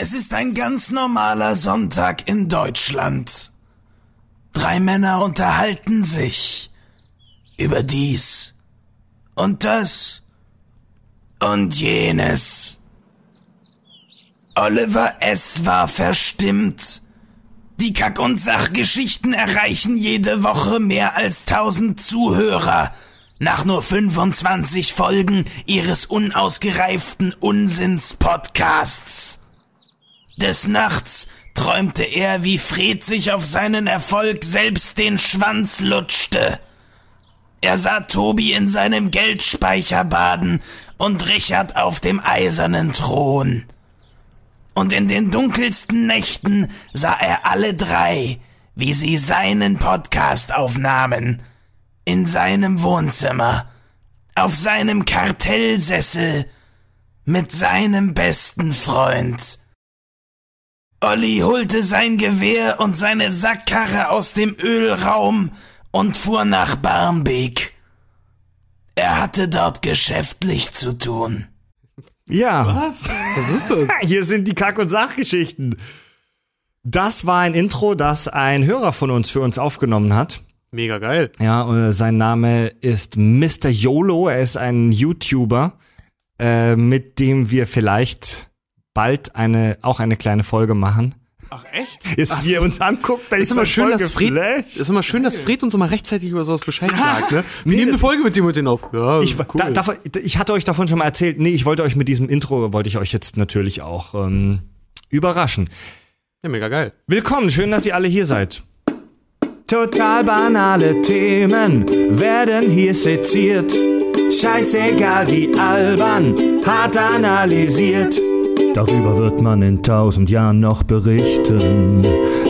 Es ist ein ganz normaler Sonntag in Deutschland. Drei Männer unterhalten sich über dies und das und jenes. Oliver S. war verstimmt. Die Kack- und Sachgeschichten erreichen jede Woche mehr als tausend Zuhörer. Nach nur 25 Folgen ihres unausgereiften Unsinns-Podcasts. Des Nachts träumte er, wie Fred sich auf seinen Erfolg selbst den Schwanz lutschte. Er sah Tobi in seinem Geldspeicher baden und Richard auf dem eisernen Thron. Und in den dunkelsten Nächten sah er alle drei, wie sie seinen Podcast aufnahmen. In seinem Wohnzimmer, auf seinem Kartellsessel, mit seinem besten Freund. Olli holte sein Gewehr und seine Sackkarre aus dem Ölraum und fuhr nach Barmbek. Er hatte dort geschäftlich zu tun. Ja. Was? Was ist das? Hier sind die Kack- und Sachgeschichten. Das war ein Intro, das ein Hörer von uns für uns aufgenommen hat. Mega geil. Ja, und sein Name ist Mr. YOLO. Er ist ein YouTuber, äh, mit dem wir vielleicht bald eine, auch eine kleine Folge machen. Ach, echt? Ist, wie er uns anguckt, da Ist immer schön, dass Fred, ist immer schön, dass Fred uns immer rechtzeitig über sowas Bescheid sagt, ne? Wir nehmen eine Folge mit dem und den auf. Ja, Ich, cool. da, davon, ich hatte euch davon schon mal erzählt. Nee, ich wollte euch mit diesem Intro, wollte ich euch jetzt natürlich auch ähm, überraschen. ja, mega geil. Willkommen, schön, dass ihr alle hier seid. Total banale Themen werden hier seziert. Scheißegal wie albern, hart analysiert. Darüber wird man in tausend Jahren noch berichten.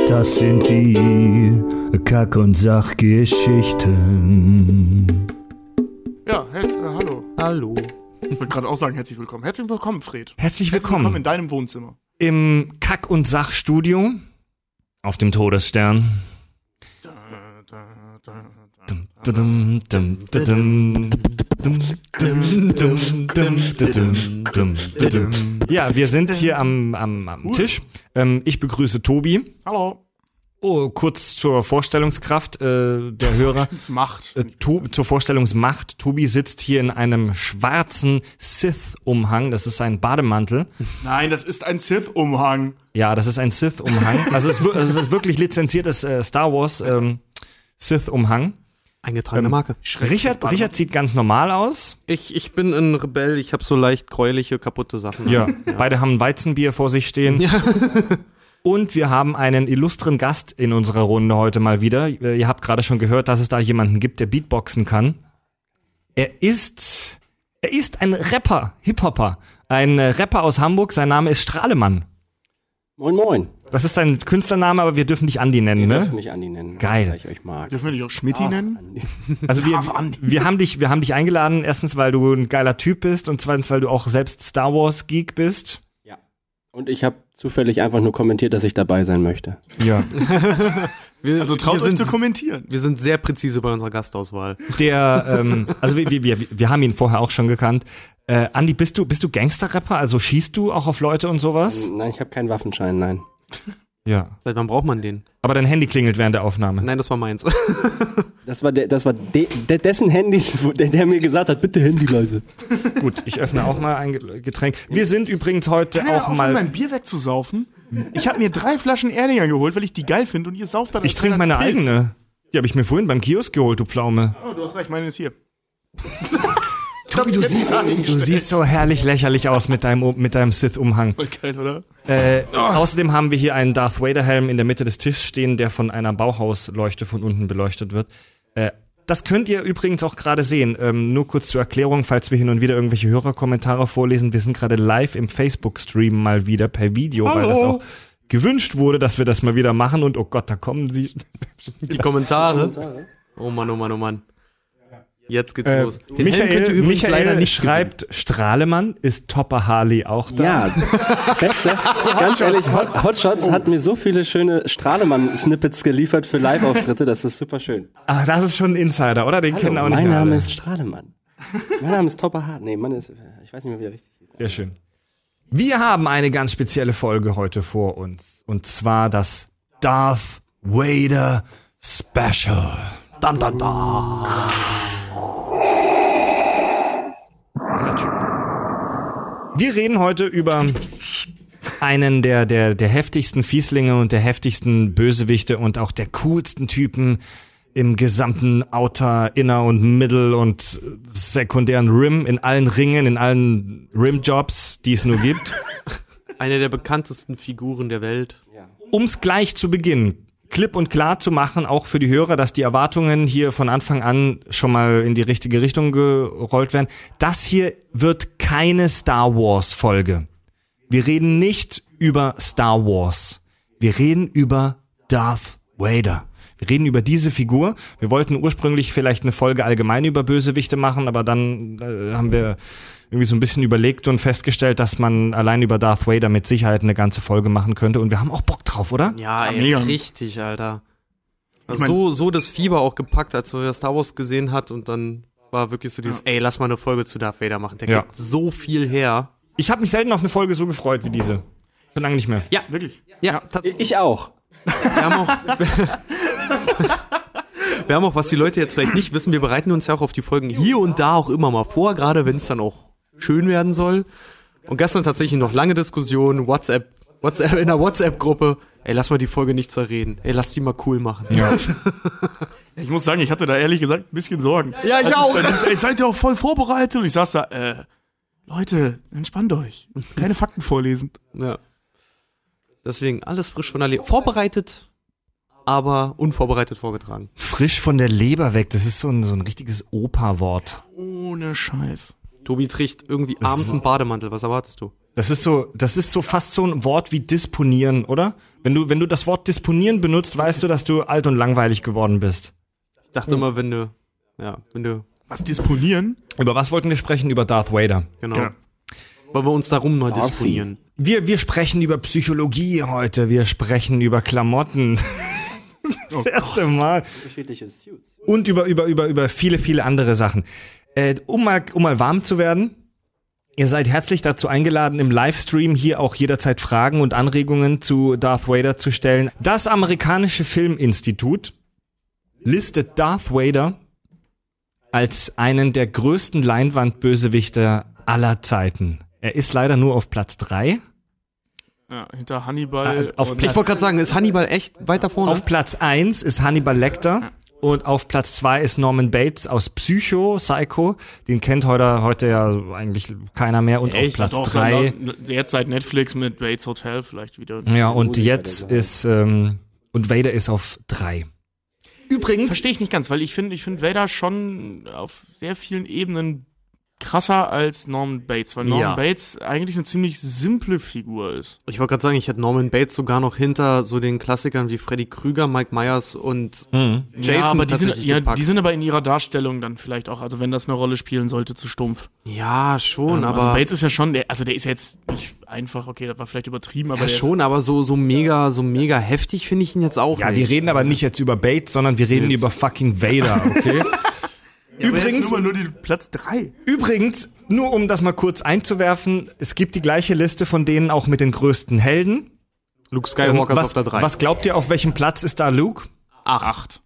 Das sind die Kack- und Sachgeschichten. Ja, herz, äh, hallo. Hallo. Ich wollte gerade auch sagen, herzlich willkommen. Herzlich willkommen, Fred. Herzlich Herzlich willkommen willkommen in deinem Wohnzimmer. im Kack- und Sachstudio auf dem Todesstern. Dum, dum, dum, Ja, wir sind hier am, am, am Tisch. Ähm, ich begrüße Tobi. Hallo. Oh, kurz zur Vorstellungskraft äh, der Hörer. Macht. Äh, to zur Vorstellungsmacht. Tobi sitzt hier in einem schwarzen Sith-Umhang. Das ist sein Bademantel. Nein, das ist ein Sith-Umhang. Ja, das ist ein Sith-Umhang. Also es, ist wir- also es ist wirklich lizenziertes äh, Star Wars ähm, Sith-Umhang. Eingetragene Marke. Richard, Richard sieht ganz normal aus. Ich, ich bin ein Rebell, ich habe so leicht gräuliche, kaputte Sachen. Ja, beide haben ein Weizenbier vor sich stehen. Ja. Und wir haben einen illustren Gast in unserer Runde heute mal wieder. Äh, Ihr habt gerade schon gehört, dass es da jemanden gibt, der Beatboxen kann. Er ist, er ist ein Rapper, Hip-Hopper. Ein äh, Rapper aus Hamburg. Sein Name ist Strahlemann. Moin Moin. Das ist dein Künstlername, aber wir dürfen dich Andi nennen, Ihr dürft ne? mich Andi nennen. Geil. Weil ich euch mag. Dürfen wir dich auch Schmidti Ach, nennen? Andi. Also wir, wir haben dich, wir haben dich eingeladen. Erstens, weil du ein geiler Typ bist und zweitens, weil du auch selbst Star Wars Geek bist. Ja. Und ich habe zufällig einfach nur kommentiert, dass ich dabei sein möchte. Ja. Wir, Also traut wir euch sind, zu kommentieren. wir sind sehr präzise bei unserer Gastauswahl. Der, ähm, also wir, wir, wir, wir haben ihn vorher auch schon gekannt. Äh, Andi, bist du, bist du Gangster-Rapper? Also schießt du auch auf Leute und sowas? Nein, ich habe keinen Waffenschein, nein. Ja. Seit wann braucht man den? Aber dein Handy klingelt während der Aufnahme. Nein, das war meins. Das war, der, das war de, de, dessen Handy, der, der mir gesagt hat, bitte Handy leise. Gut, ich öffne auch mal ein Ge- Getränk. Wir sind übrigens heute Kann auch aufhören, mal. mein Bier wegzusaufen? Ich habe mir drei Flaschen Erdinger geholt, weil ich die geil finde und ihr sauft dann Ich trinke meine eigene. Die habe ich mir vorhin beim Kiosk geholt, du Pflaume. Oh, du hast recht, meine ist hier. Tobi, du siehst, du siehst so herrlich lächerlich aus mit deinem, mit deinem Sith-Umhang. Voll geil, oder? Äh, Außerdem haben wir hier einen Darth Vader-Helm in der Mitte des Tisches stehen, der von einer Bauhausleuchte von unten beleuchtet wird. Äh, das könnt ihr übrigens auch gerade sehen. Ähm, nur kurz zur Erklärung, falls wir hin und wieder irgendwelche Hörerkommentare vorlesen. Wir sind gerade live im Facebook-Stream mal wieder per Video, weil das auch gewünscht wurde, dass wir das mal wieder machen. Und oh Gott, da kommen sie. Die Kommentare. Oh Mann, oh Mann, oh Mann. Jetzt geht's Äh, los. Den Michael, übrigens leider Michael nicht schreibt, Strahlemann, ist Topper Harley auch da? Ja, beste. Ganz ehrlich, Hot, Hotshots hat mir so viele schöne Strahlemann-Snippets geliefert für Live-Auftritte, das ist super schön. Ach, das ist schon ein Insider, oder? Den kennen auch nicht mein Name alle. ist Strahlemann. Mein Name ist Topper Hart. Nee, Mann ist, ich weiß nicht mehr, wie er richtig hieß. Sehr schön. Wir haben eine ganz spezielle Folge heute vor uns. Und zwar das Darth Vader Special. Dam, dam, dam. Wir reden heute über einen der, der, der heftigsten Fieslinge und der heftigsten Bösewichte und auch der coolsten Typen im gesamten Outer, Inner und Middle und sekundären Rim, in allen Ringen, in allen Rim-Jobs, die es nur gibt. Eine der bekanntesten Figuren der Welt. Um's gleich zu Beginn klipp und klar zu machen, auch für die Hörer, dass die Erwartungen hier von Anfang an schon mal in die richtige Richtung gerollt werden. Das hier wird keine Star Wars Folge. Wir reden nicht über Star Wars. Wir reden über Darth Vader. Wir reden über diese Figur. Wir wollten ursprünglich vielleicht eine Folge allgemein über Bösewichte machen, aber dann äh, haben wir irgendwie so ein bisschen überlegt und festgestellt, dass man allein über Darth Vader mit Sicherheit eine ganze Folge machen könnte. Und wir haben auch Bock drauf, oder? Ja, ey, richtig, Alter. Also mein- so, so das Fieber auch gepackt, als wir Star Wars gesehen hat und dann war wirklich so dieses, ey, lass mal eine Folge zu Darth Vader machen. Der Ja. gibt so viel her. Ich habe mich selten auf eine Folge so gefreut wie diese. Schon lange nicht mehr. Ja, Wirklich. ja, tatsächlich. Ich auch. Wir haben auch, wir haben auch, was die Leute jetzt vielleicht nicht wissen, wir bereiten uns ja auch auf die Folgen hier und da auch immer mal vor, gerade wenn es dann auch schön werden soll. Und gestern tatsächlich noch lange Diskussion, WhatsApp, WhatsApp in der WhatsApp-Gruppe. Ey, lass mal die Folge nicht zerreden. Ey, lass die mal cool machen. Ja. Ich muss sagen, ich hatte da ehrlich gesagt ein bisschen Sorgen. Ja, ich Als auch. Dann, ey, seid ihr auch voll vorbereitet? Und ich saß da, äh, Leute, entspannt euch. Keine Fakten vorlesen. Ja. Deswegen alles frisch von der Leber. Vorbereitet, aber unvorbereitet vorgetragen. Frisch von der Leber weg, das ist so ein, so ein richtiges Opa-Wort. Ohne Scheiß. Tobi trägt irgendwie abends einen Bademantel. Was erwartest du? Das ist so, das ist so fast so ein Wort wie disponieren, oder? Wenn du, wenn du das Wort disponieren benutzt, weißt du, dass du alt und langweilig geworden bist. Ich dachte immer, wenn du, ja, wenn du, Was disponieren? Über was wollten wir sprechen? Über Darth Vader. genau. Genau. Weil wir uns darum mal disponieren. Wir, wir sprechen über Psychologie heute. Wir sprechen über Klamotten. Das erste Mal. Unterschiedliche Suits. Und über, über, über, über viele, viele andere Sachen. Äh, um, mal, um mal warm zu werden, ihr seid herzlich dazu eingeladen, im Livestream hier auch jederzeit Fragen und Anregungen zu Darth Vader zu stellen. Das amerikanische Filminstitut listet Darth Vader als einen der größten Leinwandbösewichte aller Zeiten. Er ist leider nur auf Platz drei. Ja, hinter Hannibal. Ah, auf und- Ich wollte gerade sagen, ist Hannibal echt weiter vorne? Auf Platz 1 ist Hannibal Lecter und auf Platz 2 ist Norman Bates aus Psycho, Psycho. Den kennt heute, heute ja eigentlich keiner mehr. Und Echt? auf Platz 3, seit- Jetzt seit Netflix mit Bates Hotel vielleicht wieder. ja, und Musiker, jetzt ist, ähm, und Vader ist auf 3. Übrigens, Verstehe ich nicht ganz, weil ich finde, ich finde Vader schon auf sehr vielen Ebenen krasser als Norman Bates, weil Norman Ja. Bates eigentlich eine ziemlich simple Figur ist. Ich wollte gerade sagen, ich hätte Norman Bates sogar noch hinter so den Klassikern wie Freddy Krüger, Mike Myers und Mhm. Jason ja, aber die sind, ja, die sind aber in ihrer Darstellung dann vielleicht auch, also wenn das eine Rolle spielen sollte, zu stumpf. Ja, schon, Ähm, aber also Bates ist ja schon, der, also der ist jetzt nicht einfach, okay, das war vielleicht übertrieben, aber ja, der schon, aber so so mega so mega heftig finde ich ihn jetzt auch ja, nicht. wir reden aber nicht jetzt über Bates, sondern wir reden Nee. über fucking Vader, okay? ist, Übrigens, nur, nur die Platz drei. übrigens, nur um das mal kurz einzuwerfen, es gibt die gleiche Liste von denen auch mit den größten Helden. Luke Skywalker ist was, auf der 3. was glaubt ihr, auf welchem Platz ist da Luke? Acht.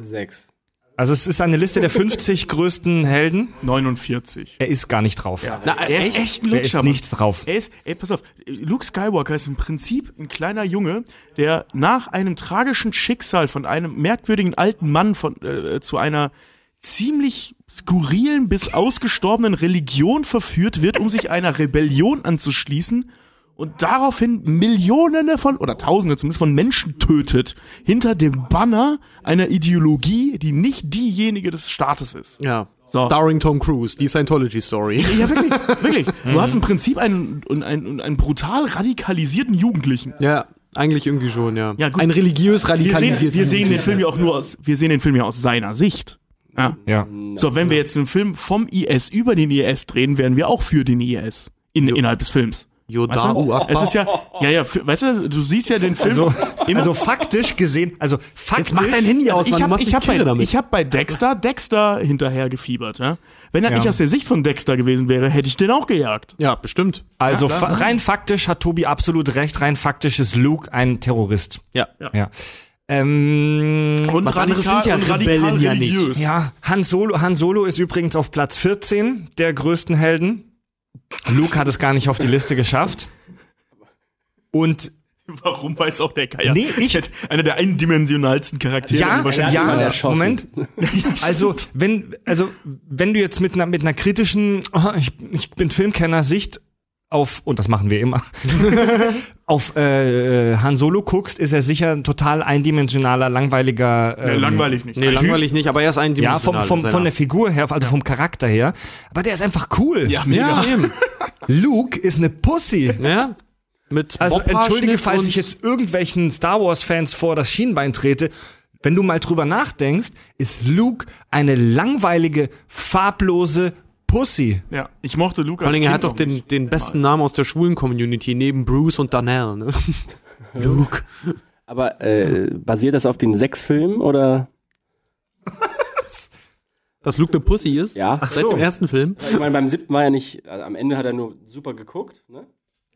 Sechs. Also es ist eine Liste der 50 größten Helden. 49. Er ist gar nicht drauf. Na, er ist echt ein Er ist nicht drauf. Er ist, ey, pass auf, Luke Skywalker ist im Prinzip ein kleiner Junge, der nach einem tragischen Schicksal von einem merkwürdigen alten Mann von, äh, zu einer ziemlich skurrilen bis ausgestorbenen Religion verführt wird, um sich einer Rebellion anzuschließen und daraufhin Millionen von, oder Tausende zumindest von Menschen tötet, hinter dem Banner einer Ideologie, die nicht diejenige des Staates ist. ja. So. Starring Tom Cruise, die Scientology Story. Ja, wirklich, wirklich. Du hast im Prinzip einen, einen, einen brutal radikalisierten Jugendlichen. Ja, eigentlich irgendwie schon, ja. Ja, gut. Ein religiös Wir radikalisierter. sehen, wir sehen den Film ja auch nur aus, wir sehen den Film ja aus seiner Sicht. Ja. Ja. So, wenn wir jetzt einen Film vom IS über den IS drehen, wären wir auch für den IS. In, innerhalb des Films. Weißt Yoda. du? Es ist ja, ja, ja, weißt du, du siehst ja den Film Also, immer. also faktisch gesehen, also faktisch. mach dein Handy aus, also ich habe ich hab Kirre bei, ich hab bei Dexter, Dexter hinterher gefiebert, ja. wenn er Ja. nicht aus der Sicht von Dexter gewesen wäre, hätte ich den auch gejagt. Ja, bestimmt. Also Ja, fa rein faktisch hat Tobi absolut recht. Rein faktisch ist Luke ein Terrorist. Ja. Ja. Ähm, Und Was anderes sind ja und Rebellen ja nicht. religiös. ja, Han Solo, Han Solo ist übrigens auf Platz 14 der größten Helden. Luke hat es gar nicht auf die Liste geschafft. Und Warum weiß auch der Kaya? Nee, ich- Einer der eindimensionalsten Charaktere. ja, wahrscheinlich ja. Moment. Also, wenn, also, wenn du jetzt mit einer, mit einer kritischen, oh, ich, ich bin Filmkenner Sicht auf, und das machen wir immer, auf äh, Han Solo guckst, ist er sicher ein total eindimensionaler, langweiliger. Nee, ähm, langweilig nicht. Nee, Typ. langweilig nicht, aber er ist ein Ja, vom, vom, von der Figur her, also vom Charakter her. Aber der ist einfach cool. Ja, mega. Ja. Luke ist eine Pussy. Ja. Mit Also entschuldige, falls ich jetzt irgendwelchen Star Wars Fans vor das Schienbein trete. Wenn du mal drüber nachdenkst, ist Luke eine langweilige, farblose Pussy. Ja, ich mochte Luke Vor allen Dingen, er hat doch den, den besten Namen aus der schwulen Community, neben Bruce und Darnell, ne? Luke. Aber äh, basiert das auf den sechs Filmen oder? Dass Luke eine Pussy ist? Ja. Seit dem ersten Film? Ich meine, beim siebten war ja nicht, also am Ende hat er nur super geguckt, ne?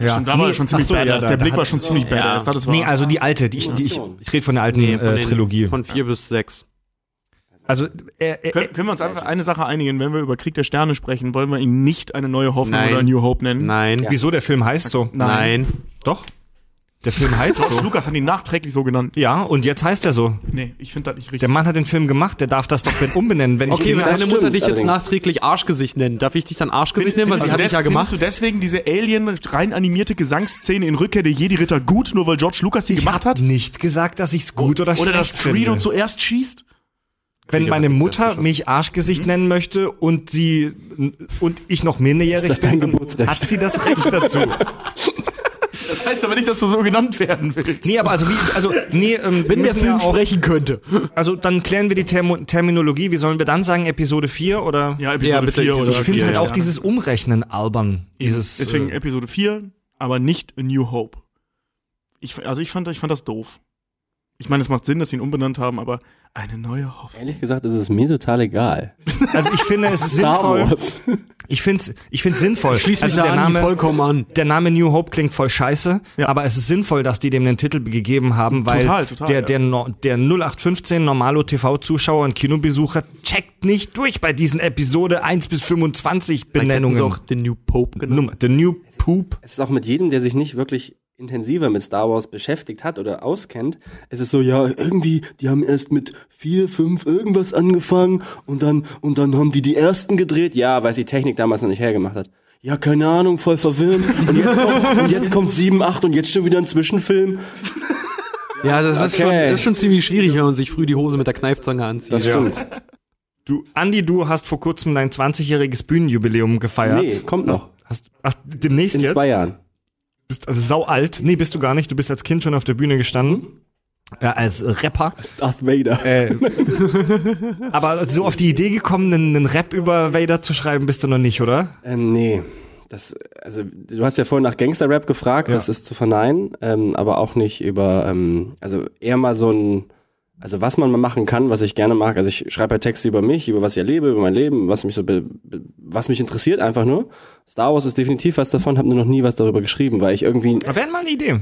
Ja, Stimmt, da war er schon ziemlich ach so, ja, badass. da- der da Blick war schon ziemlich badass. Das war Nee, also die alte, die, ich, die, ich, ich rede von der alten Nee, von äh, den- Trilogie. Von vier bis sechs. Also er, er, können, können wir uns einfach eine Sache einigen, wenn wir über Krieg der Sterne sprechen, wollen wir ihn nicht eine neue Hoffnung Nein. oder New Hope nennen? Nein. wieso der Film heißt so? Nein. Doch. Der Film heißt George so. Lucas hat ihn nachträglich so genannt. Ja, und jetzt heißt er so. Nee, ich finde das nicht Der richtig. Mann hat den Film gemacht, der darf das doch wenn umbenennen, wenn Okay, ich wenn deine stimmt Mutter dich jetzt allerdings. nachträglich Arschgesicht nennt, darf ich dich dann Arschgesicht nennen, weil sie hat dich ja gemacht? Findest du deswegen diese Alien rein animierte Gesangsszene in Rückkehr der Jedi-Ritter gut, nur weil George Lucas die ich gemacht hab hat? nicht gesagt, dass ich's gut oder, Oder dass schlecht Credo finde. zuerst schießt? Wenn meine Mutter mich Arschgesicht nennen möchte und sie und ich noch minderjährig Ist das dein bin, Geburtsrecht? hat sie das Recht dazu. Das heißt aber nicht, dass du so genannt werden willst. Nee, aber also wie, also nee, ähm, Wenn wir der Film ja auch, sprechen könnte. also dann klären wir die Termo Terminologie. Wie sollen wir dann sagen, Episode 4 oder? ja, Episode Ja, bitte, 4 oder ich finde halt ja. auch dieses Umrechnen albern. Dieses Deswegen äh, Episode 4, aber nicht A New Hope. Ich, also ich fand, ich fand das doof. Ich meine, es macht Sinn, dass sie ihn umbenannt haben, aber eine neue Hoffnung. Ehrlich gesagt ist es mir total egal. also ich finde es Star sinnvoll. Wars. Ich finde ich finde sinnvoll. Schließ mich also da der an, Name vollkommen an. der Name New Hope klingt voll scheiße, Ja. aber es ist sinnvoll, dass die dem den Titel gegeben haben, weil Total, total, der, ja. der, no- der 0815 Normalo TV-Zuschauer und Kinobesucher checkt nicht durch bei diesen Episode 1 bis 25 Vielleicht hätten Benennungen. auch den New Pope genannt. Nummer, the New Poop. Es ist auch mit jedem, der sich nicht wirklich intensiver mit Star Wars beschäftigt hat oder auskennt, es ist so, ja, irgendwie, die haben erst mit vier, fünf irgendwas angefangen und dann, und dann haben die die ersten gedreht. Ja, weil es die Technik damals noch nicht hergemacht hat. Ja, keine Ahnung, voll verwirrend. Und jetzt kommt, und jetzt kommt sieben, acht und jetzt schon wieder ein Zwischenfilm. Ja, das ist, Okay. schon, das ist schon ziemlich schwierig, wenn man sich früh die Hose mit der Kneifzange anzieht. Das stimmt. Du, Andi, du hast vor kurzem dein 20-jähriges Bühnenjubiläum gefeiert. Nee, kommt noch. Hast, ach, demnächst In jetzt? zwei Jahren. Bist also sau alt. Nee, bist du gar nicht. Du bist als Kind schon auf der Bühne gestanden. Ja, als äh, Rapper. Darth Vader. Äh, aber so auf die Idee gekommen, einen, einen Rap über Vader zu schreiben, bist du noch nicht, oder? Ähm, nee. Das, also, du hast ja vorhin nach Gangster-Rap gefragt, Ja. das ist zu verneinen, ähm, aber auch nicht über, ähm, also eher mal so ein, also was man mal machen kann, was ich gerne mag. Also ich schreibe ja Texte über mich, über was ich erlebe, über mein Leben, was mich so, be, be, was mich interessiert einfach nur. Star Wars ist definitiv was davon, habe nur noch nie was darüber geschrieben, weil ich irgendwie, Wäre mal eine Idee.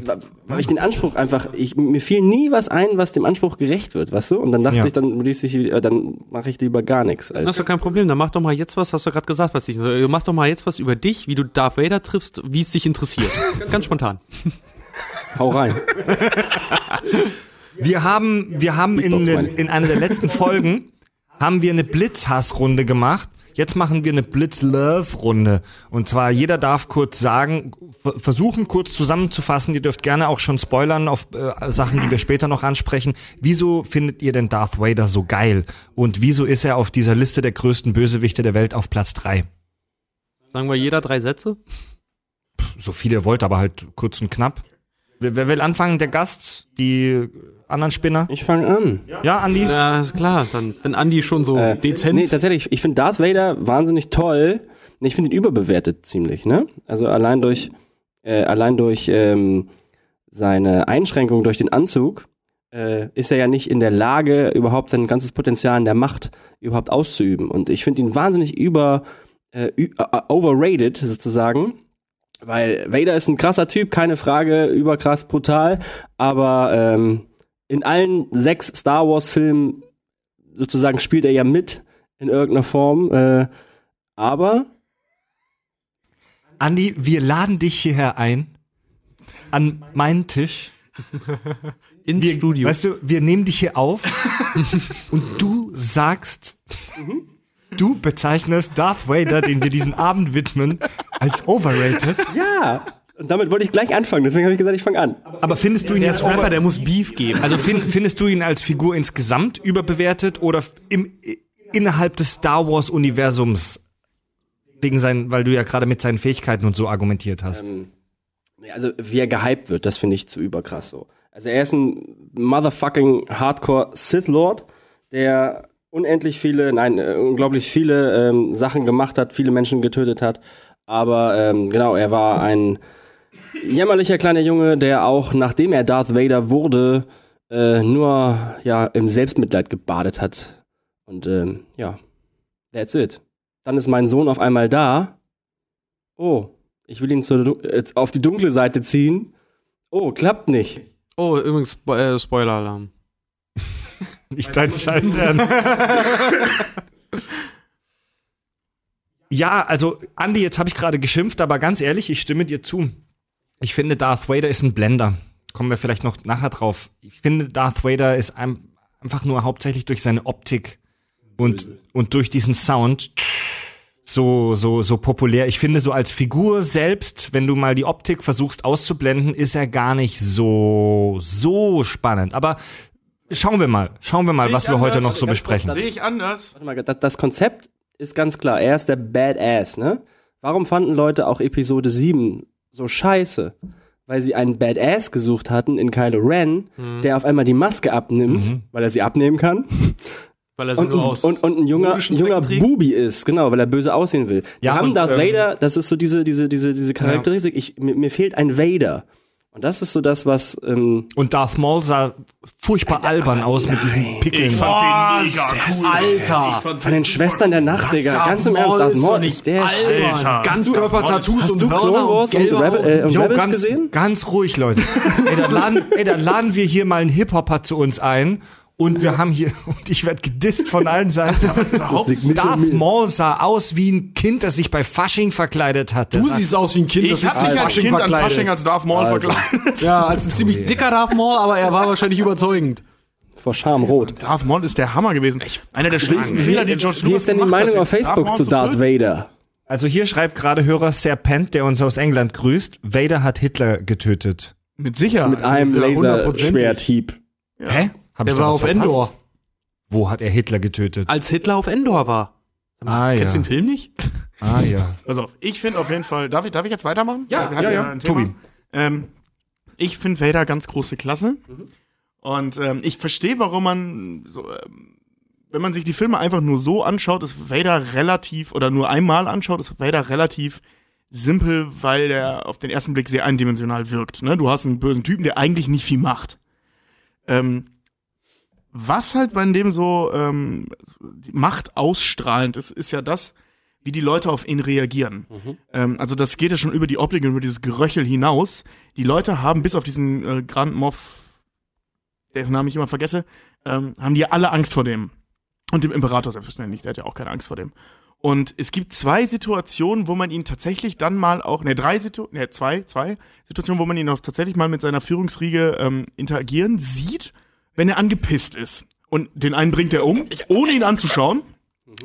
weil ich den Anspruch einfach, ich, mir fiel nie was ein, was dem Anspruch gerecht wird, weißt du? Und dann dachte Ja. ich, dann liest ich, äh, dann mache ich lieber gar nichts. Das Als, ist doch kein Problem. Dann mach doch mal jetzt was, hast du gerade gesagt, was dich, mach doch mal jetzt was über dich, wie du Darth Vader triffst, wie es dich interessiert. Ganz spontan. hau rein. Wir haben, wir haben in, in einer der letzten Folgen haben wir eine Blitzhassrunde gemacht. Jetzt machen wir eine Blitz-Love-Runde. Und zwar jeder darf kurz sagen, versuchen kurz zusammenzufassen. Ihr dürft gerne auch schon spoilern auf äh, Sachen, die wir später noch ansprechen. Wieso findet ihr denn Darth Vader so geil? Und wieso ist er auf dieser Liste der größten Bösewichte der Welt auf Platz drei? Sagen wir jeder drei Sätze? So viel ihr wollt, aber halt kurz und knapp. Wer, wer will anfangen? Der Gast? Die anderen Spinner? Ich fange an. Ja, Andi? Ja, ist klar. Dann, wenn Andi schon so Äh, dezent. Nee, tatsächlich, ich finde Darth Vader wahnsinnig toll. Ich finde ihn überbewertet ziemlich, ne? Also allein durch, äh, allein durch ähm, seine Einschränkung durch den Anzug äh, ist er ja nicht in der Lage, überhaupt sein ganzes Potenzial in der Macht überhaupt auszuüben. Und ich finde ihn wahnsinnig über äh, äh, overrated sozusagen. Weil Vader ist ein krasser Typ, keine Frage, überkrass brutal, aber ähm, in allen sechs Star Wars Filmen sozusagen spielt er ja mit in irgendeiner Form, äh, aber Andi, wir laden dich hierher ein. An meinen Tisch. Ins Wir, Studio. Weißt du, wir nehmen dich hier auf und du sagst, du bezeichnest Darth Vader, den wir diesen Abend widmen, als overrated. ja, und damit wollte ich gleich anfangen, deswegen habe ich gesagt, ich fange an. Aber findest du ihn jetzt ist Rapper, der muss Beef geben. Also find, findest du ihn als Figur insgesamt überbewertet oder im, innerhalb des Star Wars Universums wegen seinen, weil du ja gerade mit seinen Fähigkeiten und so argumentiert hast? Nee, Also, wie er gehypt wird, das finde ich zu überkrass so. Also, er ist ein motherfucking Hardcore Sith Lord, der unendlich viele, nein, äh, unglaublich viele ähm, Sachen gemacht hat, viele Menschen getötet hat. Aber ähm, genau, er war ein jämmerlicher kleiner Junge, der auch, nachdem er Darth Vader wurde, äh, nur ja im Selbstmitleid gebadet hat. Und ähm, ja, that's it. Dann ist mein Sohn auf einmal da. Oh, ich will ihn zur, äh, auf die dunkle Seite ziehen. Oh, klappt nicht. oh, übrigens, Spo äh, Spoiler-Alarm. Nicht dein Scheiß Ernst. ja, also Andi, jetzt habe ich gerade geschimpft, aber ganz ehrlich, ich stimme dir zu. Ich finde, Darth Vader ist ein Blender. Kommen wir vielleicht noch nachher drauf. Ich finde, Darth Vader ist ein, einfach nur hauptsächlich durch seine Optik und, und durch diesen Sound so, so, so populär. Ich finde, so als Figur selbst, wenn du mal die Optik versuchst auszublenden, ist er gar nicht so, so spannend. Aber schauen wir mal, schauen wir mal, Sehe was wir heute anders. noch so Ganz besprechen. Sehe ich anders. Warte mal, das, das Konzept ist ganz klar. Er ist der Badass, ne? Warum fanden Leute auch Episode 7 so scheiße? Weil sie einen Badass gesucht hatten in Kylo Ren, der auf einmal die Maske abnimmt, weil er sie abnehmen kann. Weil er so Und, nur und, aus und, und ein junger, junger. Bubi ist, genau, weil er böse aussehen will. Wir Ja, haben und, Darth ähm, Vader, das ist so diese, diese, diese, diese Charakteristik, ich, mir, mir fehlt ein Vader. Und das ist so das, was, ähm, Und Darth Maul sah furchtbar albern aus mit diesen Pickeln. den mega cool. Alter! von den Schwestern der Nacht, Digga. Ganz im Ernst, Darth Maul ist der Shit. Alter. Ganzkörper-Tattoos Hast und du Clone Wars und Rebel, äh, und Jo, Rebels ganz, gesehen? ganz ruhig, Leute. ey, dann laden, ey, dann laden wir hier mal einen Hip-Hopper zu uns ein. Und wir haben hier, und ich werde gedisst von allen Seiten. Darth Maul sah aus wie ein Kind, das sich bei Fasching verkleidet hatte. Du siehst aus wie ein Kind, Ich das habe sich mich als Fasching Kind an verkleidet. Fasching als Darth Maul Also. verkleidet. Ja, als ein ziemlich dicker Darth Maul, aber er war wahrscheinlich überzeugend. Vor Scham rot. Darth Maul ist der Hammer gewesen. Einer der schlimmsten Wie, Fehler, die George wie Lucas ist denn die Meinung auf den Facebook zu Darth? Vader? Also hier schreibt gerade Hörer Serpent, der uns aus England grüßt, Vader hat Hitler getötet. Mit Sicherheit. Mit einem ja. Laserschwerthieb. Hä? Hab Der war auf verpasst? Endor. Wo hat er Hitler getötet? Als Hitler auf Endor war. ah, ja. Kennst du den Film nicht? Ah, ja. Auf, ich finde auf jeden Fall, darf ich, darf ich jetzt weitermachen? Ja, hatten ja, ja. Tobi. Ähm, ich finde Vader ganz große Klasse. Und ähm, ich verstehe, warum man so, ähm, wenn man sich die Filme einfach nur so anschaut, ist Vader relativ, oder nur einmal anschaut, ist Vader relativ simpel, weil der auf den ersten Blick sehr eindimensional wirkt. Ne? Du hast einen bösen Typen, der eigentlich nicht viel macht. Ähm, was halt bei dem so ähm, Macht ausstrahlend ist, ist ja das, wie die Leute auf ihn reagieren. Ähm, also das geht ja schon über die Optik und über dieses Geröchel hinaus. Die Leute haben bis auf diesen äh, Grand Moff, dessen Namen ich immer vergesse, ähm, haben die alle Angst vor dem. Und dem Imperator selbstverständlich, der hat ja auch keine Angst vor dem. Und es gibt zwei Situationen, wo man ihn tatsächlich dann mal auch, ne, drei Situationen, ne, zwei, zwei Situationen, wo man ihn auch tatsächlich mal mit seiner Führungsriege ähm, interagieren sieht, wenn er angepisst ist. Und den einen bringt er um, ohne ihn anzuschauen.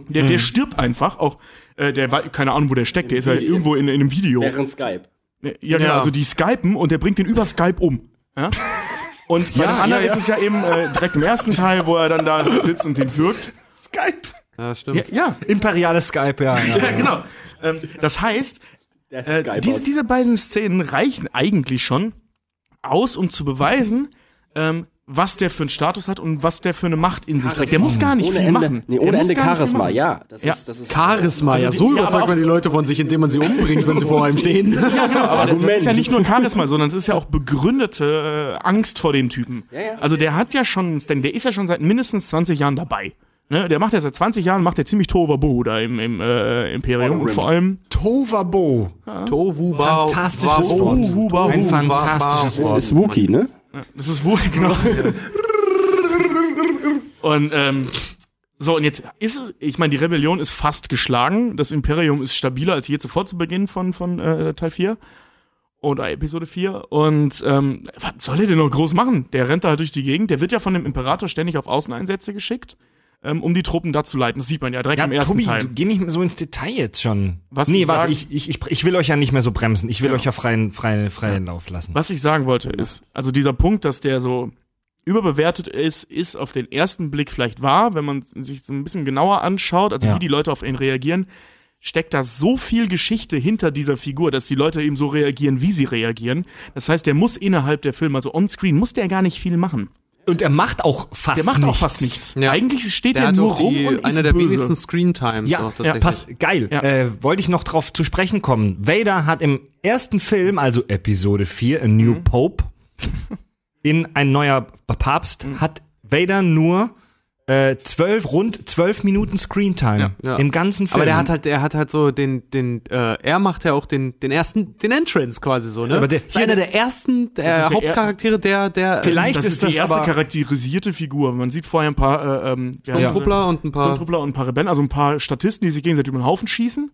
Der, der stirbt einfach, auch, äh, der war, keine Ahnung, wo der steckt, der ist ja irgendwo in, in einem Video. Während Skype. Ja, genau, Ja. also die skypen und der bringt den über Skype um. Ja? Und bei Ja, dem anderen ja, ja. ist es ja eben äh, direkt im ersten Teil, wo er dann da sitzt und den wirkt. Skype. Ja, stimmt. Ja, ja, Imperiales Skype, ja. ja. ja genau. Ähm, das heißt, äh, diese, diese beiden Szenen reichen eigentlich schon aus, um zu beweisen, ähm, was der für einen Status hat und was der für eine Macht in sich trägt. Der muss gar nicht ohne viel Ende, machen. nee, ohne muss Ende gar nicht viel Charisma, ja. Das Ja. ist, das ist Charisma, Also ja, so ja, überzeugt man die Leute von sich, indem man sie umbringt, wenn sie vor einem stehen. Aber das ist ja Argument. nicht nur Charisma, sondern es ist ja auch begründete äh, Angst vor dem Typen. Ja, ja. Also der hat ja schon, Stand- der ist ja schon seit mindestens 20 Jahren dabei. Ne? Der macht ja seit 20 Jahren, macht der ziemlich Tohuwabohu da im, im äh, Imperium und vor allem Tovabo. Tohu, Fantastisches Wa- Wort. Ein fantastisches Wort. ist Wookie, ne? Das ist wohl, genau. und ähm, so, und jetzt ist ich meine, die Rebellion ist fast geschlagen. Das Imperium ist stabiler als je zuvor zu Beginn von, von äh, Teil 4 oder Episode 4. Und ähm, was soll er denn noch groß machen? Der rennt da halt durch die Gegend. Der wird ja von dem Imperator ständig auf Außeneinsätze geschickt, ähm, um die Truppen da zu leiten. Das sieht man ja direkt Ja, im ersten Tobi, Teil. du geh nicht mehr so ins Detail jetzt schon. Was nee, ich warte, ich, ich, ich, ich will euch ja nicht mehr so bremsen. Ich will Ja. euch ja freien, freien, freien Lauf lassen. Was ich sagen wollte ist, also dieser Punkt, dass der so überbewertet ist, ist auf den ersten Blick vielleicht wahr, wenn man sich so ein bisschen genauer anschaut, also Ja. wie die Leute auf ihn reagieren, steckt da so viel Geschichte hinter dieser Figur, dass die Leute eben so reagieren, wie sie reagieren. Das heißt, der muss innerhalb der Filme, also on-screen, muss der gar nicht viel machen. Und er macht auch fast Der macht nichts. auch fast nichts. Ja. Eigentlich steht Der er nur rum die, und ist einer der böse. wenigsten Screen-Times Ja, ja, passt, geil. Ja. Äh, wollte ich noch drauf zu sprechen kommen. Vader hat im ersten Film, also Episode 4, A New Mhm. Pope, in ein neuer Papst, Mhm. hat Vader nur äh, zwölf, rund zwölf Minuten Screentime Ja. im ganzen Film. Aber der hat halt, er hat halt so den, den, äh, er macht ja auch den, den ersten, den Entrance quasi so, ne? Aber der- ist einer der ersten der der Hauptcharaktere, der, der, Vielleicht das ist ist, die das erste aber- charakterisierte Figur. Man sieht vorher ein paar äh, ähm, Ja. Truppler und ein paar. Sturmtruppler und ein paar Rebellen, also ein paar Statisten, die sich gegenseitig über den Haufen schießen.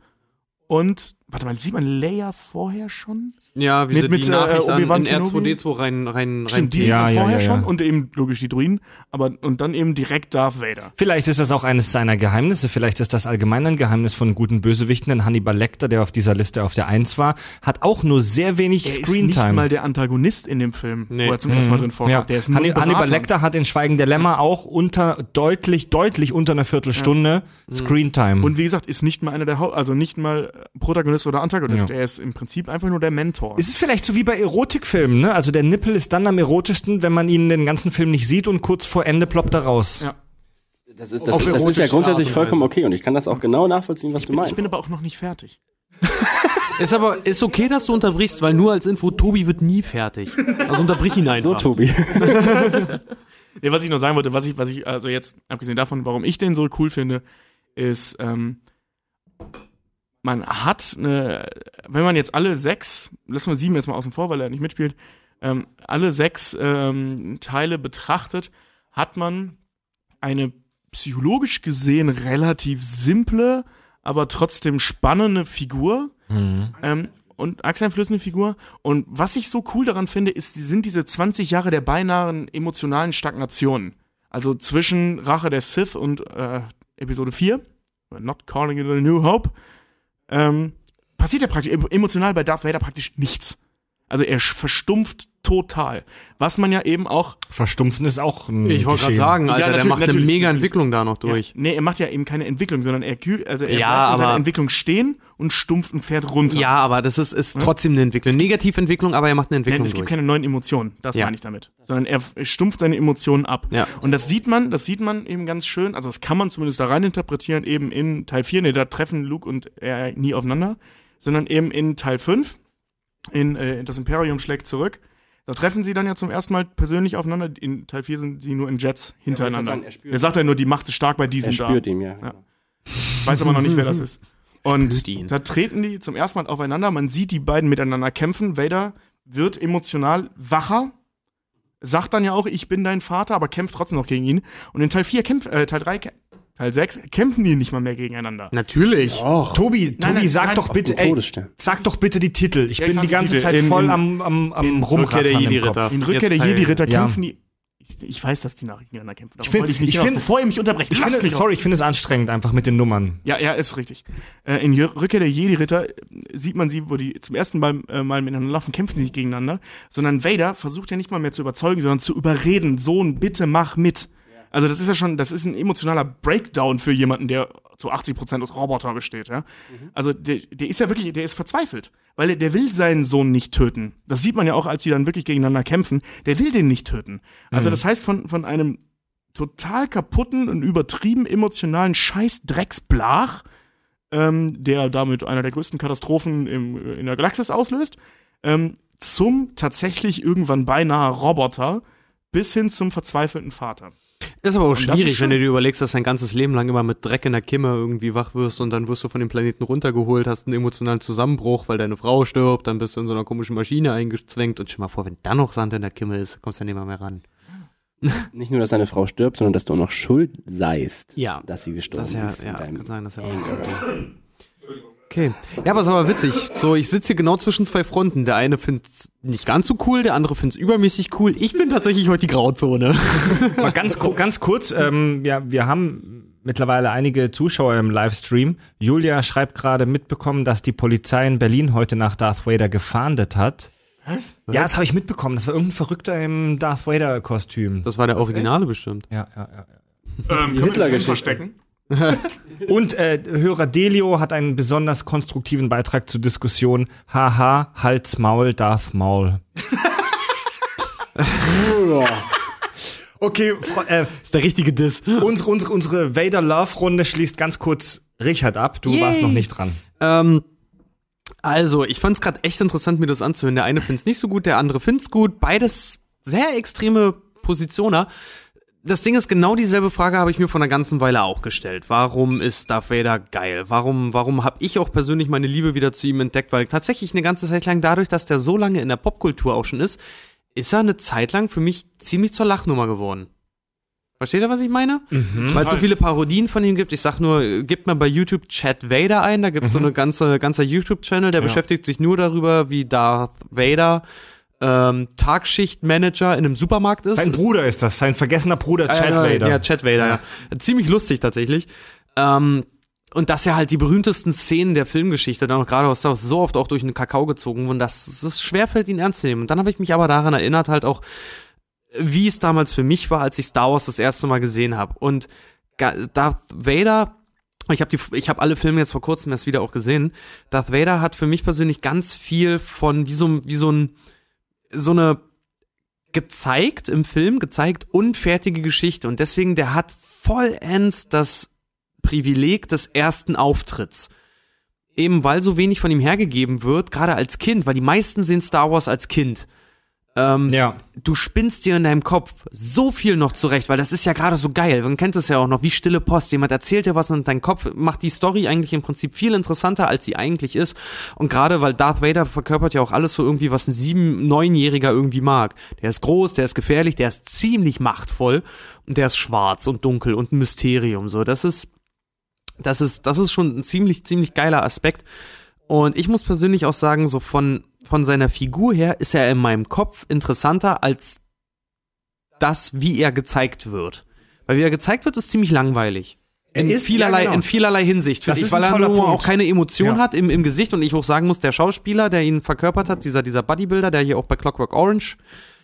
Und, warte mal, sieht man Leia vorher schon? Ja, wie Mit- sie mit, die äh, Nachricht an, Obi-Wan in Kenobi? R2D2 rein, rein, rein Stimmt, die Ja, sind ja, vorher ja, ja. schon und eben logisch die Druiden, aber und dann eben direkt Darth Vader. Vielleicht ist das auch eines seiner Geheimnisse. Vielleicht ist das allgemein ein Geheimnis von guten Bösewichten. Denn Hannibal Lecter, der auf dieser Liste auf der Eins war, hat auch nur sehr wenig Er ist nicht Screentime. mal der Antagonist in dem Film, Nee. wo er zum ersten Mal drin vorkommt. Ja. Der ist nur Hannibal. Lecter hat in Schweigen der Lämmer auch unter deutlich, deutlich unter einer Viertelstunde Screentime. Und wie gesagt, ist nicht mal einer der Haupt, also nicht mal Protagonist oder Antagonist. Ja. Er ist im Prinzip einfach nur der Mentor. es ist vielleicht so wie bei Erotikfilmen, ne? Also der Nippel ist dann am erotischsten, wenn man ihn den ganzen Film nicht sieht und kurz vor Ende ploppt er raus. Ja. Das ist, das, ist, das ist ja grundsätzlich vollkommen okay und ich kann das auch genau nachvollziehen, was du ich meinst. bin aber auch noch nicht fertig. Ist aber, ist okay, dass du unterbrichst, weil nur als Info, Tobi wird nie fertig. Also unterbrich ihn einfach. So, Tobi. Nee, was ich noch sagen wollte, was ich, was ich, also jetzt, abgesehen davon, warum ich den so cool finde, ist, ähm, man hat eine, wenn man jetzt alle sechs, lassen wir sieben jetzt mal außen vor, weil er nicht mitspielt, ähm, alle sechs ähm, Teile betrachtet, hat man eine psychologisch gesehen relativ simple, aber trotzdem spannende Figur ähm, und achseinflößende Figur. Und was ich so cool daran finde, ist, sind diese 20 Jahre der beinahen emotionalen Stagnation. Also zwischen Rache der Sith und äh, Episode 4, Not Calling it a New Hope, ähm, passiert ja praktisch emotional bei Darth Vader praktisch nichts. Also er verstumpft total. Was man ja eben auch Verstumpfen ist auch ein Ich wollte gerade sagen, Alter, der natürlich, macht eine mega natürlich. Entwicklung da noch durch. Ja, nee, er macht ja eben keine Entwicklung, sondern er kühlt, also er Ja, bleibt in seiner Entwicklung stehen und stumpft und fährt runter. Ja, aber das ist, ist trotzdem eine Entwicklung. Negativentwicklung, aber er macht eine Nein, Entwicklung es gibt durch. keine neuen Emotionen, das Ja. meine ich damit. Sondern er stumpft seine Emotionen ab. Ja. Und das sieht man, das sieht man eben ganz schön, also das kann man zumindest da rein interpretieren, eben in Teil 4, ne, da treffen Luke und er nie aufeinander, sondern eben in Teil 5, in äh, das Imperium schlägt zurück. Da treffen sie dann ja zum ersten Mal persönlich aufeinander. In Teil 4 sind sie nur in Jets hintereinander. sagen, er spürt- er sagt ja nur, die Macht ist stark bei diesen Er da. spürt ihn, ja. Ja. Weiß aber noch nicht, wer das ist. Und da treten die zum ersten Mal aufeinander. Man sieht die beiden miteinander kämpfen. Vader wird emotional wacher. Sagt dann ja auch, ich bin dein Vater, aber kämpft trotzdem noch gegen ihn. Und in Teil 4 kämpft, äh, Teil 3, kä- Teil 6 kämpfen die nicht mal mehr gegeneinander. Natürlich. Och, Tobi, Tobi, nein, sag nein, doch bitte, ey, sag doch bitte die Titel. Ich Ja, bin die die ganze Titel. Zeit In- voll in- am, am, am in Rückkehr der im Jedi-Ritter. Kopf. In Rückkehr Jetzt der Jedi-Ritter ja. kämpfen die. Ich, ich weiß, dass die nach gegeneinander kämpfen. Ich find- wollte ich nicht ich find- bevor ihr mich unterbrecht. Ich finde, mich doch. sorry, ich finde es anstrengend einfach mit den Nummern. Ja, ja, ist richtig. Äh, in Rückkehr der Jedi-Ritter äh, sieht man sie, wo die zum ersten Mal, äh, mal miteinander laufen, kämpfen sie nicht gegeneinander, sondern Vader versucht ja nicht mal mehr zu überzeugen, sondern zu überreden. Sohn, bitte mach mit. Also das ist ja schon, das ist ein emotionaler Breakdown für jemanden, der zu 80 Prozent aus Roboter besteht, ja. Also der, der ist ja wirklich, der ist verzweifelt, weil er, der will seinen Sohn nicht töten. Das sieht man ja auch, als sie dann wirklich gegeneinander kämpfen. Der will den nicht töten. Also das heißt, von, von einem total kaputten und übertrieben emotionalen Scheiß-Drecksblach, ähm, der damit einer der größten Katastrophen im, in der Galaxis auslöst, ähm, zum tatsächlich irgendwann beinahe Roboter bis hin zum verzweifelten Vater. Ist aber auch ist schwierig, wenn du dir überlegst, dass dein ganzes Leben lang immer mit Dreck in der Kimme irgendwie wach wirst und dann wirst du von dem Planeten runtergeholt, hast einen emotionalen Zusammenbruch, weil deine Frau stirbt, dann bist du in so einer komischen Maschine eingezwängt und stell mal vor, wenn da noch Sand in der Kimme ist, kommst du ja nicht mehr ran. Nicht nur, dass deine Frau stirbt, sondern dass du auch noch schuld seist, Ja. dass sie gestorben Das ist ja, ja, kann sein, das ist ja auch. Okay. Ja, aber es ist aber witzig. So, ich sitze hier genau zwischen zwei Fronten. Der eine find's nicht ganz so cool, der andere find's übermäßig cool. Ich bin tatsächlich heute die Grauzone. Mal ganz, ganz kurz, ähm, ja, wir haben mittlerweile einige Zuschauer im Livestream. Julia schreibt gerade mitbekommen, dass die Polizei in Berlin heute nach Darth Vader gefahndet hat. Was? Ja, das habe ich mitbekommen. Das war irgendein Verrückter im Darth Vader-Kostüm. Das war der Originale bestimmt. Ja, ja, ja. Ähm, können wir den verstecken? Und äh, Hörer Delio hat einen besonders konstruktiven Beitrag zur Diskussion. Haha, Hals, Maul, Darth Maul. okay, äh, ist der richtige Diss. unsere, unsere, unsere Vader-Love-Runde schließt ganz kurz Richard ab. Du Yay. warst noch nicht dran. Ähm, also, ich fand's gerade echt interessant, mir das anzuhören. Der eine find's nicht so gut, der andere find's gut. Beides sehr extreme Positioner. Das Ding ist, genau dieselbe Frage habe ich mir vor einer ganzen Weile auch gestellt. Warum ist Darth Vader geil? Warum, warum habe ich auch persönlich meine Liebe wieder zu ihm entdeckt? Weil tatsächlich eine ganze Zeit lang, dadurch, dass der so lange in der Popkultur auch schon ist, ist er eine Zeit lang für mich ziemlich zur Lachnummer geworden. Versteht ihr, was ich meine? Weil es so viele Parodien von ihm gibt. Ich sag nur, äh, gibt mal bei YouTube Chad Vader ein. Da gibt es so eine ganze, ganzer YouTube-Channel, der beschäftigt sich nur darüber, wie Darth Vader ähm, Tagschichtmanager in einem Supermarkt ist. Sein Bruder ist das, sein vergessener Bruder Chad ja, Vader. Ja, Chad Vader, ja. Ziemlich lustig tatsächlich. Ähm, und dass ja halt die berühmtesten Szenen der Filmgeschichte dann auch gerade aus Star Wars so oft auch durch den Kakao gezogen wurden, dass es schwerfällt, ihn ernst zu nehmen. Und dann habe ich mich aber daran erinnert, halt auch, wie es damals für mich war, als ich Star Wars das erste Mal gesehen habe. Und Darth Vader, ich habe die, ich habe alle Filme jetzt vor kurzem erst wieder auch gesehen. Darth Vader hat für mich persönlich ganz viel von wie so, wie so ein, so eine gezeigt im Film, gezeigt unfertige Geschichte und deswegen der hat vollends das Privileg des ersten Auftritts. Eben weil so wenig von ihm hergegeben wird, gerade als Kind, weil die meisten sehen Star Wars als Kind. Ähm, Ja. du spinnst dir in deinem Kopf so viel noch zurecht, weil das ist ja gerade so geil. Man kennt es ja auch noch, wie stille Post. Jemand erzählt dir was und dein Kopf macht die Story eigentlich im Prinzip viel interessanter, als sie eigentlich ist. Und gerade weil Darth Vader verkörpert ja auch alles so irgendwie, was ein sieben-, neunjähriger irgendwie mag. Der ist groß, der ist gefährlich, der ist ziemlich machtvoll und der ist schwarz und dunkel und ein Mysterium. So, das ist, das ist, das ist schon ein ziemlich, ziemlich geiler Aspekt. Und ich muss persönlich auch sagen, so von, von seiner Figur her ist er in meinem Kopf interessanter als das, wie er gezeigt wird. Weil wie er gezeigt wird, ist ziemlich langweilig. In ist- vielerlei, ja, genau. in vielerlei Hinsicht. Das ich, weil er nur Punkt. auch keine Emotion Ja. hat im, im Gesicht und ich auch sagen muss, der Schauspieler, der ihn verkörpert hat, dieser, dieser Bodybuilder, der hier auch bei Clockwork Orange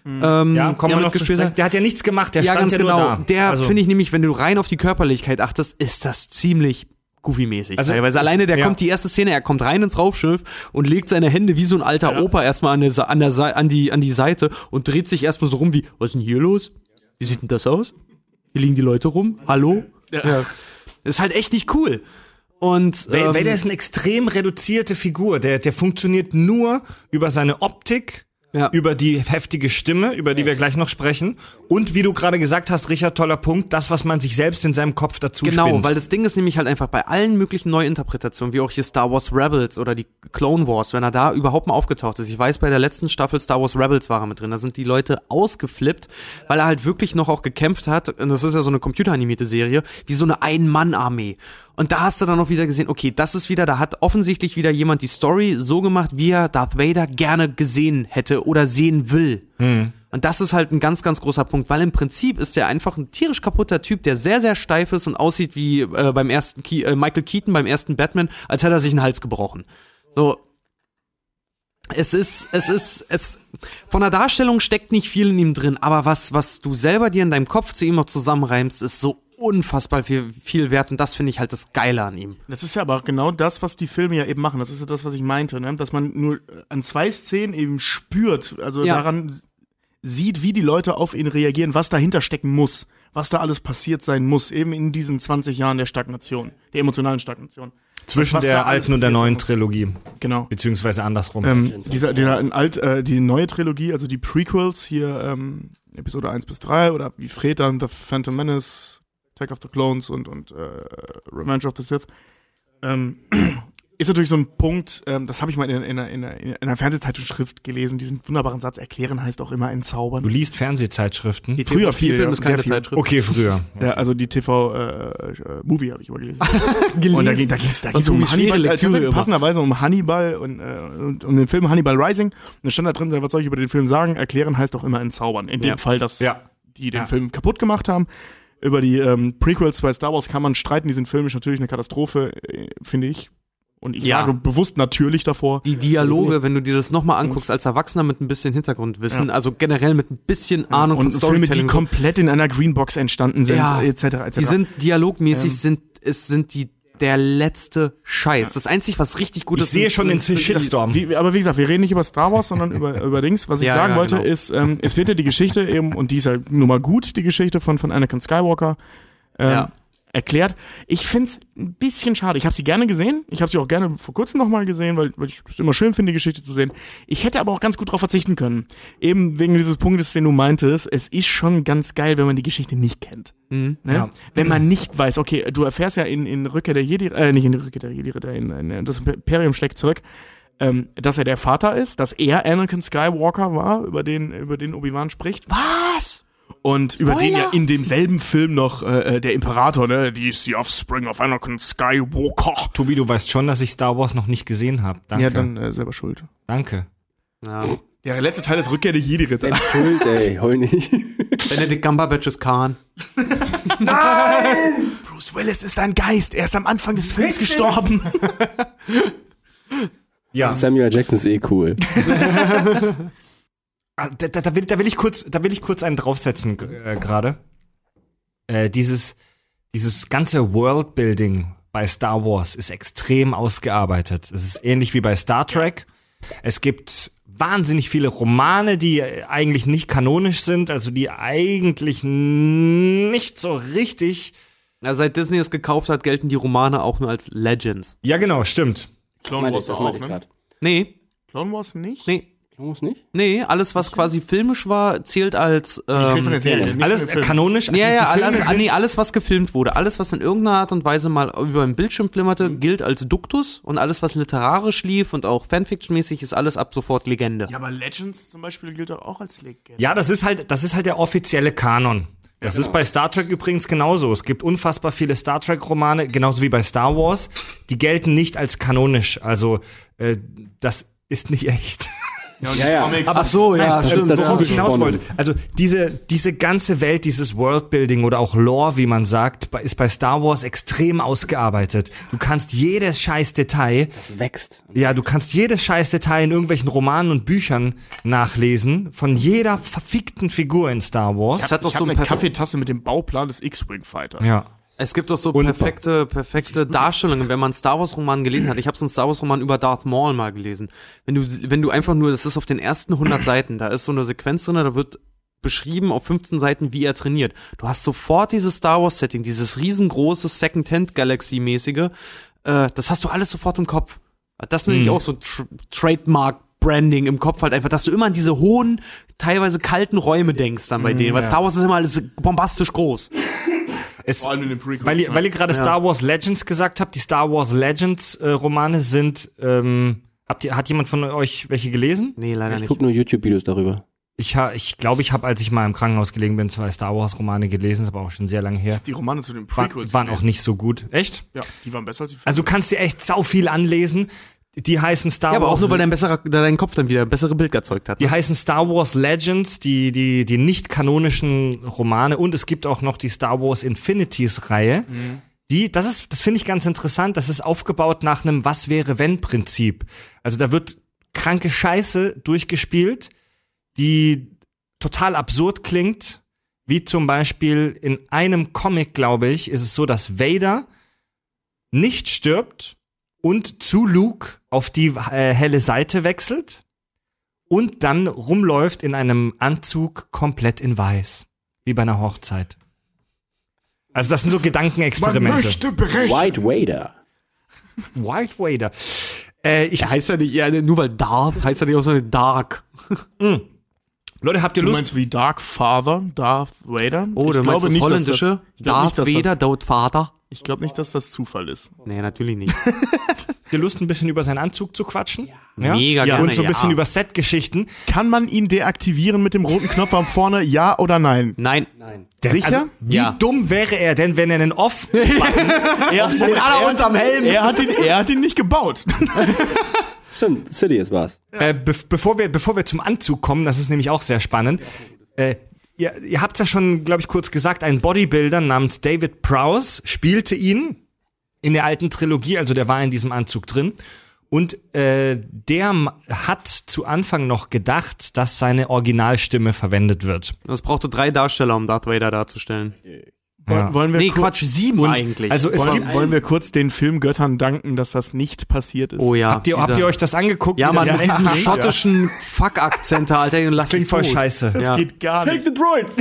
ähm, Ja, kommen wir der noch zu sprechen. hat. Der hat ja nichts gemacht, der ja, stand ganz ja genau. nur da. Der Also- finde ich nämlich, wenn du rein auf die Körperlichkeit achtest, ist das ziemlich Goofy-mäßig. Also- teilweise alleine, der ja. kommt die erste Szene, er kommt rein ins Raumschiff und legt seine Hände wie so ein alter Opa erstmal an, der, an, der, an, die, an die Seite und dreht sich erstmal so rum wie, was ist denn hier los? Wie sieht denn das aus? Hier liegen die Leute rum. Hallo? Ja. Ist halt echt nicht cool. Und ähm, Vader ist eine extrem reduzierte Figur. Der, der funktioniert nur über seine Optik, Ja. über die heftige Stimme, über die wir gleich noch sprechen. Und wie du gerade gesagt hast, Richard, toller Punkt, das, was man sich selbst in seinem Kopf dazu Genau, spinnt. weil das Ding ist nämlich halt einfach bei allen möglichen Neuinterpretationen, wie auch hier Star Wars Rebels oder die Clone Wars, wenn er da überhaupt mal aufgetaucht ist. Ich weiß, bei der letzten Staffel Star Wars Rebels war er mit drin. Da sind die Leute ausgeflippt, weil er halt wirklich noch auch gekämpft hat. Und das ist ja so eine computeranimierte Serie, wie so eine Ein-Mann-Armee. Und da hast du dann auch wieder gesehen, okay, das ist wieder, da hat offensichtlich wieder jemand die Story so gemacht, wie er Darth Vader gerne gesehen hätte oder sehen will. Und das ist halt ein ganz, ganz großer Punkt, weil im Prinzip ist er einfach ein tierisch kaputter Typ, der sehr, sehr steif ist und aussieht wie äh, beim ersten Ke äh, Michael Keaton beim ersten Batman, als hätte er sich einen Hals gebrochen. So. Es ist, es ist, es, von der Darstellung steckt nicht viel in ihm drin, aber was, was du selber dir in deinem Kopf zu ihm noch zusammenreimst, ist so unfassbar viel, viel wert und das finde ich halt das Geile an ihm. Das ist ja aber genau das, was die Filme ja eben machen. Das ist ja das, was ich meinte, ne? dass man nur an zwei Szenen eben spürt, also Ja. daran sieht, wie die Leute auf ihn reagieren, was dahinter stecken muss, was da alles passiert sein muss, eben in diesen 20 Jahren der Stagnation, der emotionalen Stagnation. Zwischen der alten und der neuen. Trilogie, Genau. beziehungsweise andersrum. Ähm, dieser, in alt, äh, die neue Trilogie, also die Prequels hier, ähm, Episode 1 bis 3 oder wie Fred dann The Phantom Menace, Attack of the Clones und, und äh, Revenge of the Sith, ähm, ist natürlich so ein Punkt, ähm, das habe ich mal in, in, einer- in, in einer Fernsehzeitschrift gelesen, diesen wunderbaren Satz, erklären heißt auch immer entzaubern. Du liest Fernsehzeitschriften? Die Früher viel, Film ist keine. Zeitschrift. Okay, früher. Ja, also die TV-Movie habe ich immer gelesen. Und da ging da da ging's war um Hannibal, äh, Lektüre passenderweise um Hannibal und, äh, und um den Film Hannibal Rising. Und da stand da drin, was soll ich über den Film sagen? Erklären heißt auch immer entzaubern. In dem Ja. Fall, dass Ja. die den Ja. Film kaputt gemacht haben. Über die ähm, Prequels bei Star Wars kann man streiten, die sind filmisch natürlich eine Katastrophe, äh, finde ich. Und ich Ja. sage bewusst natürlich davor. Die Dialoge, wenn du dir das nochmal anguckst, als Erwachsener mit ein bisschen Hintergrundwissen, Ja. also generell mit ein bisschen Ahnung und von Filme, die komplett in einer Greenbox entstanden sind, Ja. etc. etc. die sind dialogmäßig, Ähm. sind, es sind die der letzte Scheiß. Das einzige, was richtig gut Ich ist. sehe sind- schon den Shitstorm. Wie, aber wie gesagt, wir reden nicht über Star Wars, sondern über, über Dings. Was ich Ja, sagen ja, wollte, genau. ist, ähm, es wird ja die Geschichte eben, und die ist ja nun mal gut, die Geschichte von, von Anakin Skywalker, ähm, Ja. Erklärt. Ich find's ein bisschen schade. Ich habe sie gerne gesehen. Ich habe sie auch gerne vor kurzem nochmal gesehen, weil, weil ich es immer schön finde, die Geschichte zu sehen. Ich hätte aber auch ganz gut darauf verzichten können. Eben wegen dieses Punktes, den du meintest. Es ist schon ganz geil, wenn man die Geschichte nicht kennt. Mhm. Ne? Ja. Wenn man nicht weiß, okay, du erfährst ja in, in Rückkehr der Jedi, äh, nicht in Rückkehr der Jedi, Ritter, in, in das Imperium schlägt zurück, ähm, dass er der Vater ist, dass er Anakin Skywalker war, über den, über den Obi-Wan spricht. Was? Und über den ja in demselben Film noch äh, äh, der Imperator, ne, die ist die Offspring of Anakin Skywalker. Tobi, du weißt schon, dass ich Star Wars noch nicht gesehen habe. Danke. Ja, dann äh, selber schuld. Danke. Ja. Ja, der letzte Teil ist Rückkehr der Jedi-Ritter. Schuld, ey, heul nicht. Benedict Cumberbatch ist Khan. Bruce Willis ist ein Geist. Er ist am Anfang des Films gestorben. Ja, Samuel Jackson ist eh cool. Ah, da, da, da, will, da will ich kurz, da will ich kurz einen draufsetzen äh, gerade. Äh, dieses, dieses ganze Worldbuilding bei Star Wars ist extrem ausgearbeitet. Es ist ähnlich wie bei Star Trek. Es gibt wahnsinnig viele Romane, die äh, eigentlich nicht kanonisch sind, also die eigentlich nicht so richtig. Ja, seit Disney es gekauft hat, gelten die Romane auch nur als Legends. Ja, genau, stimmt. Clone Wars auch, ne? Nee, Clone Wars nicht? nee, Muss nicht? nee, alles, was quasi filmisch war, zählt als. Von der Ähm, Serie. Alles äh, kanonisch. ja, die, ja, alles, nee, alles, was gefilmt wurde, alles, was in irgendeiner Art und Weise mal über den Bildschirm flimmerte, gilt als Duktus und alles, was literarisch lief und auch Fanfiction-mäßig, ist alles ab sofort Legende. Ja, aber Legends zum Beispiel gilt doch auch als Legende. Ja, das ist halt, das ist halt der offizielle Kanon. Das ist bei Star Trek übrigens genauso. Es gibt unfassbar viele Star Trek Romane, genauso wie bei Star Wars. Die gelten nicht als kanonisch. Also äh, das ist nicht echt. Ja, und Ja, die ja. Comics. Ach so, ja, das ist stimmt. Worauf ich hinaus wollte. Also diese, diese ganze Welt, dieses Worldbuilding oder auch Lore, wie man sagt, ist bei Star Wars extrem ausgearbeitet. Du kannst jedes scheiß Detail Das wächst. Ja, du kannst jedes scheiß Detail in irgendwelchen Romanen und Büchern nachlesen, von jeder verfickten Figur in Star Wars. Es hat doch so eine Kaffeetasse mit dem Bauplan des X-Wing Fighters. Ja. Es gibt doch so perfekte, perfekte Darstellungen, wenn man Star Wars Roman gelesen hat. Ich habe so einen Star Wars Roman über Darth Maul mal gelesen. Wenn du, wenn du einfach nur, das ist auf den ersten 100 Seiten, da ist so eine Sequenz drin, da wird beschrieben auf 15 Seiten, wie er trainiert. Du hast sofort dieses Star Wars Setting, dieses riesengroße Second-Hand Galaxy mäßige, äh, das hast du alles sofort im Kopf. Das nenne ich Mhm. auch so Tr Trademark Branding im Kopf halt einfach, dass du immer an diese hohen, teilweise kalten Räume denkst dann bei denen, weil Star Wars ist immer alles bombastisch groß. Es, Vor allem in den Prequels. weil, ihr- weil ihr gerade Ja. Star Wars Legends gesagt habt, die Star Wars Legends äh, Romane sind, ähm, habt ihr, hat jemand von euch welche gelesen? Nee, leider Ich nicht. gucke nur YouTube-Videos darüber. Ich ha, ich glaube, ich habe, als ich mal im Krankenhaus gelegen bin, zwei Star Wars Romane gelesen, ist aber auch schon sehr lange her. die Romane zu den War, Prequels. waren auch nicht so gut. Echt? Ja, die waren besser als die Filme. Also du kannst dir echt sau viel anlesen. Die heißen Star Ja, aber auch Wars. nur, weil dein, besserer, dein Kopf dann wieder ein bessere Bild erzeugt hat. Die Ne? heißen Star Wars Legends, die, die, die nicht kanonischen Romane und es gibt auch noch die Star Wars Infinities Reihe. Die, das ist, das finde ich ganz interessant. Das ist aufgebaut nach einem Was wäre wenn Prinzip. Also da wird kranke Scheiße durchgespielt, die total absurd klingt, wie zum Beispiel in einem Comic, glaube ich, ist es so, dass Vader nicht stirbt und zu Luke auf die äh, helle Seite wechselt und dann rumläuft in einem Anzug komplett in weiß, wie bei einer Hochzeit. Also das sind so Gedankenexperimente. brechen. White Wader. White Vader. Äh, ich, Er heißt ja nicht, ja, nur weil Darth, heißt er nicht auch so Dark. Leute, habt ihr Du Lust? meinst wie Dark Father, Darth Vader? Oh, du ich meinst das nicht, dass Holländische? Das, ich glaube nicht, Darth dass Vader, das, Darth Vater? Ich glaub nicht, dass das Zufall ist. Nee, natürlich nicht. Habt ihr Lust, ein bisschen über seinen Anzug zu quatschen? Ja. Mega Ja. gerne, Und so ein bisschen ja. über Set-Geschichten. Kann man ihn deaktivieren mit dem roten Knopf am vorne, ja oder nein? Nein. Nein. Der, Sicher? Also, wie Ja. dumm wäre er denn, wenn er einen Off Er, auf seinem er, unterm Helm. er, hat ihn, er hat ihn nicht gebaut. Stimmt, Sidious war's. Äh, be bevor, wir, bevor wir zum Anzug kommen, das ist nämlich auch sehr spannend. Äh, ihr, ihr habt ja schon, glaube ich, kurz gesagt, ein Bodybuilder namens David Prowse spielte ihn in der alten Trilogie, also der war in diesem Anzug drin. Und äh, der hat zu Anfang noch gedacht, dass seine Originalstimme verwendet wird. Das brauchte drei Darsteller, um Darth Vader darzustellen. Ja. Wollen wir Nee, Quatsch, sieben eigentlich. Also es wollen, gibt, wollen wir kurz den Filmgöttern danken, dass das nicht passiert ist? oh ja. habt, ihr, habt ihr euch das angeguckt? Ja, das mit diesem Ja. schottischen Fuck-Akzent, Alter. und lass Das klingt voll tot. scheiße. Das Ja. geht gar nicht. the droids!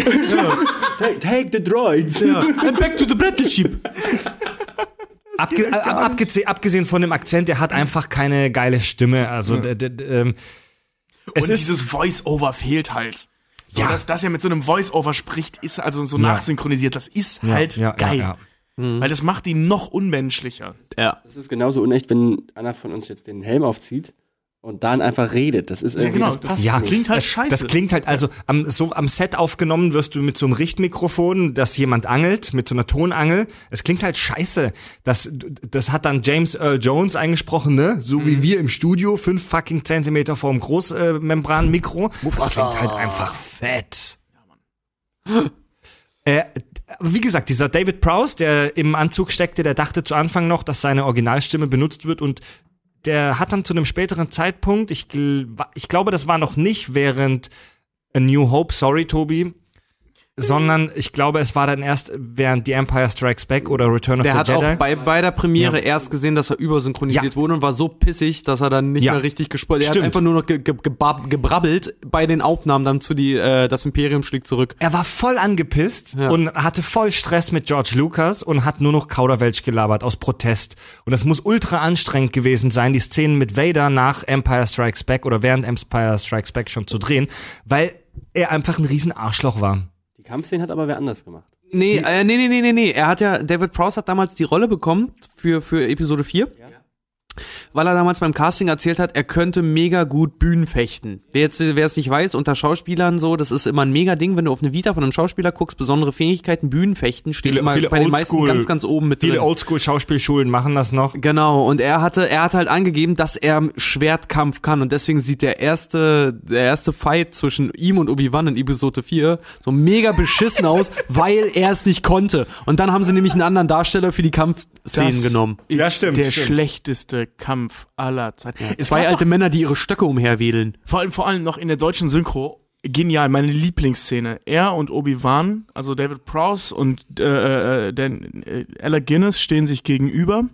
take, take the droids! And back to the Battleship. Abge ab abgesehen, abgesehen von dem Akzent, der hat einfach keine geile Stimme. Also ähm, es Und ist dieses Voice-Over fehlt halt. So, Ja. dass, dass er mit so einem Voice-Over spricht, ist also so Ja. nachsynchronisiert. Das ist ja, halt ja, geil. Ja, ja. Weil das macht ihn noch unmenschlicher. Ja. Das ist genauso unecht, wenn einer von uns jetzt den Helm aufzieht und dann einfach redet. Das ist irgendwie, genau, das das- passt Ja, nicht. Klingt halt das, scheiße. Das klingt halt, also am, so am Set aufgenommen wirst du mit so einem Richtmikrofon, dass jemand angelt, mit so einer Tonangel. Es klingt halt scheiße. Das, das hat dann James Earl Jones eingesprochen, ne? So Mhm. wie wir im Studio, fünf fucking Zentimeter vorm Großmembranmikro. Das klingt halt einfach fett. Äh, wie gesagt, dieser David Prowse, der im Anzug steckte, der dachte zu Anfang noch, dass seine Originalstimme benutzt wird und der hat dann zu einem späteren Zeitpunkt, ich, ich glaube, das war noch nicht während A New Hope, sorry Tobi, sondern ich glaube, es war dann erst während The Empire Strikes Back oder Return of Der the hat Jedi. auch bei, bei der Premiere Ja. erst gesehen, dass er übersynchronisiert Ja. wurde und war so pissig, dass er dann nicht Ja. mehr richtig gesprochen hat. Er hat einfach nur noch ge ge gebrabbelt bei den Aufnahmen dann zu die, äh, das Imperium schlägt zurück. er war voll angepisst und hatte voll Stress mit George Lucas und hat nur noch Kauderwelsch gelabert aus Protest. Und das muss ultra anstrengend gewesen sein, die Szenen mit Vader nach Empire Strikes Back oder während Empire Strikes Back schon zu drehen, weil er einfach ein riesen Arschloch war. Die Kampfszenen hat aber wer anders gemacht. Nee, äh, nee, nee, nee, nee, nee. Er hat ja, David Prowse hat damals die Rolle bekommen für, für Episode 4. Weil er damals beim Casting erzählt hat, er könnte mega gut Bühnen fechten. Wer jetzt, wer es nicht weiß, unter Schauspielern so, das ist immer ein mega Ding, wenn du auf eine Vita von einem Schauspieler guckst, besondere Fähigkeiten, Bühnenfechten, steht immer bei den meisten ganz, ganz oben mit Viele drin. Oldschool-Schauspielschulen machen das noch. Genau, und er hatte, er hat halt angegeben, dass er Schwertkampf kann und deswegen sieht der erste, der erste Fight zwischen ihm und Obi-Wan in Episode 4 so mega beschissen aus, weil er es nicht konnte. Und dann haben sie nämlich einen anderen Darsteller für die Kampfszenen Das genommen. Ist Ja, stimmt, Der stimmt. schlechteste Kampf aller Zeiten. Es Zwei alte Männer, die ihre Stöcke umherwedeln. Vor allem, vor allem noch in der deutschen Synchro. Genial, meine Lieblingsszene. Er und Obi-Wan, also David Prowse und äh, äh, Dan, äh, Alec Guinness stehen sich gegenüber,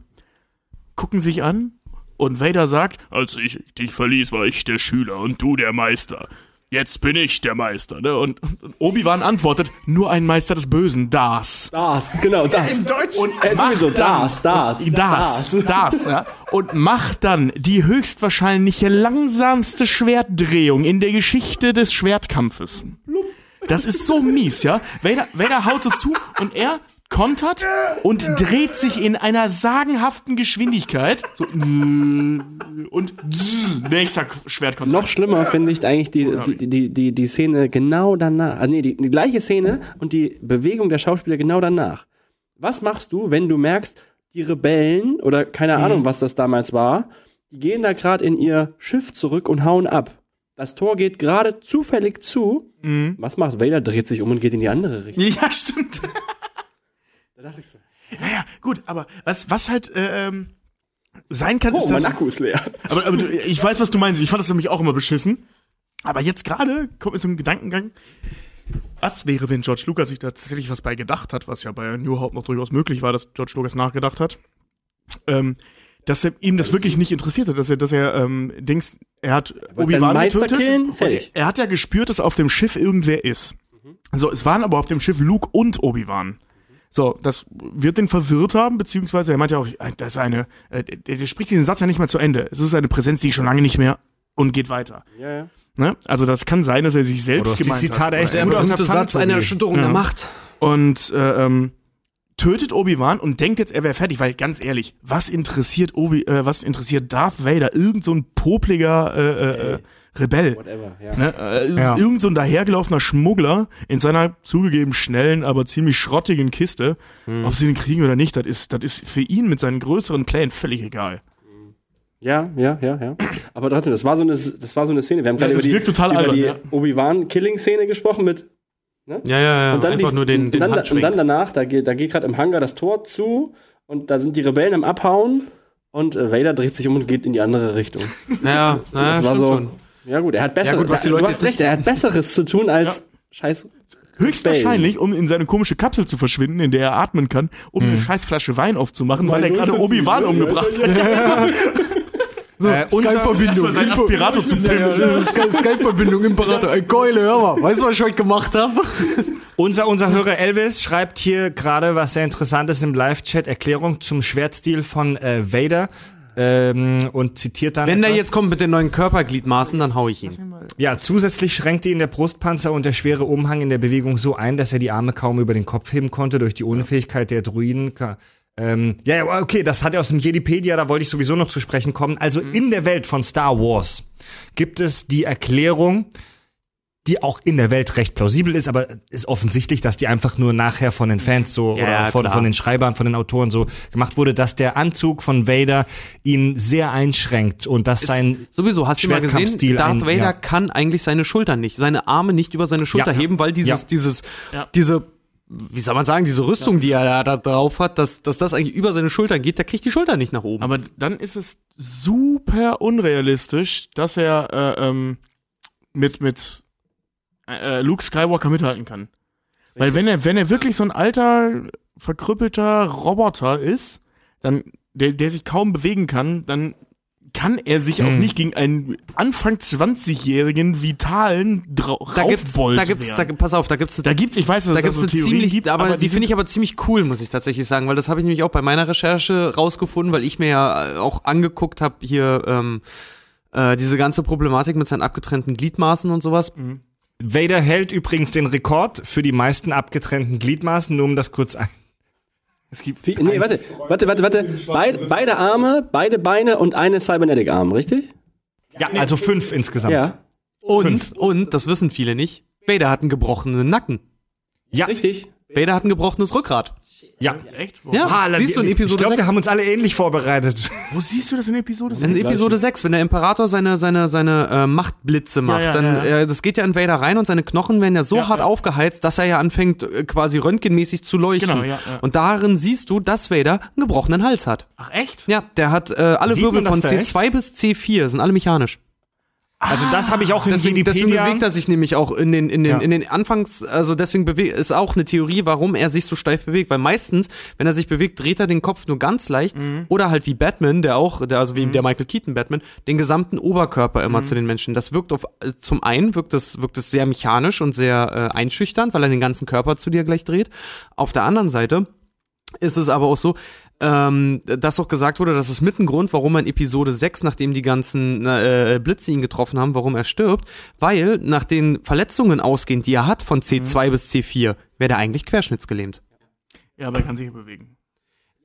gucken sich an und Vader sagt, als ich dich verließ, war ich der Schüler und du der Meister. Jetzt bin ich der Meister. Ne? Und, und Obi-Wan antwortet, nur ein Meister des Bösen, das. Das, genau, das. Im Deutsch. Und macht sowieso, dann- das, das, Das, das, ja. Und macht dann die höchstwahrscheinliche langsamste Schwertdrehung in der Geschichte des Schwertkampfes. Das ist so mies, ja. Vader, Vader haut so zu und er kontert und dreht sich in einer sagenhaften Geschwindigkeit. So, und nächster Schwertkontakt. Noch schlimmer finde ich eigentlich die, die, die, die, die Szene genau danach. Ah, nee, die, die gleiche Szene und die Bewegung der Schauspieler genau danach. Was machst du, wenn du merkst, die Rebellen oder keine Ahnung, was das damals war, die gehen da gerade in ihr Schiff zurück und hauen ab. Das Tor geht gerade zufällig zu. Was macht Vader? Dreht sich um und geht in die andere Richtung. Ja, stimmt. Da dachte ich so, Naja, gut, aber was, was halt äh, ähm, sein kann, oh, ist mein das. Akku ist leer. Aber, aber du, ich weiß, was du meinst. Ich fand das nämlich auch immer beschissen. Aber jetzt gerade kommt mir so ein Gedankengang. Was wäre, wenn George Lucas sich da tatsächlich was bei gedacht hat, was ja bei New Hope noch durchaus möglich war, dass George Lucas nachgedacht hat, ähm, dass er ihm das wirklich nicht interessierte, dass er, dass er ähm, denkst, er hat Obi-Wan getötet. killen, fertig. Er, hat ja gespürt, dass auf dem Schiff irgendwer ist. So, es waren aber auf dem Schiff Luke und Obi-Wan. So, das wird den verwirrt haben, beziehungsweise er meint ja auch, das ist eine, äh, der, der spricht diesen Satz ja nicht mal zu Ende. Es ist eine Präsenz, die ich schon lange nicht mehr und geht weiter. Ja, ja. Ne? Also das kann sein, dass er sich selbst Oder gemeint Zitate hat. echt Oder er- der berühmte Satz, eine Tobi. Erschütterung Ja. der Macht. und äh, ähm, tötet Obi-Wan und denkt jetzt, er wäre fertig, weil ganz ehrlich, was interessiert Obi, äh, was interessiert Darth Vader, irgend so ein popliger äh, äh, äh, Rebell, Whatever, ja. ne? äh, Ja. irgend so ein dahergelaufener Schmuggler in seiner zugegeben schnellen, aber ziemlich schrottigen Kiste, ob sie den kriegen oder nicht, das ist, das ist für ihn mit seinen größeren Plänen völlig egal. Ja, ja, ja, ja. Aber trotzdem, das war so eine, das war so eine Szene. Wir haben Ja, gerade über die, über albern, die ja. Obi-Wan-Killing-Szene gesprochen mit Ja, ja, ja. und dann einfach die, nur den, und den dann, und dann danach, da geht, da geht gerade im Hangar das Tor zu und da sind die Rebellen am Abhauen und äh, Vader dreht sich um und geht in die andere Richtung. Naja, naja, Das war so. schon. Ja gut, er hat besseres. Ja, gut, was die du Leute hast jetzt recht, er hat besseres zu tun als Scheiß. Höchstwahrscheinlich, um in seine komische Kapsel zu verschwinden, in der er atmen kann, um eine scheiß Flasche Wein aufzumachen, weil er gerade Obi-Wan umgebracht hat. Äh, unser, Erstmal sein Aspirator zu filmen. Skype-Verbindung, Imperator. Ey, Keule, hör mal. Weißt du, was ich heute gemacht habe? unser, unser Hörer Elvis schreibt hier gerade was sehr Interessantes im Live-Chat, Erklärung zum Schwertstil von äh, Vader. Ähm, und zitiert dann Wenn der etwas. jetzt kommt mit den neuen Körpergliedmaßen, dann hau ich ihn. Ja, zusätzlich schränkte ihn der Brustpanzer und der schwere Umhang in der Bewegung so ein, dass er die Arme kaum über den Kopf heben konnte durch die Unfähigkeit der Druiden. Ähm, ja, ja, okay, das hat er aus dem Jedipedia, da wollte ich sowieso noch zu sprechen kommen. Also in der Welt von Star Wars gibt es die Erklärung, die auch in der Welt recht plausibel ist, aber ist offensichtlich, dass die einfach nur nachher von den Fans so Ja, oder von, von den Schreibern, von den Autoren so gemacht wurde, dass der Anzug von Vader ihn sehr einschränkt und dass sein Sowieso, hast du mal gesehen, Darth ein- Vader ja. kann eigentlich seine Schultern nicht, seine Arme nicht über seine Schulter Ja. heben, weil dieses, Ja. dieses, Ja. diese, wie soll man sagen, diese Rüstung, die er da, da drauf hat, dass, dass das eigentlich über seine Schultern geht, der kriegt die Schulter nicht nach oben. Aber dann ist es super unrealistisch, dass er äh, ähm, mit, mit äh, Luke Skywalker mithalten kann. Weil wenn er, wenn er wirklich so ein alter, verkrüppelter Roboter ist, dann, der, der sich kaum bewegen kann, dann kann er sich auch Mhm. nicht gegen einen Anfang 20-jährigen vitalen Drau da gibt's, da gibt's, da, pass auf, da gibt's, Da gibt's, ich weiß, dass da es gibt's so eine Theorien ziemlich, gibt, aber, die sind- finde ich aber ziemlich cool, muss ich tatsächlich sagen, weil das habe ich nämlich auch bei meiner Recherche rausgefunden, weil ich mir ja äh, auch angeguckt habe hier ähm, äh, diese ganze Problematik mit seinen abgetrennten Gliedmaßen und sowas. Vader hält übrigens den Rekord für die meisten abgetrennten Gliedmaßen, nur um das kurz ein. Es gibt Wie, nee, warte, warte, warte, warte. Beid, beide Arme, beide Beine und eine Cybernetic Arm, richtig? Ja, also fünf insgesamt. Ja. Und, Fünf. und, das wissen viele nicht, Vader hat einen gebrochenen Nacken. Ja, Richtig. Vader hat ein gebrochenes Rückgrat. Ja. echt? Wo, Ja, Ah, siehst du in ich Episode glaube, 6? wir haben uns alle ähnlich vorbereitet. wo siehst du das in Episode In Episode 6, wenn der Imperator seine, seine, seine äh, Machtblitze macht, ja, dann, ja, ja. Äh, das geht ja in Vader rein und seine Knochen werden ja so Ja, hart ja. aufgeheizt, dass er ja anfängt, äh, quasi röntgenmäßig zu leuchten. Genau, ja, ja. Und darin siehst du, dass Vader einen gebrochenen Hals hat. Ach echt? Ja, der hat äh, alle Sieht Wirbel von da C2 bis C4, sind alle mechanisch. Also das habe ich auch in Deswegen, deswegen Wikipedia. bewegt er sich nämlich auch in den, in den, Ja. in den Anfangs, also deswegen bewegt, ist auch eine Theorie, warum er sich so steif bewegt, weil meistens, wenn er sich bewegt, dreht er den Kopf nur ganz leicht oder halt wie Batman, der auch, der, also wie der Michael Keaton Batman, den gesamten Oberkörper immer zu den Menschen. Das wirkt auf, äh, zum einen wirkt das, wirkt es sehr mechanisch und sehr äh, einschüchternd, weil er den ganzen Körper zu dir gleich dreht. Auf der anderen Seite ist es aber auch so, ähm, dass auch gesagt wurde, das ist mit ein Grund, warum er in Episode 6, nachdem die ganzen äh, Blitze ihn getroffen haben, warum er stirbt, weil nach den Verletzungen ausgehend, die er hat, von C2 bis C4, wäre er eigentlich querschnittsgelähmt. Ja, aber er kann sich ja bewegen.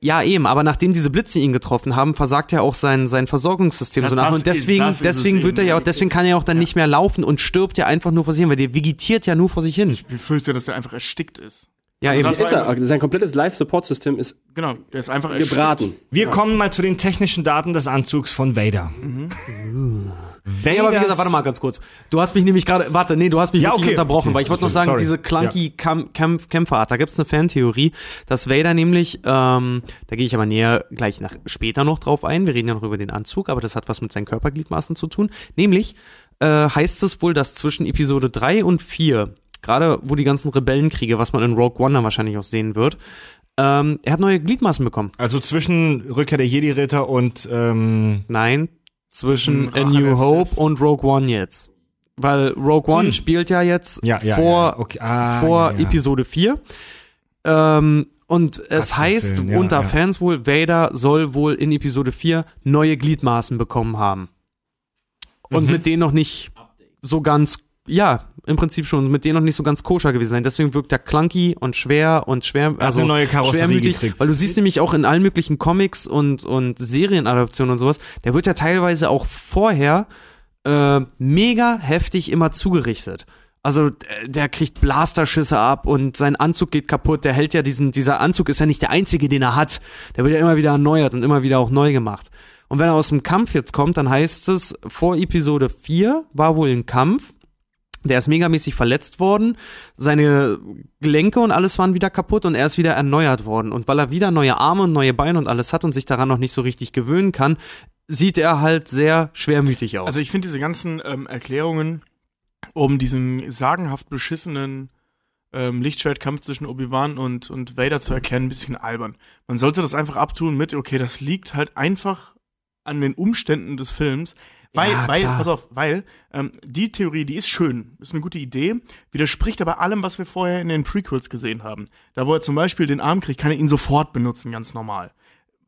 Ja, eben, aber nachdem diese Blitze ihn getroffen haben, versagt ja auch sein, sein Versorgungssystem Ja, so nach. Und deswegen, ist- deswegen wird er ja auch, deswegen kann er ja auch dann nicht mehr laufen und stirbt ja einfach nur vor sich hin, weil der vegetiert ja nur vor sich hin. Ich befürchte, dass er einfach erstickt ist. Ja, Also eben. das Ist er. Sein komplettes Live-Support-System ist Genau, der ist einfach gebraten. Wir kommen mal zu den technischen Daten des Anzugs von Vader. Nee, aber wie gesagt, warte mal ganz kurz. Du hast mich nämlich gerade, warte, nee, du hast mich Ja, wirklich okay. unterbrochen, Okay, weil ich wollte noch sagen, sorry. diese clunky Kam Kämpf Kämpferart, da gibt's eine Fantheorie, dass Vader nämlich, ähm, da gehe ich aber näher gleich nach später noch drauf ein, wir reden ja noch über den Anzug, aber das hat was mit seinen Körpergliedmaßen zu tun, nämlich äh, heißt es wohl, dass zwischen Episode 3 und 4 gerade wo die ganzen Rebellenkriege, was man in Rogue One dann wahrscheinlich auch sehen wird, ähm, er hat neue Gliedmaßen bekommen. Also zwischen Rückkehr der Jedi-Ritter und ähm, Nein, zwischen Hm, A New Hope und Rogue One jetzt. Weil Rogue One Hm. spielt ja jetzt ja, ja, vor, ja, okay. ah, vor. Episode 4. Ähm, und es Gottes heißt unter. Fans wohl, Vader soll wohl in Episode 4 neue Gliedmaßen bekommen haben. Und Mhm. mit denen noch nicht so ganz, ja, im Prinzip schon, mit denen noch nicht so ganz koscher gewesen sein. Deswegen wirkt er clunky und schwer und schwer, also eine neue Karosserie schwermütig, gekriegt. weil du siehst nämlich auch in allen möglichen Comics und, und Serienadaptionen und sowas, der wird ja teilweise auch vorher äh, mega heftig immer zugerichtet. Also der kriegt Blasterschüsse ab und sein Anzug geht kaputt. Der hält ja diesen, dieser Anzug ist ja nicht der einzige, den er hat. Der wird ja immer wieder erneuert und immer wieder auch neu gemacht. Und wenn er aus dem Kampf jetzt kommt, dann heißt es, vor Episode 4 war wohl ein Kampf. Der ist megamäßig verletzt worden. Seine Gelenke und alles waren wieder kaputt und er ist wieder erneuert worden. Und weil er wieder neue Arme und neue Beine und alles hat und sich daran noch nicht so richtig gewöhnen kann, sieht er halt sehr schwermütig aus. Also ich finde diese ganzen ähm, Erklärungen um diesen sagenhaft beschissenen ähm, Lichtschwertkampf zwischen Obi-Wan und, und Vader zu erklären, ein bisschen albern. Man sollte das einfach abtun mit, okay, das liegt halt einfach an den Umständen des Films. Weil, Ja, weil, pass auf, weil ähm, die Theorie, die ist schön, ist eine gute Idee, widerspricht aber allem, was wir vorher in den Prequels gesehen haben. Da wo er zum Beispiel den Arm kriegt, kann er ihn sofort benutzen, ganz normal.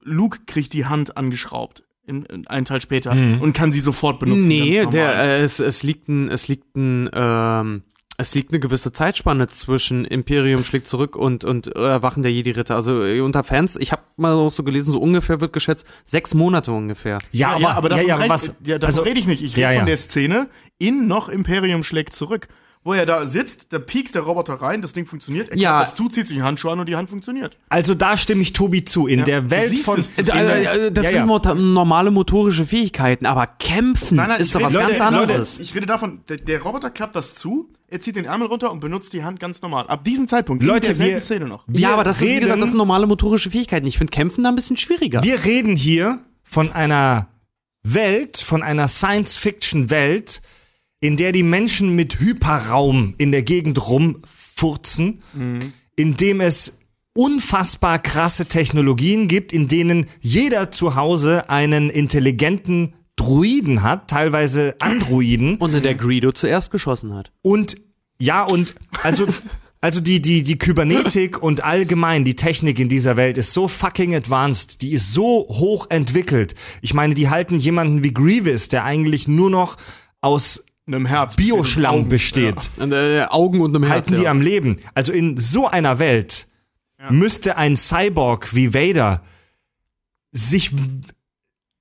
Luke kriegt die Hand angeschraubt, in, in einen Teil später, und kann sie sofort benutzen. nee, der, äh, es, es liegt ein, es liegt ein, ähm, es liegt eine gewisse Zeitspanne zwischen Imperium schlägt zurück und und äh, Erwachen der Jedi-Ritter. Also äh, unter Fans, ich habe mal auch so gelesen, so ungefähr wird geschätzt sechs Monate ungefähr. Ja, aber, ja, aber davon, ja, ja, red- was, ja, davon also, rede ich nicht. Ich rede Ja, ja. von der Szene in noch Imperium schlägt zurück. Wo er da sitzt, da piekst der Roboter rein, das Ding funktioniert, er Ja. klappt das zu, zieht sich den Handschuh an und die Hand funktioniert. also da stimme ich Tobi zu. In der du Welt von es, das Äh, ja- das Ja, sind ja. normale motorische Fähigkeiten, aber kämpfen ist ich doch rede- was Leute, ganz Leute, anderes. ich rede davon, der, der Roboter klappt das zu, er zieht den Ärmel runter und benutzt die Hand ganz normal. Ab diesem Zeitpunkt, Leute, in derselben wir- Szene noch. wir ja, aber das ist, wie reden, gesagt, das sind normale motorische Fähigkeiten. Ich finde Kämpfen da ein bisschen schwieriger. Wir reden hier von einer Welt, von einer Science-Fiction-Welt, in der die Menschen mit Hyperraum in der Gegend rumfurzen, in dem es unfassbar krasse Technologien gibt, in denen jeder zu Hause einen intelligenten Druiden hat, teilweise Androiden. Und in der Greedo zuerst geschossen hat. Und ja, und also, also die, die, die Kybernetik und allgemein die Technik in dieser Welt ist so fucking advanced, die ist so hoch entwickelt. Ich meine, die halten jemanden wie Grievous, der eigentlich nur noch aus Einem Herz. Bioschlamm Augen. besteht, Und, äh, Augen und einem Herz. halten die ja. am Leben. Also in so einer Welt müsste ein Cyborg wie Vader sich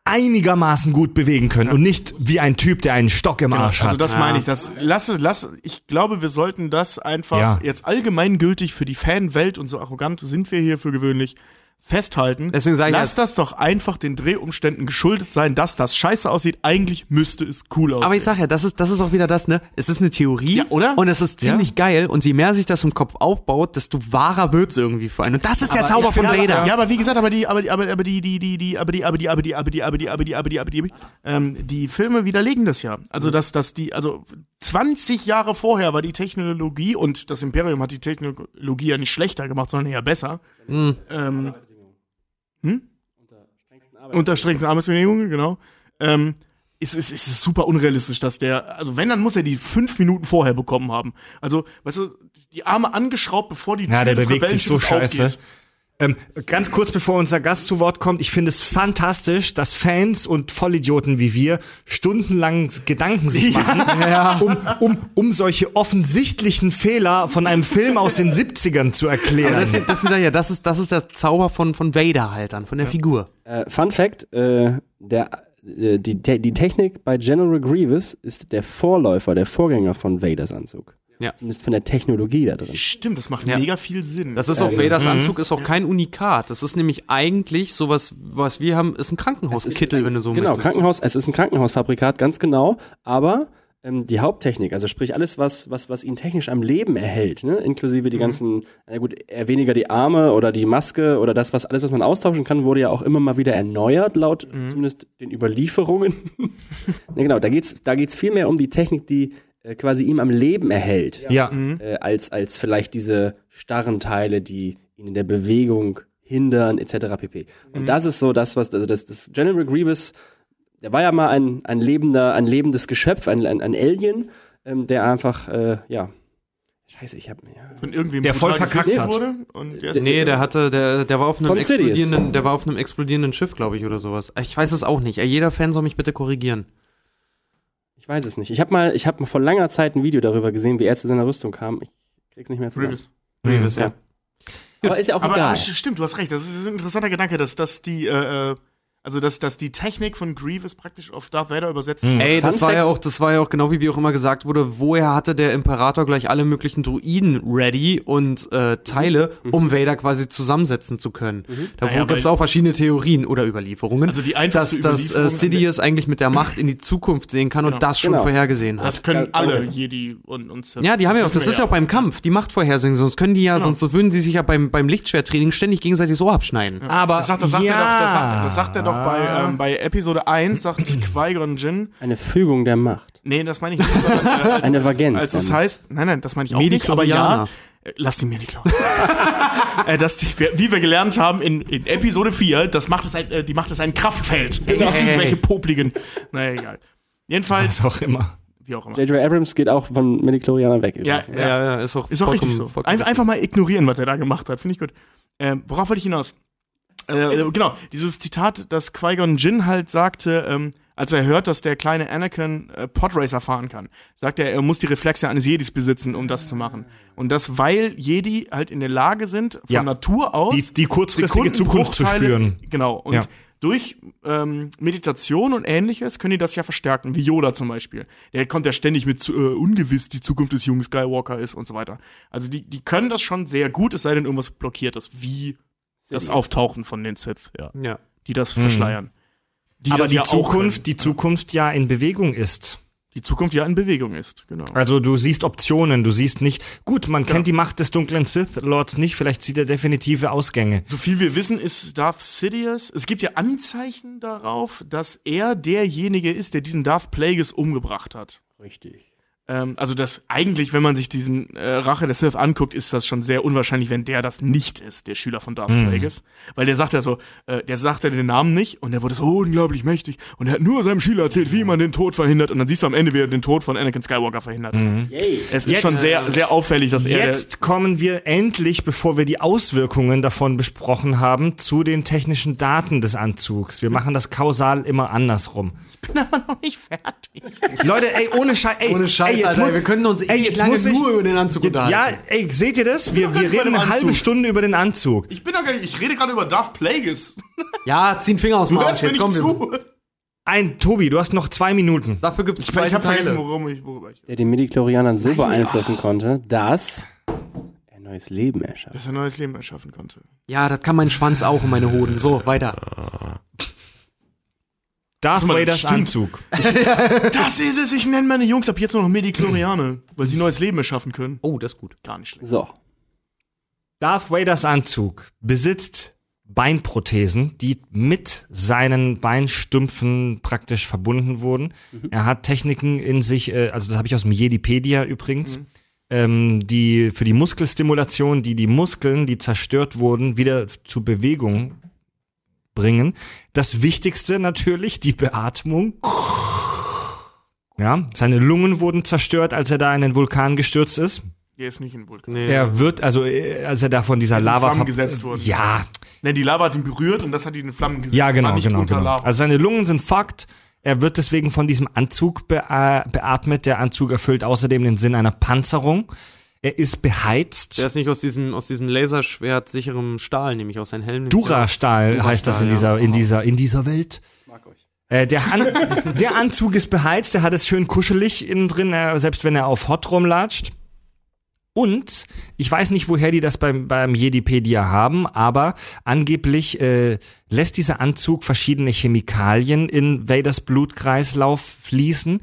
einigermaßen gut bewegen können und nicht wie ein Typ, der einen Stock im Genau, Arsch also hat. das Ja. meine ich. Das, lass, lass, ich glaube, wir sollten das einfach Ja. jetzt allgemeingültig für die Fanwelt und so arrogant sind wir hier für gewöhnlich festhalten. Deswegen sage ich Lass das doch einfach den Drehumständen geschuldet sein, dass das scheiße aussieht. Eigentlich müsste es cool aussehen. Aber ich sag ja, das ist, das ist auch wieder das, ne? Es ist eine Theorie. Ja, oder? Und es ist ziemlich geil. Und je mehr sich das im Kopf aufbaut, desto wahrer wird's irgendwie für einen. Und das ist der Zauber von Vader. Ja, aber wie gesagt, aber die, aber die, aber, aber die, die, die, die, aber die, aber die, aber die, aber die, aber die, aber die, aber die, aber die, ähm, die Filme widerlegen das ja. Also dass, dass die, also 20 Jahre vorher war die Technologie und das Imperium hat die Technologie ja nicht schlechter gemacht, sondern eher besser. Ähm, hm? Unter strengsten Arbeitsbedingungen, genau. Ähm, ist, ist, ist super unrealistisch, dass der, also wenn, dann muss er die fünf Minuten vorher bekommen haben. Also, weißt du, die Arme angeschraubt, bevor die Ja, der des bewegt sich so scheiße. aufgeht. Ähm, ganz kurz bevor unser Gast zu Wort kommt, ich finde es fantastisch, dass Fans und Vollidioten wie wir stundenlang Gedanken sich machen, um, um, um solche offensichtlichen Fehler von einem Film aus den 70ern zu erklären. Das, ist- das, ist ja, das, ist, das ist der Zauber von, von Vader halt dann, von der Figur. Äh, Fun Fact, äh, der, äh, die, die Technik bei General Grievous ist der Vorläufer, der Vorgänger von Vaders Anzug. Ja. Zumindest von der Technologie da drin. Stimmt, das macht Ja. mega viel Sinn. Das ist auch, Ja, Vaders Mhm. Anzug ist auch kein Unikat. Das ist nämlich eigentlich sowas, was wir haben, ist ein Krankenhauskittel, wenn du so Genau, möchtest. Krankenhaus, es ist ein Krankenhausfabrikat, ganz genau, aber ähm, die Haupttechnik, also sprich alles, was, was, was ihn technisch am Leben erhält, ne? inklusive die ganzen, na gut, eher weniger die Arme oder die Maske oder das, was alles, was man austauschen kann, wurde ja auch immer mal wieder erneuert, laut zumindest den Überlieferungen. ja, genau, da geht's, da geht's viel mehr um die Technik, die äh, quasi ihm am Leben erhält, Ja. äh, als, als vielleicht diese starren Teile, die ihn in der Bewegung hindern, etc. pp. Und das ist so das, was, also das, das General Grievous, der war ja mal ein, ein lebender, ein lebendes Geschöpf, ein, ein, ein Alien, ähm, der einfach, äh, ja, scheiße, ich hab, ja, Von irgendwem Der voll verkackt hat. Wurde und jetzt, Nee, der hatte, der, der war auf einem explodierenden, der war auf einem explodierenden Schiff, glaube ich, oder sowas. Ich weiß es auch nicht. Jeder Fan soll mich bitte korrigieren. Ich weiß es nicht. Ich habe mal, ich habe mal vor langer Zeit ein Video darüber gesehen, wie er zu seiner Rüstung kam. Ich krieg's nicht mehr zusammen. Grievous. Grievous, Ja. Aber ist ja auch Aber egal. st- stimmt, du hast recht. Das ist ein interessanter Gedanke, dass, dass die, äh, äh, also dass, dass die Technik von Grievous praktisch auf Darth Vader übersetzt Mhm. Ey, Fun das war ja auch, das war ja auch genau wie, wie auch immer gesagt wurde, woher hatte der Imperator gleich alle möglichen Druiden ready und äh, Teile, um Vader quasi zusammensetzen zu können. Da Naja, gibt es auch verschiedene Theorien oder Überlieferungen, Also die dass, einfachste dass äh, Überlieferung- Sidious eigentlich mit der Macht in die Zukunft sehen kann Genau. und das schon Genau. vorhergesehen hat. Das können Ja, alle. Jedi und, und Sith. Ja, die haben ja auch, das ist ja auch beim Kampf, die Macht vorhersehen, sonst können die ja, Genau. sonst so würden sie sich ja beim, beim Lichtschwerttraining ständig gegenseitig so abschneiden. Aber Das sagt, das sagt, ja. er, doch, das sagt, das sagt er doch bei, ähm, bei Episode 1, sagt Qui-Gon Jinn. Eine Fügung der Macht. Nee, das meine ich nicht. sondern, äh, als, Eine Vagenz Als es heißt, nein, nein, das meine ich auch nicht, aber ja. Midi-Chlorianer. Äh, Lass die mir nicht klauen. äh, dass die, wie wir gelernt haben in, in Episode 4, das macht es ein, äh, die macht es ein Kraftfeld. Nicht irgendwelche popligen. Naja, egal. Jedenfalls, Was auch immer. wie auch immer. J.J. Abrams geht auch von Midichlorianern weg. Ja, ja, Ja, ja, ist auch, Ist auch richtig so. Einfach, einfach mal ignorieren, was er da gemacht hat. Finde ich gut. Ähm, worauf wollte ich hinaus? Äh, genau, dieses Zitat, das Qui-Gon Jinn halt sagte, ähm, als er hört, dass der kleine Anakin äh, Podracer fahren kann, sagt er, er muss die Reflexe eines Jedis besitzen, um das zu machen. Und das, weil Jedi halt in der Lage sind, von Ja. Natur aus Die, die kurzfristige Zukunft zu spüren. Genau. Und Ja. durch ähm, Meditation und ähnliches können die das ja verstärken, wie Yoda zum Beispiel. Der kommt ja ständig mit zu, äh, ungewiss, die Zukunft des jungen Skywalker ist und so weiter. Also die, die können das schon sehr gut, es sei denn, irgendwas blockiert ist, wie das Auftauchen von den Sith, ja, Ja. die das verschleiern. Die Mhm. Aber das die ja Zukunft, die Zukunft ja in Bewegung ist. die Zukunft ja in Bewegung ist, genau. Also du siehst Optionen, du siehst nicht, gut, man kennt die Macht des dunklen Sith Lords nicht, vielleicht sieht er definitive Ausgänge. So viel wir wissen, ist Darth Sidious. Es gibt ja Anzeichen darauf, dass er derjenige ist, der diesen Darth Plagueis umgebracht hat. Richtig. Ähm, also das eigentlich, wenn man sich diesen äh, Rache der Sith anguckt, ist das schon sehr unwahrscheinlich, wenn der das nicht ist, der Schüler von Darth Plagueis. Weil der sagt ja so, äh, der sagt ja den Namen nicht und der wurde so unglaublich mächtig und er hat nur seinem Schüler erzählt, wie man den Tod verhindert und dann siehst du am Ende, wie er den Tod von Anakin Skywalker verhindert. Yay. Es ist Jetzt- schon sehr, sehr auffällig, dass er Jetzt kommen wir endlich, bevor wir die Auswirkungen davon besprochen haben, zu den technischen Daten des Anzugs. Wir machen das kausal immer andersrum. noch nicht fertig. Leute, ey, ohne Scheiß, ey, Ohne Scheiß, ey, jetzt Alter, wir können uns ey, jetzt lange muss ich- nur über den Anzug unterhalten. Ja, ey, seht ihr das? Wir, wir reden eine halbe. Stunde über den Anzug. Ich bin doch gar nicht, ich rede gerade über Darth Plagueis. Ja, zieh den Finger aus dem Du Arsch, jetzt wir. zu. Ein, Tobi, du hast noch zwei Minuten. Dafür gibt es Ich, zwei ich habe vergessen, Teile. worum ich, worüber ich. Der den Midichlorianern so beeinflussen konnte, dass er neues Leben erschafft. Dass er neues Leben erschaffen konnte. Ja, das kann mein Schwanz auch und meine Hoden. So, weiter. Darth Vaders. Anzug. Das ist es, ich nenne meine Jungs ab jetzt nur noch Medichlorianer, weil sie neues Leben erschaffen können. Oh, das ist gut. Gar nicht schlecht. So. Darth Vaders Anzug besitzt Beinprothesen, die mit seinen Beinstümpfen praktisch verbunden wurden. Er hat Techniken in sich, äh, also das habe ich aus dem Jedipedia übrigens, ähm, die für die Muskelstimulation, die die Muskeln, die zerstört wurden, wieder zu Bewegung bringen. Das Wichtigste natürlich, die Beatmung. Ja, seine Lungen wurden zerstört, als er da in den Vulkan gestürzt ist. Der ist nicht in Vulkan. Nee. Er wird, also äh, als er da von dieser Lava Flammen gesetzt worden. Ja, Ne, die Lava hat ihn berührt und das hat ihn in Flammen gesetzt. ja, genau, nicht genau, genau. Also seine Lungen sind fucked. Er wird deswegen von diesem Anzug be äh, beatmet. Der Anzug erfüllt außerdem den Sinn einer Panzerung. Er ist beheizt. Der ist nicht aus diesem, aus diesem Laserschwert sicherem Stahl, nämlich aus seinem Helm. Durastahl heißt das in dieser, in dieser, in dieser Welt. Äh, der, An der Anzug ist beheizt, der hat es schön kuschelig innen drin, äh, selbst wenn er auf Hot rumlatscht. Und ich weiß nicht, woher die das beim, beim Jedipedia haben, aber angeblich äh, lässt dieser Anzug verschiedene Chemikalien in Vaders Blutkreislauf fließen,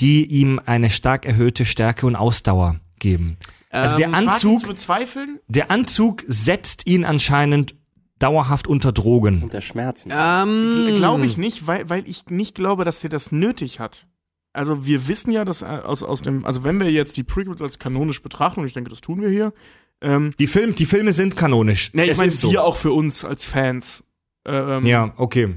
die ihm eine stark erhöhte Stärke und Ausdauer geben. Also der Ähm, Anzug, zu bezweifeln? der Anzug setzt ihn anscheinend dauerhaft unter Drogen. Unter Schmerzen. Ähm, Glaube ich nicht, weil, weil ich nicht glaube, dass er das nötig hat. also wir wissen ja, dass äh, aus, aus dem, also wenn wir jetzt die Prequels als kanonisch betrachten, und ich denke, das tun wir hier, ähm, Die, Film, die Filme sind kanonisch. ne, ich meine, ist so. wir auch für uns als Fans, ähm, Ja, okay.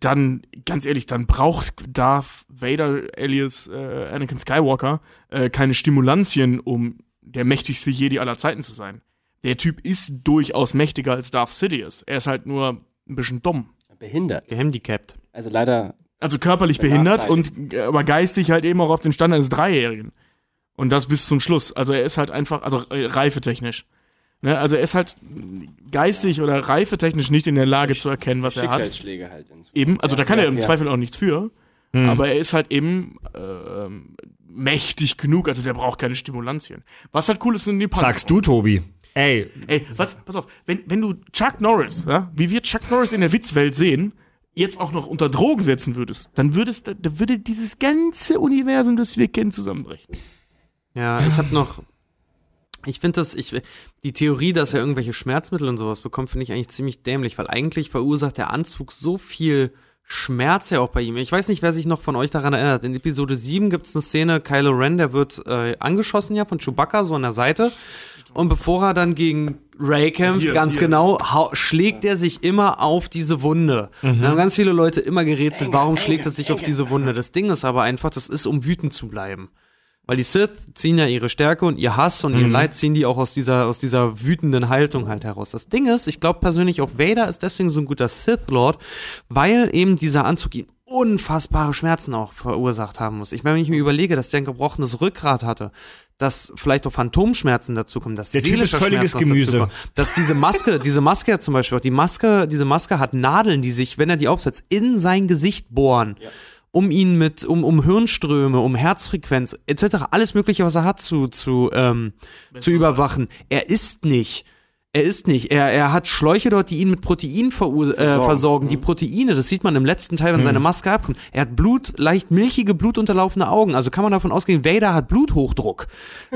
Dann, ganz ehrlich, dann braucht Darth Vader alias äh, Anakin Skywalker äh, keine Stimulantien, um der mächtigste Jedi aller Zeiten zu sein. Der Typ ist durchaus mächtiger als Darth Sidious. Er ist halt nur ein bisschen dumm. Behindert. Gehandicapt. Also leider Also körperlich behindert und äh, aber geistig halt eben auch auf den Stand eines Dreijährigen. Und das bis zum Schluss. Also er ist halt einfach, also äh, reifetechnisch. Ne? Also er ist halt geistig oder reifetechnisch nicht in der Lage zu erkennen, was er hat. Schicksalsschläge halt. Eben, also Ja, da kann ja, er im ja. Zweifel auch nichts für. Hm. Aber er ist halt eben ähm, mächtig genug, also der braucht keine Stimulantien. Was halt cool ist, sind die Panzer. Sagst du, Tobi. Ey, Ey, was, pass auf, wenn, wenn du Chuck Norris, ja, wie wir Chuck Norris in der Witzwelt sehen, jetzt auch noch unter Drogen setzen würdest, dann würdest, da, da würde dieses ganze Universum, das wir kennen, zusammenbrechen. Ja, ich habe noch. Ich finde das, ich, die Theorie, dass er irgendwelche Schmerzmittel und sowas bekommt, finde ich eigentlich ziemlich dämlich, weil eigentlich verursacht der Anzug so viel Schmerz ja auch bei ihm. Ich weiß nicht, wer sich noch von euch daran erinnert. In Episode 7 gibt es eine Szene, Kylo Ren, der wird äh, angeschossen ja von Chewbacca so an der Seite. Und bevor er dann gegen Ray kämpft, Hier, ganz hier. genau, schlägt er sich immer auf diese Wunde. Da haben ganz viele Leute immer gerätselt, warum schlägt er sich auf diese Wunde? Das Ding ist aber einfach, das ist, um wütend zu bleiben. Weil die Sith ziehen ja ihre Stärke und ihr Hass und ihr Leid ziehen die auch aus dieser, aus dieser wütenden Haltung halt heraus. Das Ding ist, ich glaube persönlich auch Vader ist deswegen so ein guter Sith Lord, weil eben dieser Anzug ihm unfassbare Schmerzen auch verursacht haben muss. Ich meine, wenn ich mir überlege, dass der ein gebrochenes Rückgrat hatte, dass vielleicht auch Phantomschmerzen dazukommen, dass Der Typ ist völliges Gemüse. dass diese Maske, diese Maske ja zum Beispiel auch, die Maske, diese Maske hat Nadeln, die sich, wenn er die aufsetzt, in sein Gesicht bohren um ihn mit, um, um Hirnströme, um Herzfrequenz etc., alles Mögliche, was er hat, zu, zu, ähm, zu überwachen. Er ist nicht. Er ist nicht. Er, er hat Schläuche dort, die ihn mit Protein verur äh, versorgen. Die Proteine, das sieht man im letzten Teil, wenn seine Maske abkommt. Er hat Blut, leicht milchige, blutunterlaufene Augen. Also kann man davon ausgehen, Vader hat Bluthochdruck.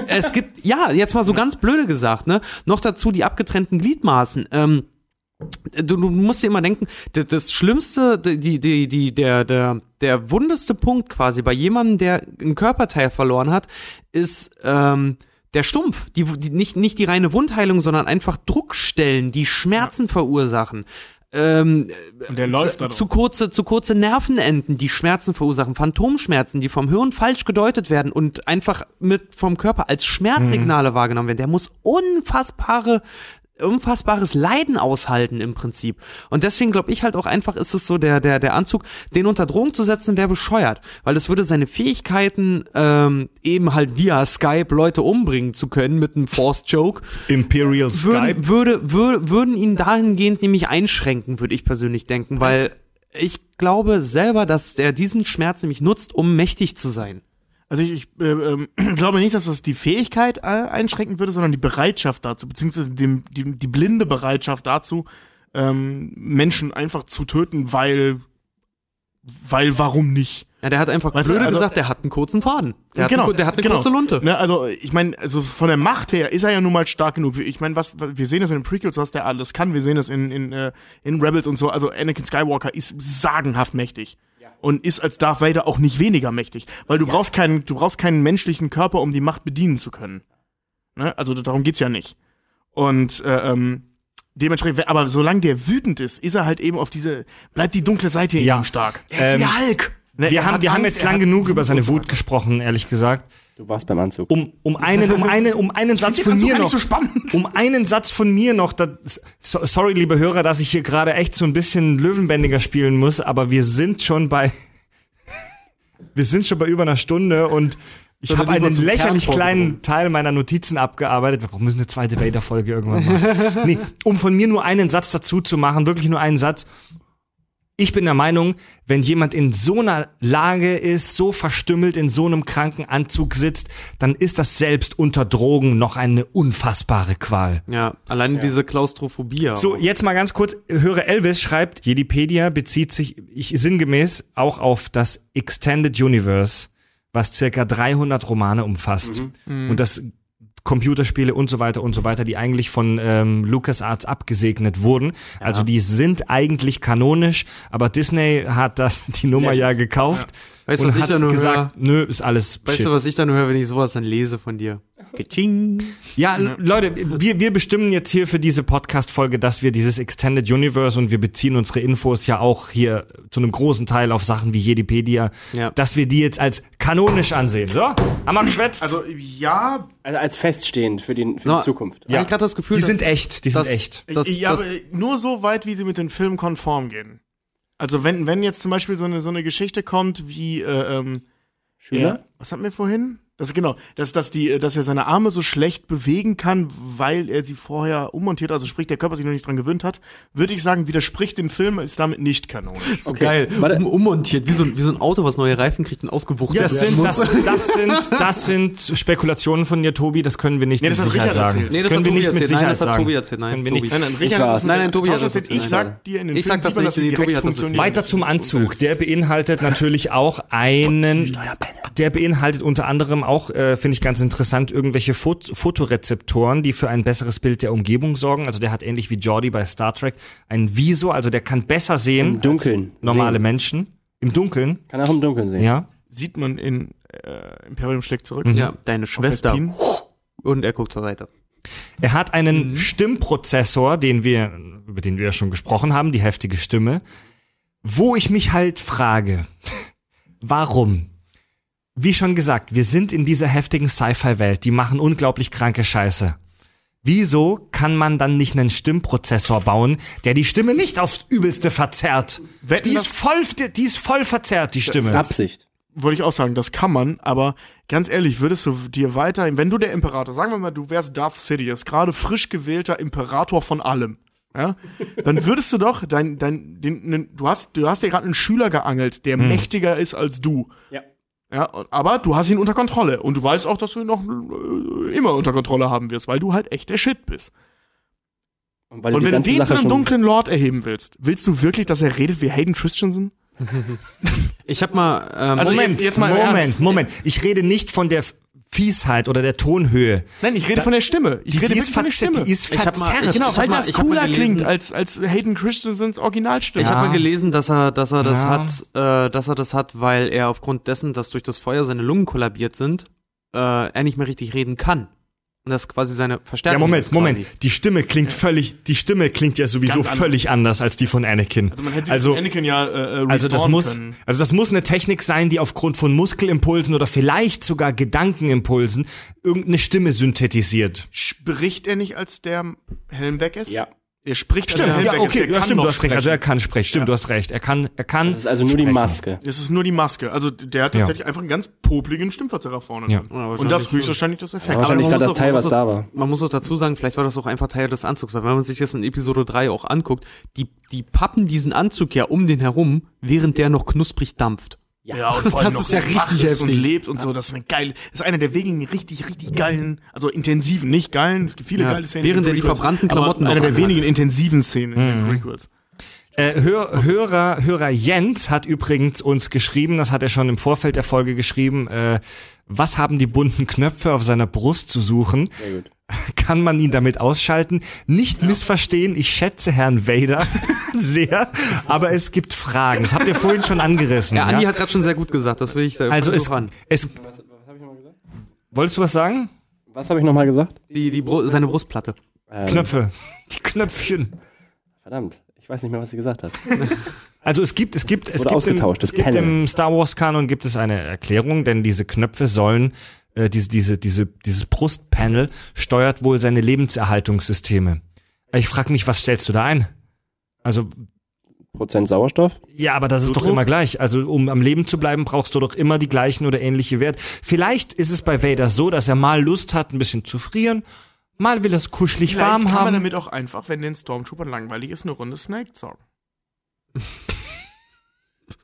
es gibt, ja, jetzt mal so ganz blöde gesagt, ne? Noch dazu die abgetrennten Gliedmaßen. Ähm, du, du musst dir immer denken, das, das Schlimmste, die, die, die, der, der, der wundeste Punkt quasi bei jemandem, der ein Körperteil verloren hat, ist ähm, der Stumpf. Die, die, nicht, nicht die reine Wundheilung, sondern einfach Druckstellen, die Schmerzen verursachen. Ähm, Und der läuft da zu kurze, zu kurze Nervenenden, die Schmerzen verursachen, Phantomschmerzen, die vom Hirn falsch gedeutet werden und einfach mit vom Körper als Schmerzsignale wahrgenommen werden. Der muss unfassbare unfassbares Leiden aushalten im Prinzip. Und deswegen glaube ich halt auch einfach, ist es so der, der, der Anzug, den unter Drogen zu setzen, wäre bescheuert. Weil es würde seine Fähigkeiten, ähm, eben halt via Skype Leute umbringen zu können mit einem Forced Joke, Imperial Skype. würden, würde, würde, würden ihn dahingehend nämlich einschränken, würde ich persönlich denken, weil ich glaube selber, dass er diesen Schmerz nämlich nutzt, um mächtig zu sein. Also ich, ich äh, ähm, glaube nicht, dass das die Fähigkeit äh, einschränken würde, sondern die Bereitschaft dazu, beziehungsweise dem, die, die blinde Bereitschaft dazu, ähm, Menschen einfach zu töten, weil, weil warum nicht? Ja, der hat einfach Weißt du, blöde also- gesagt, der hat einen kurzen Faden. Der Genau, hat, der hat eine genau. kurze Lunte. Ne, also ich meine, also von der Macht her ist er ja nun mal stark genug. Ich meine, was wir sehen das in den Prequels, was der alles kann. Wir sehen das in in, äh, in Rebels und so. Also Anakin Skywalker ist sagenhaft mächtig und ist als Darth Vader auch nicht weniger mächtig, weil du brauchst keinen du brauchst keinen menschlichen Körper, um die Macht bedienen zu können. Ne? Also darum geht's ja nicht. Und äh, ähm, dementsprechend, aber solange der wütend ist, ist er halt eben auf diese bleibt die dunkle Seite Ja. ihm stark. Ähm, wie Hulk. Ne, Wir er haben, wir haben jetzt er lang genug über seine Wut gesprochen, ehrlich gesagt. Du warst beim Anzug. Um, um einen, um einen, um einen Satz von mir noch. so spannend. Um einen Satz von mir noch. Das, so, sorry, liebe Hörer, dass ich hier gerade echt so ein bisschen Löwenbändiger spielen muss, aber wir sind schon bei, wir sind schon bei über einer Stunde und ich habe einen lächerlich kleinen? Teil meiner Notizen abgearbeitet. Wir müssen eine zweite Vader-Folge irgendwann machen. nee, um von mir nur einen Satz dazu zu machen, wirklich nur einen Satz. Ich bin der Meinung, wenn jemand in so einer Lage ist, so verstümmelt in so einem kranken Anzug sitzt, dann ist das selbst unter Drogen noch eine unfassbare Qual. Ja, allein diese Klaustrophobie. auch. So, jetzt mal ganz kurz, höre Elvis schreibt, Jedipedia bezieht sich ich, sinngemäß auch auf das Extended Universe, was circa 300 Romane umfasst. Und das Computerspiele und so weiter und so weiter, die eigentlich von ähm, LucasArts abgesegnet wurden. Also die sind eigentlich kanonisch, aber Disney hat das die Nummer ja gekauft Weißt du, was ich da nur gesagt, nö, ist alles Weißt shit. du, was ich dann höre, wenn ich sowas dann lese von dir? Geching. Ja, Leute, wir, wir bestimmen jetzt hier für diese Podcast-Folge, dass wir dieses Extended Universe und wir beziehen unsere Infos ja auch hier zu einem großen Teil auf Sachen wie Jedipedia, Ja. dass wir die jetzt als kanonisch ansehen. So, haben wir geschwätzt? Also, ja, Also als feststehend für, den, für No, die Zukunft. Ja. Ich gerade das Gefühl, die dass- sind echt, die sind dass- echt. Das, ja, das, aber nur so weit, wie sie mit den Filmen konform gehen. Also wenn, wenn jetzt zum Beispiel so eine, so eine Geschichte kommt wie äh, ähm, Schüler? Ja. Was hatten wir vorhin? Das genau, dass, dass, die, dass er seine Arme so schlecht bewegen kann, weil er sie vorher ummontiert, also sprich der Körper sich noch nicht dran gewöhnt hat, würde ich sagen, widerspricht dem Film, ist damit nicht kanonisch. so Okay, geil. warte. Um, ummontiert, wie so, ein, wie so ein Auto, was neue Reifen kriegt und ausgewuchtet Das werden sind, muss. das, das, sind, das sind Spekulationen von dir, Tobi. Das können wir nicht Nee, mit das hat Sicherheit sagen. Nee, das können hat wir Tobi nicht mit erzählt. Nein, Sicherheit das hat. Tobi erzählt. Nein, Tobi. nicht. Nein, nein, Ich Richard das Nein, nein, Tobi hat das erzählt. Ich sag dir in den Ich sag das dass direkt Tobi hat das. Weiter zum Anzug. Der beinhaltet natürlich auch einen. Der beinhaltet unter anderem auch, äh, finde ich ganz interessant, irgendwelche Fot Fotorezeptoren, die für ein besseres Bild der Umgebung sorgen. Also der hat ähnlich wie Jordi bei Star Trek ein Visor, also der kann besser sehen Im Dunkeln. als normale sehen. Menschen. Im Dunkeln, Kann auch im Dunkeln sehen. ja. Sieht man in äh, Imperium schlägt zurück. Ja, deine Schwester. Und er guckt zur Seite. Er hat einen Stimmprozessor, den wir, über den wir ja schon gesprochen haben, die heftige Stimme, wo ich mich halt frage, warum? Wie schon gesagt, wir sind in dieser heftigen Sci-Fi-Welt, die machen unglaublich kranke Scheiße. Wieso kann man dann nicht einen Stimmprozessor bauen, der die Stimme nicht aufs Übelste verzerrt? Wetten, Die das- ist voll, die ist voll verzerrt, die Das Stimme. ist Absicht. Wollte ich auch sagen, das kann man, aber ganz ehrlich, würdest du dir weiter, wenn du der Imperator, sagen wir mal, du wärst Darth Sidious, gerade frisch gewählter Imperator von allem, ja, dann würdest du doch dein, dein, den, den, du hast, du hast dir gerade einen Schüler geangelt, der mächtiger ist als du. Ja. Ja, aber du hast ihn unter Kontrolle und du weißt auch, dass du ihn noch äh, immer unter Kontrolle haben wirst, weil du halt echt der Shit bist. Und, weil Und wenn du den zu Sache einem schon- dunklen Lord erheben willst, willst du wirklich, dass er redet wie Hayden Christensen? Ich hab mal, ähm, Also Moment, jetzt- jetzt mal Moment, Ernst. Moment. Ich rede nicht von der Fiesheit oder der Tonhöhe. Nein, ich rede von der Stimme. Ich Die, rede die, ist von der verzerrt, Stimme. die ist Ich hab mal- verzerrt. ich- Genau, weil mal- das mal cooler gelesen- klingt als, als Hayden Christensens Originalstimme. Ich habe mal gelesen, dass er, dass er das Ja. hat, äh, dass er das hat, weil er aufgrund dessen, dass durch das Feuer seine Lungen kollabiert sind, äh, er nicht mehr richtig reden kann. Und das quasi seine Ja, Verstärkung Moment, ist quasi. Moment. Die Stimme klingt völlig, die Stimme klingt ja sowieso Ganz anders. völlig anders als die von Anakin. also man hätte also, also, Anakin ja äh, äh, also das muss, können. also das muss eine Technik sein, die aufgrund von Muskelimpulsen oder vielleicht sogar Gedankenimpulsen irgendeine Stimme synthetisiert. Spricht er nicht, als der Helm weg ist? Ja. Er spricht, Stimmt, Helm ja, okay, ja, kann stimmt, du hast recht. Also er kann sprechen. Stimmt, Ja. du hast recht. Er kann, er kann. Das ist also nur die sprechen. Maske. Es ist nur die Maske. Also der hat Ja. tatsächlich einfach einen ganz popligen Stimmverzerrer vorne Ja. drin. Ja, Und das wahrscheinlich höchstwahrscheinlich das Effekt. Ja, wahrscheinlich man gerade muss das auch- Teil, was muss da auch- war. Man muss auch dazu sagen, vielleicht war das auch einfach Teil des Anzugs, weil wenn man sich das in Episode 3 auch anguckt, die, die pappen diesen Anzug ja um den herum, während der noch knusprig dampft. Ja, und vor allem Das noch ist ja richtig ist und heftig. lebt und so. Das ist eine geile, das ist einer der wenigen richtig, richtig geilen, also intensiven, nicht geilen. Es gibt viele Ja, geile Szenen. während in den er die verbrannten Klamotten Einer der anhat. wenigen intensiven Szenen in den Prequels. Äh, Hör, Hörer, Hörer Jens hat übrigens uns geschrieben, das hat er schon im Vorfeld der Folge geschrieben, äh, was haben die bunten Knöpfe auf seiner Brust zu suchen? Sehr gut. Kann man ihn damit ausschalten? Nicht missverstehen, ich schätze Herrn Vader sehr, aber es gibt Fragen. Das habt ihr vorhin schon angerissen. Ja, Ja, Andi hat gerade schon sehr gut gesagt, das will ich da also es, ran. es, wolltest du was sagen? Was habe ich nochmal gesagt? Die, die Bru seine Brustplatte. Ähm, Knöpfe. Die Knöpfchen. Verdammt. Ich weiß nicht mehr, was sie gesagt hat. Also es gibt, es gibt, es wurde gibt, im, es gibt im Star Wars Kanon gibt es eine Erklärung, denn diese Knöpfe sollen, äh, diese, diese, diese, dieses Brustpanel steuert wohl seine Lebenserhaltungssysteme. Ich frage mich, was stellst du da ein? Also Prozent Sauerstoff? ja, aber das ist doch Blutdruck? immer gleich. Also um am Leben zu bleiben, brauchst du doch immer die gleichen oder ähnliche Werte. Vielleicht ist es bei Vader so, dass er mal Lust hat, ein bisschen zu frieren, mal will er es kuschelig Vielleicht warm kann man haben. damit auch einfach, wenn den Stormtroopern langweilig ist, eine Runde Snake zocken.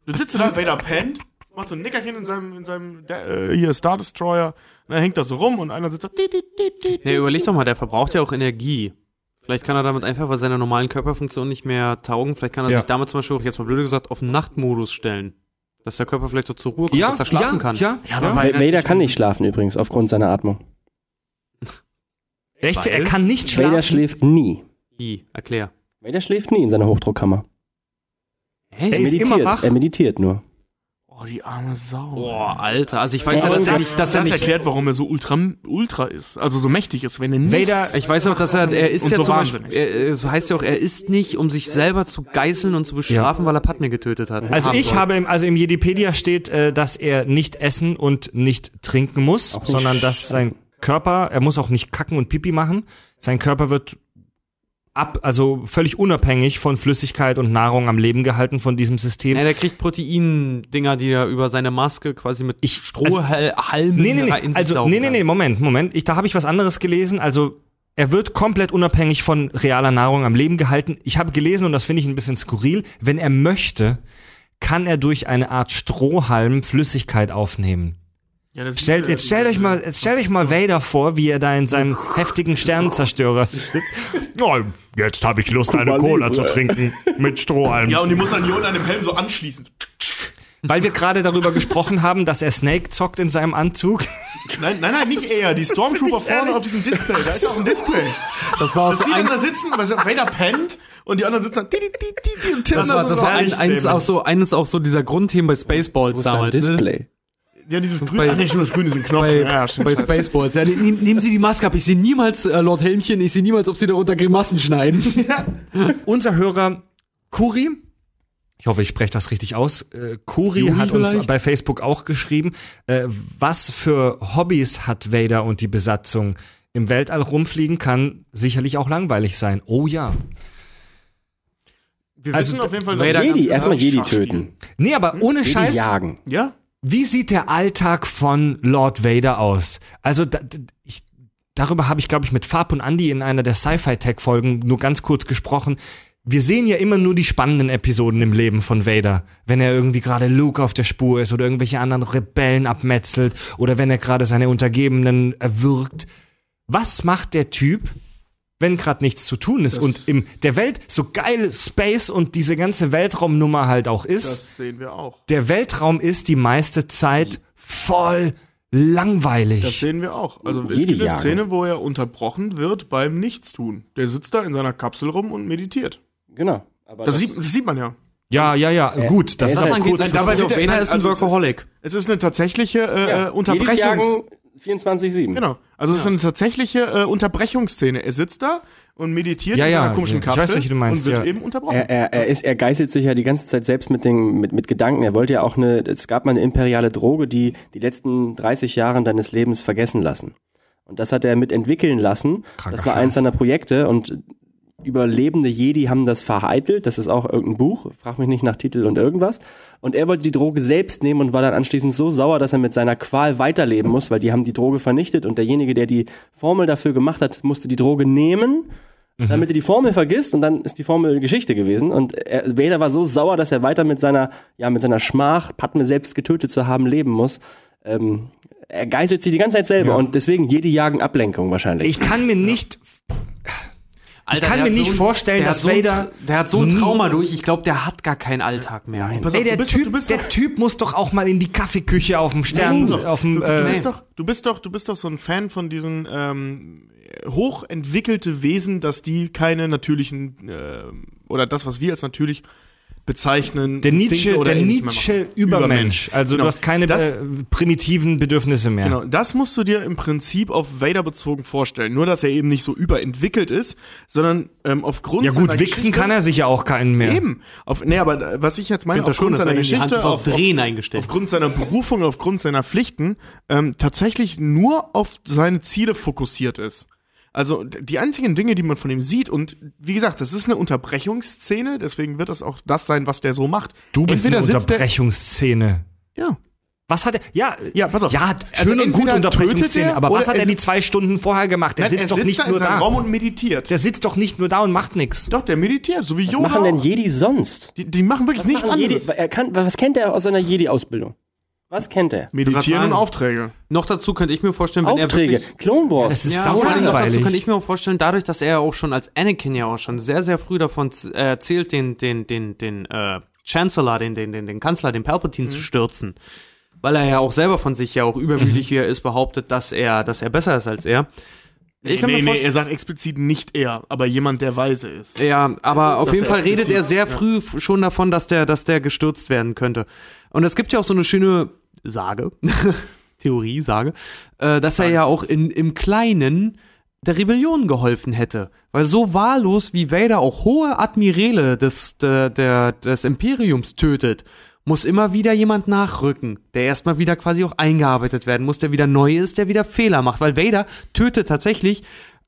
du sitzt da, Vader pennt, macht so ein Nickerchen in seinem, in seinem, der, äh, hier, Star Destroyer, und dann hängt er so rum und einer sitzt da, di, di, di, di, Nee, überleg doch mal, der verbraucht ja auch Energie. Vielleicht kann er damit einfach, weil seine normalen Körperfunktionen nicht mehr taugen, vielleicht kann er Ja. sich damit zum Beispiel auch jetzt mal blöde gesagt auf den Nachtmodus stellen. Dass der Körper vielleicht so zur Ruhe kommt, ja, dass er schlafen ja, kann. ja, Ja, aber ja. bei- Vader kann nicht schlafen übrigens, aufgrund seiner Atmung. Echt? Weil Er kann nicht Vader schlafen. schläft nie. Wie? Erklär. Vader schläft nie in seiner Hochdruckkammer. Hä? Er ist meditiert. immer wach. Er meditiert nur. Oh, die arme Sau. Boah, Alter. Also ich weiß Ja, ja, dass er das- nicht, dass das er nicht erklärt, warum er so ultra, ultra ist. Also so mächtig ist, wenn er nicht. Vader, Ich weiß auch, dass er, er ist Und ja so zum Beispiel, wahnsinnig. er, er- so heißt ja auch, er ist nicht, um sich selber zu geißeln und zu bestrafen, weil er Padme getötet hat. Also ich habe im, also im Jedipedia steht, äh, dass er nicht essen und nicht trinken muss, sondern dass sein Körper, er muss auch nicht kacken und Pipi machen. Sein Körper wird ab, also völlig unabhängig von Flüssigkeit und Nahrung am Leben gehalten von diesem System. Ja, der kriegt Protein-Dinger, die er über seine Maske quasi mit Ich- Strohhalmen Nee, nee, nee. in sich Also, saugen nee, nee, nee, Moment, Moment. Ich, da habe ich was anderes gelesen. Also, er wird komplett unabhängig von realer Nahrung am Leben gehalten. Ich habe gelesen, und das finde ich ein bisschen skurril, wenn er möchte, kann er durch eine Art Strohhalm Flüssigkeit aufnehmen. Ja, Stellt, äh, jetzt stellt euch mal, jetzt stellt euch mal Vader vor, wie er da in seinem heftigen Sternenzerstörer sitzt. Oh, jetzt habe ich Lust, eine Cola zu trinken mit Strohhalm. Ja, und die muss an Yoda an dem Helm so anschließen. Weil wir gerade darüber gesprochen haben, dass er Snake zockt in seinem Anzug. Nein, nein, nein, nicht er. Die Stormtrooper vorne auf diesem Display. Da ist auch ein Display. Das war auch so die eins, da sitzen, weil Vader pennt und die anderen sitzen dann. di- di- di- di- Und tippen das war, das war ein, eins auch so, eines auch so dieser Grundthemen bei Spaceballs Wo ist da ein damals. Ne? Ja, dieses Grün. Bei- Ach nee, schon das Grün ist ein Knopf. Bei, ja, stimmt. bei. Spaceballs. Ja, nehm, nehmen Sie die Maske ab. Ich sehe niemals äh, Lord Helmchen, ich sehe niemals, ob Sie darunter Grimassen schneiden. Unser Hörer Kuri, ich hoffe, ich spreche das richtig aus, äh, Kuri Juri hat uns vielleicht? bei Facebook auch geschrieben, äh, was für Hobbys hat Vader und die Besatzung? Im Weltall rumfliegen kann sicherlich auch langweilig sein. Oh ja. Wir Also, wissen auf jeden Fall, Vader dass Jedi, erstmal Jedi töten. Nee, aber ohne Jedi Scheiß. jagen. Ja? Wie sieht der Alltag von Lord Vader aus? Also da, ich, darüber habe ich, glaube ich, mit Fab und Andy in einer der Sci-Fi-Tech-Folgen nur ganz kurz gesprochen. Wir sehen ja immer nur die spannenden Episoden im Leben von Vader. Wenn er irgendwie gerade Luke auf der Spur ist oder irgendwelche anderen Rebellen abmetzelt oder wenn er gerade seine Untergebenen erwürgt. Was macht der Typ, wenn gerade nichts zu tun ist und in der Welt so geil Space und diese ganze Weltraumnummer halt auch ist? Das sehen wir auch. der Weltraum ist die meiste Zeit voll langweilig. Das sehen wir auch. Also es gibt eine. Szene, wo er unterbrochen wird beim Nichtstun. Der sitzt da in seiner Kapsel rum und meditiert. Genau. Aber Das, sieht, das sieht man ja. ja, ja, ja, gut, das er ist ist halt kurz. Dabei wird er- ist ein also es ist- Workaholic. Es ist eine tatsächliche äh, ja. äh, jagen 24-7. Genau. Also es ist eine tatsächliche äh, Unterbrechungsszene. Er sitzt da und meditiert Ja, in ja, komischen ich Kapsel weiß, welche du meinst, und wird ja. eben unterbrochen. Er, er, er, ist, er geißelt sich ja die ganze Zeit selbst mit, den, mit, mit Gedanken. Er wollte ja auch eine, es gab mal eine imperiale Droge, die die letzten 30 Jahre deines Lebens vergessen lassen. Und das hat er mit entwickeln lassen. Kranker das war eins Scheiß. seiner Projekte und überlebende Jedi haben das vereitelt. Das ist auch irgendein Buch. Frag mich nicht nach Titel und irgendwas. Und er wollte die Droge selbst nehmen und war dann anschließend so sauer, dass er mit seiner Qual weiterleben muss, weil die haben die Droge vernichtet und derjenige, der die Formel dafür gemacht hat, musste die Droge nehmen damit er die Formel vergisst und dann ist die Formel Geschichte gewesen und er, Vader war so sauer, dass er weiter mit seiner ja mit seiner Schmach Padme selbst getötet zu haben leben muss. Ähm, er geißelt sich die ganze Zeit selber Ja. und deswegen jede jagen Ablenkung wahrscheinlich. Ich kann mir nicht, Alter, kann der mir nicht so vorstellen, dass so Vader Tra- Der hat so ein Trauma durch. Ich glaube, der hat gar keinen Alltag mehr. Ey, der du Typ, doch, du bist der doch, Typ muss doch auch mal in die Kaffeeküche auf dem Stern, Nein, auf dem, du, du, äh, bist doch, du bist doch, du bist doch so ein Fan von diesen ähm, hochentwickelte Wesen, dass die keine natürlichen äh, oder das, was wir als natürlich bezeichnen, der Nietzsche, oder der Nietzsche. Übermensch. Also Genau. du hast keine Das- äh, primitiven Bedürfnisse mehr. Genau, das musst du dir im Prinzip auf Vader bezogen vorstellen. Nur, dass er eben nicht so überentwickelt ist, sondern ähm, aufgrund Ja gut, wichsen kann er sich ja auch keinen mehr. Eben. Auf, nee, aber äh, was ich jetzt meine, aufgrund seiner er Geschichte, auf, auf, Drehen eingestellt. aufgrund seiner Berufung, aufgrund seiner Pflichten, ähm, tatsächlich nur auf seine Ziele fokussiert ist. Also die einzigen Dinge, die man von ihm sieht, und wie gesagt, das ist eine Unterbrechungsszene, deswegen wird das auch das sein, was der so macht. Du bist Entweder eine sitzt der- Unterbrechungsszene. Ja. Was hat er? Ja, Ja, pass auf. Ja, Also schön und gut Unterbrechungsszene, er aber was hat er er die zwei Stunden vorher gemacht? Der Nein, sitzt er doch sitzt nicht da in nur da. Raum und meditiert. Der sitzt doch nicht nur da und macht nichts. Doch, der meditiert, so wie was Yoda. machen denn. Jedi sonst? Die, die machen wirklich Was nichts machen Jedi, anderes. er kann, was kennt er aus seiner Jedi-Ausbildung? Was kennt er? Meditieren und Aufträge. Noch dazu könnte ich mir vorstellen, wenn Aufträge. er wirklich Clone Wars. Das ist Ja, sau allem noch dazu langweilig. kann ich mir auch vorstellen, dadurch, dass er auch schon als Anakin ja auch schon sehr, sehr früh davon äh, erzählt, den, den, den, den äh, Chancellor, den, den, den, den Kanzler, den Palpatine Mhm. zu stürzen. Weil er ja auch selber von sich ja auch übermütig, wie er ist, behauptet, dass er, dass er besser ist als er. Ich nee, nee, er sagt explizit nicht er, aber jemand, der weise ist. Ja, aber auf jeden Fall redet er sehr früh f- schon davon, dass der, dass der gestürzt werden könnte. Und es gibt ja auch so eine schöne Sage, Theorie, Sage, äh, dass er ja auch in, im Kleinen der Rebellion geholfen hätte. Weil so wahllos wie Vader auch hohe Admiräle des, der, der, des Imperiums tötet, muss immer wieder jemand nachrücken, der erstmal wieder quasi auch eingearbeitet werden muss, der wieder neu ist, der wieder Fehler macht. Weil Vader tötet tatsächlich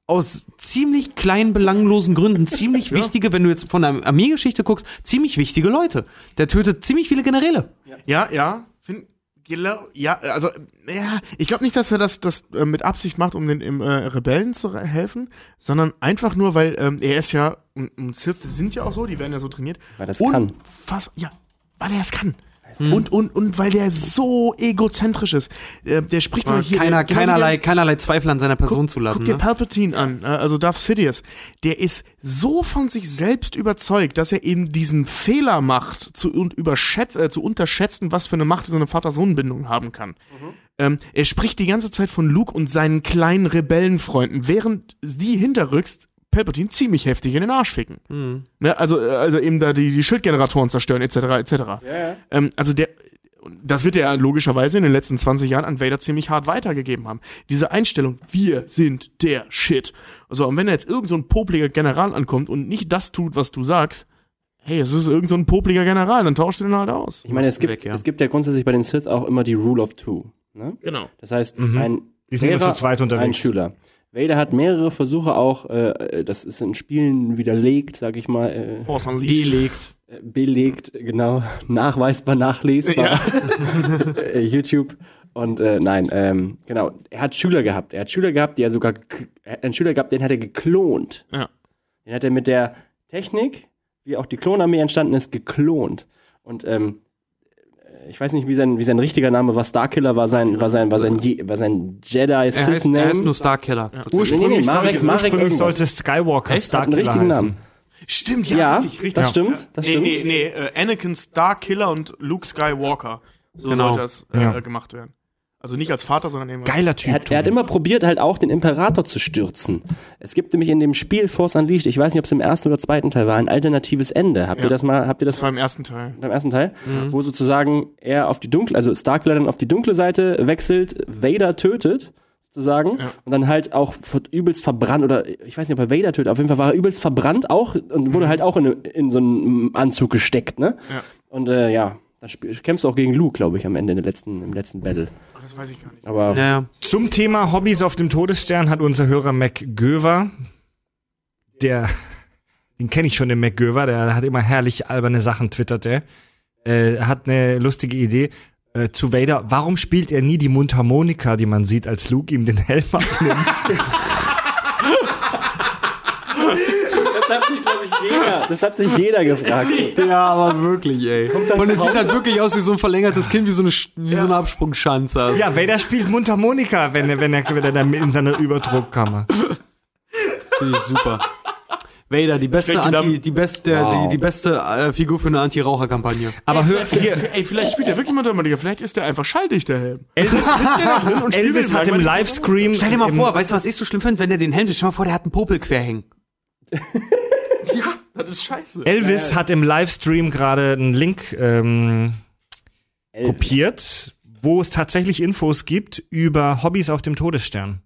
aus ziemlich kleinen, belanglosen Gründen ziemlich wichtige, wenn du jetzt von der Armeegeschichte guckst, ziemlich wichtige Leute. Der tötet ziemlich viele Generäle. Ja, ja. Find, ja, also, ja, ich glaube nicht, dass er das, das äh, mit Absicht macht, um den im, äh, Rebellen zu helfen, sondern einfach nur, weil ähm, er ist ja, und, und Sith sind ja auch so, die werden ja so trainiert. Weil das kann. Unfassbar, ja, weil er es kann. Und, und, und weil der so egozentrisch ist. Äh, der spricht so hier. Keiner, keinerlei, der- keinerlei Zweifel an seiner Person guck, zu lassen. Guck dir Ne? Palpatine an, äh, also Darth Sidious. Der ist so von sich selbst überzeugt, dass er eben diesen Fehler macht, zu, und überschätzt, äh, zu unterschätzen, was für eine Macht so eine Vater-Sohn-Bindung haben kann. Ähm, er spricht die ganze Zeit von Luke und seinen kleinen Rebellenfreunden, während die hinterrücks Palpatine ziemlich heftig in den Arsch ficken. Ne, also, äh, also eben da die, die Schildgeneratoren zerstören, etc., etc. Ähm, also der, das wird er logischerweise in den letzten 20 Jahren an Vader ziemlich hart weitergegeben haben. Diese Einstellung, wir sind der Shit. Also, und wenn da jetzt irgend so ein popliger General ankommt und nicht das tut, was du sagst, hey, es ist irgend so ein popliger General, dann tauscht du den halt aus. Ich meine, es gibt, weg, ja. es gibt ja grundsätzlich bei den Sith auch immer die Rule of Two. Ne? Genau. Das heißt, ein Die sind immer Lehrer, zu zweit unterwegs. ein Schüler. Vader hat mehrere Versuche auch, äh, das ist in Spielen widerlegt, sag ich mal, äh, Force Unleashed. Belegt. äh, belegt, genau, nachweisbar, nachlesbar, äh, YouTube. Und äh, nein, ähm, genau, er hat Schüler gehabt. Er hat Schüler gehabt, die er sogar, er hat einen Schüler gehabt, den hat er geklont. Ja. Den hat er mit der Technik, wie auch die Klonarmee entstanden ist, geklont. Und ähm, ich weiß nicht, wie sein, wie sein richtiger Name war. Starkiller war sein, war sein, war sein, war sein Jedi Er Sith heißt, er Name. heißt nur Starkiller. Das- Ursprünglich, Nee, nee, Marek- sollte, Marek ursprünglich sollte Skywalker Echt? Hat einen Starkiller richtigen heißen. Namen. Stimmt, ja, Ja, richtig, richtig. das stimmt, das nee, stimmt. nee, nee, äh, Anakin Starkiller und Luke Skywalker. So Genau. sollte das äh, Ja. gemacht werden. Also nicht als Vater, sondern eben als Geiler Er Typ. hat, er hat immer probiert, halt auch den Imperator zu stürzen. Es gibt nämlich in dem Spiel Force Unleashed, ich weiß nicht, ob es im ersten oder zweiten Teil war, ein alternatives Ende. Habt Ja. ihr das mal, habt ihr das Das war im ersten Teil. beim ersten Teil? Mhm. Wo sozusagen er auf die dunkle, also Starkiller dann auf die dunkle Seite wechselt, Vader tötet, sozusagen, Ja. und dann halt auch übelst verbrannt, oder ich weiß nicht, ob er Vader tötet, auf jeden Fall war er übelst verbrannt auch und wurde halt auch in, in so einen Anzug gesteckt, ne? Mhm. Ja. Und äh, ja, da spiel- kämpfst du auch gegen Luke, glaube ich, am Ende in der letzten, im letzten Battle. Ach, das weiß ich gar nicht. Aber Ja, ja. Zum Thema Hobbys auf dem Todesstern hat unser Hörer MacGöver, der, den kenne ich schon, den MacGöver, der hat immer herrlich alberne Sachen, twittert er, äh, hat eine lustige Idee äh, zu Vader. Warum spielt er nie die Mundharmonika, die man sieht, als Luke ihm den Helm abnimmt? Das hat sich, jeder, das hat sich jeder gefragt. Ja, aber wirklich, ey. Und es sieht halt wirklich aus wie so ein verlängertes Kind, wie so eine, wie so eine Absprungschanze. Also. ja, Vader spielt Mundharmonika, wenn er, wenn er, wenn er da in seiner Überdruckkammer. Finde ich super. Vader, die beste, Anti, die beste, Wow. die, die beste äh, Figur für eine Anti-Raucher-Kampagne. Aber hör, hier, Ey, vielleicht spielt er wirklich Mundharmonika. Vielleicht ist der einfach schalldicht, der Helm. Elvis, drin und spielt Elvis den hat im. Livestream. Stell dir mal vor, weißt du, was ich so schlimm finde, wenn der den Helm, stell dir mal vor, der hat einen Popel quer hängen. Ja, das ist scheiße. Elvis hat im Livestream gerade einen Link ähm, kopiert, wo es tatsächlich Infos gibt über Hobbys auf dem Todesstern.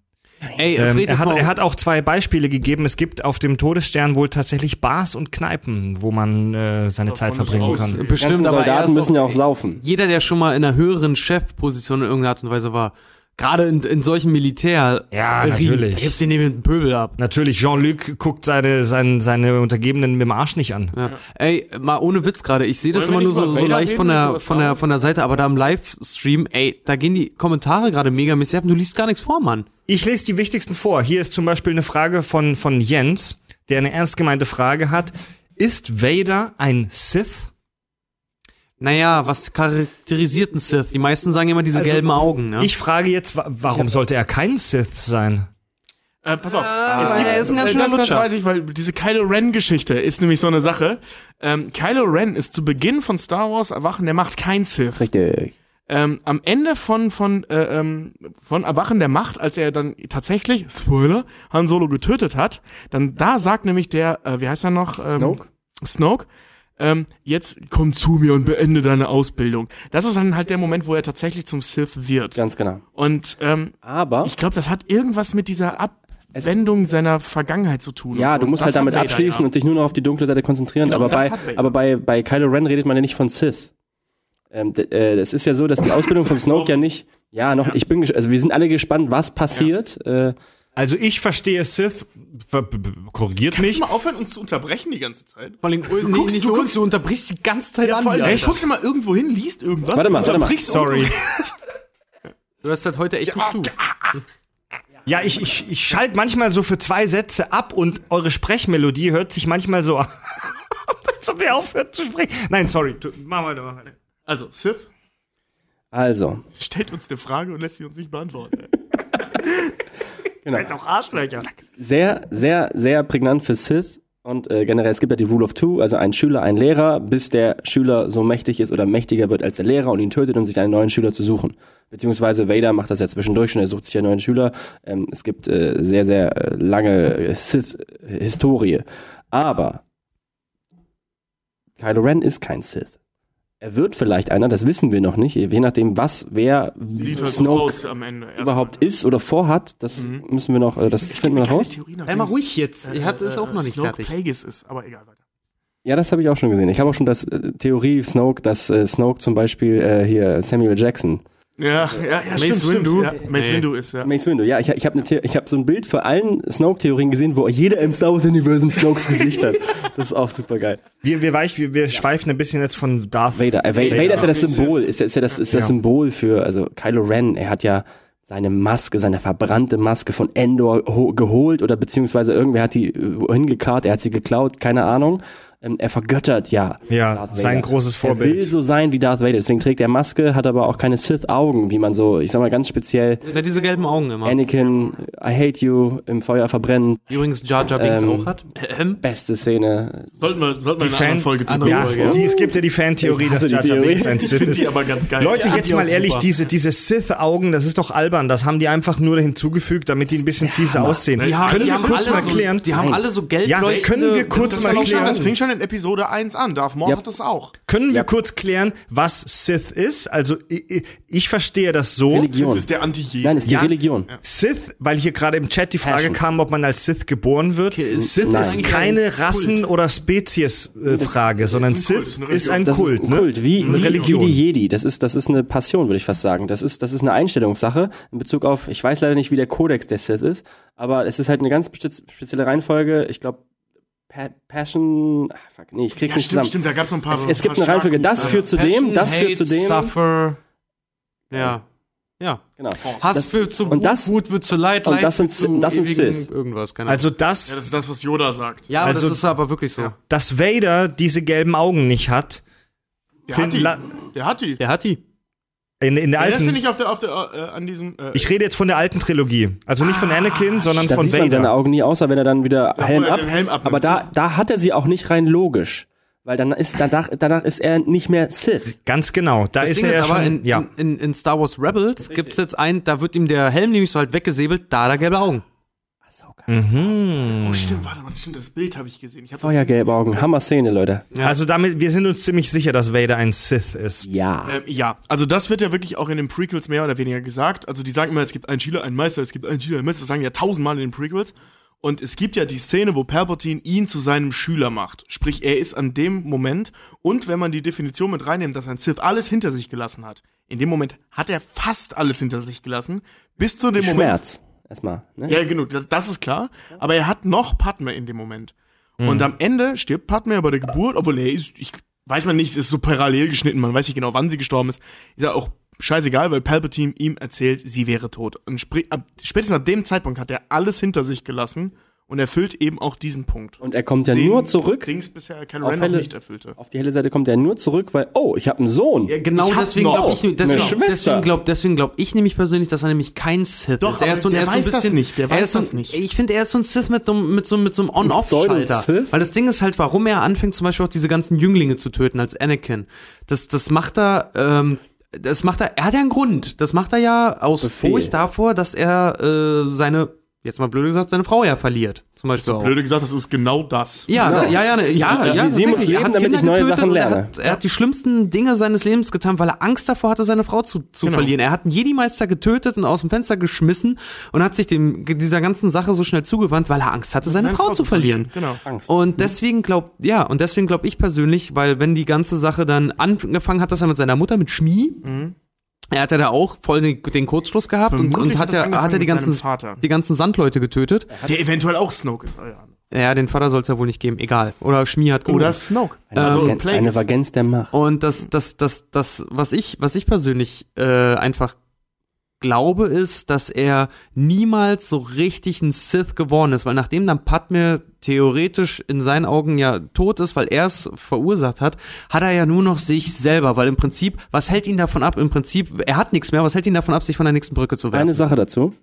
Ey, Ähm, er, hat, mal- er hat auch zwei Beispiele gegeben. Es gibt auf dem Todesstern wohl tatsächlich Bars und Kneipen, wo man äh, seine Zeit verbringen kann. Bestimmt, aber er Soldaten müssen ja auch saufen. jeder, der schon mal in einer höheren Chefposition in irgendeiner Art und Weise war, gerade in, in solchen Militär, Ja, natürlich. da gibt's den neben den Pöbel ab. Natürlich, Jean-Luc guckt seine, seine, seine Untergebenen mit dem Arsch nicht an. Ja. Ey, mal ohne Witz gerade. Ich sehe das Wollen immer nur so, so leicht von der, von der, von der Seite, aber da im Livestream, ey, da gehen die Kommentare gerade mega mäßig ab und du liest gar nichts vor, Mann. Ich lese die wichtigsten vor. Hier ist zum Beispiel eine Frage von, von Jens, der eine ernst gemeinte Frage hat. Ist Vader ein Sith? Naja, was charakterisiert ein Sith? Die meisten sagen immer diese Also, gelben Augen, ne? Ich frage jetzt, wa- warum sollte er kein Sith sein? Äh, pass auf. aber er ist ein ganz schöner das, das weiß ich, weil diese Kylo Ren-Geschichte ist nämlich so eine Sache. Ähm, Kylo Ren ist zu Beginn von Star Wars Erwachen, der macht kein Sith. Richtig. ähm, am Ende von, von, äh, ähm, von Erwachen der Macht, als er dann tatsächlich, Spoiler, Han Solo getötet hat, dann da sagt nämlich der, äh, wie heißt er noch? Ähm, Snoke? Snoke, ähm, jetzt komm zu mir und beende deine Ausbildung. Das ist dann halt der Moment, wo er tatsächlich zum Sith wird. Ganz genau. Und ähm, Aber ich glaube, das hat irgendwas mit dieser Abwendung seiner Vergangenheit zu tun. Ja, so. du musst das halt damit abschließen ja. und dich nur noch auf die dunkle Seite konzentrieren. Genau, aber bei, aber bei, bei Kylo Ren redet man ja nicht von Sith. Ähm, äh, es ist ja so, dass die Ausbildung von Snoke ja nicht. Ja, noch. Ich bin. Also wir sind alle gespannt, was passiert. Äh, Also ich verstehe Sith, korrigiert Kannst mich. du mal aufhören, uns zu unterbrechen die ganze Zeit? Vor allem, nee, guckst- nicht du du, guckst- du unterbrichst die ganze Zeit Ja, an. vor allem, du guckst mal irgendwo hin, liest irgendwas. Warte mal, warte mal. Sorry. Du hast halt heute echt nicht zu. Ja, ich, ich, ich schalte manchmal so für zwei Sätze ab und eure Sprechmelodie hört sich manchmal so an, als ob ihr aufhört zu sprechen. Nein, sorry. Du, mach weiter, mach weiter. Also, Sith also, stellt uns eine Frage und lässt sie uns nicht beantworten. Seid doch Arschlöcher. sehr, sehr, sehr prägnant für Sith. Und äh, generell, es gibt ja die Rule of Two, also ein Schüler, ein Lehrer, bis der Schüler so mächtig ist oder mächtiger wird als der Lehrer und ihn tötet, um sich einen neuen Schüler zu suchen. Beziehungsweise Vader macht das ja zwischendurch schon, er sucht sich einen neuen Schüler. Ähm, es gibt äh, sehr, sehr äh, lange Sith-Historie. Aber Kylo Ren ist kein Sith. Er wird vielleicht einer, das wissen wir noch nicht, je nachdem, was, wer Sieht halt so Snoke Ende. Erstmal. überhaupt ist oder vorhat, das müssen wir noch, äh, das finden wir noch raus. Theorie, Sei nachdem mal es, ruhig jetzt. Ihr habt es auch noch nicht Snoke fertig. Plagueis ist, aber egal, weiter. Ja, das habe ich auch schon gesehen. Ich habe auch schon das äh, Theorie Snoke, dass äh, Snoke zum Beispiel äh, hier Samuel Jackson, Ja, ja, ja stimmt, stimmt. Windu? Ja, Mace Nee. Windu ist, ja. Mace Windu. Ja, ich, ich habe ne ich hab so ein Bild für allen Snoke-Theorien gesehen, wo jeder im Star Wars Universum Snokes Gesicht hat. Das ist auch super geil. Wir, wir, weich, wir, wir schweifen ein bisschen jetzt von Darth Vader, äh, Vader, Vader ist ja das Symbol, ist ja, ist ja das, ist das Symbol für, also Kylo Ren, er hat ja seine Maske, seine verbrannte Maske von Endor ho- geholt oder beziehungsweise irgendwer hat die äh, wohin gekarrt, er hat sie geklaut, keine Ahnung. Ähm, er vergöttert ja. Ja, Darth sein großes Er will Vorbild. so sein wie Darth Vader, deswegen trägt er Maske, hat aber auch keine Sith-Augen, wie man so, ich sag mal ganz speziell Ja, diese gelben Augen immer. Anakin, I hate you, im Feuer verbrennen, Übrigens Jar Jar Binks Ähm, auch hat. Beste Szene. Sollten wir, sollten wir Die Fan- Folge zu andere Ja, ja. die, es gibt ja die Fan-Theorie, Ich dass Jar Jar. Binks ein Ich Sith finde ist. die aber ganz geil. Leute, Ja, jetzt mal ehrlich, super. diese, diese Sith-Augen, das ist doch albern. Das haben die einfach nur hinzugefügt, damit die ein bisschen fieser aussehen. die haben, Können die wir haben kurz alle mal so, klären? Die haben alle so gelb Ja, können wir kurz mal klären? Schon in Episode 1 an. Darth Maul Ja. hat das auch. Können wir Ja. kurz klären, was Sith ist? Also ich, ich verstehe das so. Religion. Das ist der Anti-Jedi. Nein, ist die Ja. Religion. Sith, weil hier gerade im Chat die Frage Passion. kam, ob man als Sith geboren wird. Sith Nein. ist keine Rassen- oder Spezies-Frage, sondern ist ein Kult, Sith ist ein Das Kult. ist ein ne? Kult, wie, Eine wie, Religion. wie die Jedi. Das ist, das ist eine Passion, würde ich fast sagen. Das ist, das ist eine Einstellungssache in Bezug auf, ich weiß leider nicht, wie der Kodex der Sith ist, aber es ist halt eine ganz spezielle Reihenfolge. Ich glaube, pa Passion, ach, fuck, nee, ich krieg's Ja, nicht stimmt, zusammen. stimmt, da gab's noch ein paar Es, es ein gibt paar eine Reihenfolge, das führt zu dem, das führt zu dem. Suffer. Ja. Ja. Genau. Hass Das- wird zu und Wut, das- Wut wird zu Leid, und Leid das sind wird zu das sind ewigen Cis. irgendwas, keine. Also das, Ja, das ist das, was Yoda sagt. ja, aber also- das ist aber wirklich so. dass Vader diese gelben Augen nicht hat, Der hat die. Der hat die. Der hat die. In, in der Ja, ja alten, nicht auf der, auf der, äh, an diesem, äh, ich rede jetzt von der alten Trilogie. Also nicht von Anakin, sondern Da von sieht man seine Vader. Augen nie, außer wenn er dann wieder wo Helm ab. Helm abnimmt. aber da, da hat er sie auch nicht rein logisch. Weil dann ist, danach, danach ist er nicht mehr Sith. Ganz genau. Da Das ist Ding er ja ist aber, schon, in, ja. in, in, in Star Wars Rebels gibt's jetzt einen, da wird ihm der Helm nämlich so halt weggesäbelt, da hat er gelbe Augen. Mhm. Oh, stimmt, warte mal, stimmt, das Bild habe ich gesehen. Ich hab Feuergelbe Augen. Hammer Szene, Leute. Ja. Also damit, wir sind uns ziemlich sicher, dass Vader ein Sith ist. Ja. Ähm, ja, also das wird ja wirklich auch in den Prequels mehr oder weniger gesagt. Also die sagen immer, es gibt einen Schüler, einen Meister, es gibt einen Schüler, einen Meister. Das sagen ja tausendmal in den Prequels. Und es gibt ja die Szene, wo Palpatine ihn zu seinem Schüler macht. Sprich, er ist an dem Moment, und wenn man die Definition mit reinnimmt, dass ein Sith alles hinter sich gelassen hat, in dem Moment hat er fast alles hinter sich gelassen, bis zu dem Moment. Schmerz. Erstmal. Ne? Ja, genau, das, ist klar. Aber er hat noch Padme in dem Moment. Mhm. Und am Ende stirbt Padme ja bei der Geburt, obwohl er ist, ich weiß man nicht, ist so parallel geschnitten, man weiß nicht genau, wann sie gestorben ist. Ist ja auch scheißegal, weil Palpatine ihm erzählt, sie wäre tot. Und spätestens ab dem Zeitpunkt hat er alles hinter sich gelassen und erfüllt eben auch diesen Punkt. Und er kommt ja Den nur zurück. Dings bisher Kylo Auf Ren Helle- nicht erfüllte. Auf die helle Seite kommt er nur zurück, weil, oh, ich habe einen Sohn. Ja, genau deswegen glaube ich, eine deswegen, Schwester. deswegen glaube deswegen glaub ich nämlich persönlich, dass er nämlich kein Sith Doch, ist. Er ist so, der er ist so ein weiß das bisschen, nicht, der er weiß ist so, das nicht. Ich finde, er ist so ein Sith mit, so- mit so, mit so einem On-Off-Schalter. Weil das Ding ist halt, warum er anfängt, zum Beispiel auch diese ganzen Jünglinge zu töten als Anakin. Das, das macht er, ähm, das macht er, er hat ja einen Grund. Das macht er ja aus Befehl. Furcht davor, dass er äh, seine, jetzt mal blöd gesagt, seine Frau ja verliert. Zum Beispiel auch. Blöde gesagt, das ist genau das. Ja, Genau. ja, ja, ne, ja, Ja, ja, sie- sie muss tatsächlich. Er leben, hat damit Kinder ich neue getötet Sachen und Er lerne. hat, er hat die schlimmsten Dinge seines Lebens getan, weil er Angst davor hatte, seine Frau zu, zu Genau. verlieren. Er hat einen Jedi-Meister getötet und aus dem Fenster geschmissen und hat sich dem, dieser ganzen Sache so schnell zugewandt, weil er Angst hatte, seine, Frau, zu verlieren. Genau. Angst. Und deswegen glaub, ja, und deswegen glaube ich persönlich, weil wenn die ganze Sache dann angefangen hat, dass er mit seiner Mutter, mit Schmie, er hat ja da auch voll den, den Kurzschluss gehabt und, Vermutlich und hat hat angefangen hat er die ganzen, Vater. die ganzen Sandleute getötet. Der eventuell auch Snoke ist. Oh, ja. Ja, den Vater soll es ja wohl nicht geben, egal. Oder Schmie hat genug. Oder Snoke. Eine, also eine Vagenz der Macht. Und das, das, das, das, was ich, was ich persönlich äh, einfach glaube, ist, dass er niemals so richtig ein Sith geworden ist, weil nachdem dann Padme theoretisch in seinen Augen ja tot ist, weil er es verursacht hat, hat er ja nur noch sich selber, weil im Prinzip, was hält ihn davon ab? Im Prinzip, er hat nichts mehr, was hält ihn davon ab, sich von der nächsten Brücke zu werfen? Eine Sache dazu.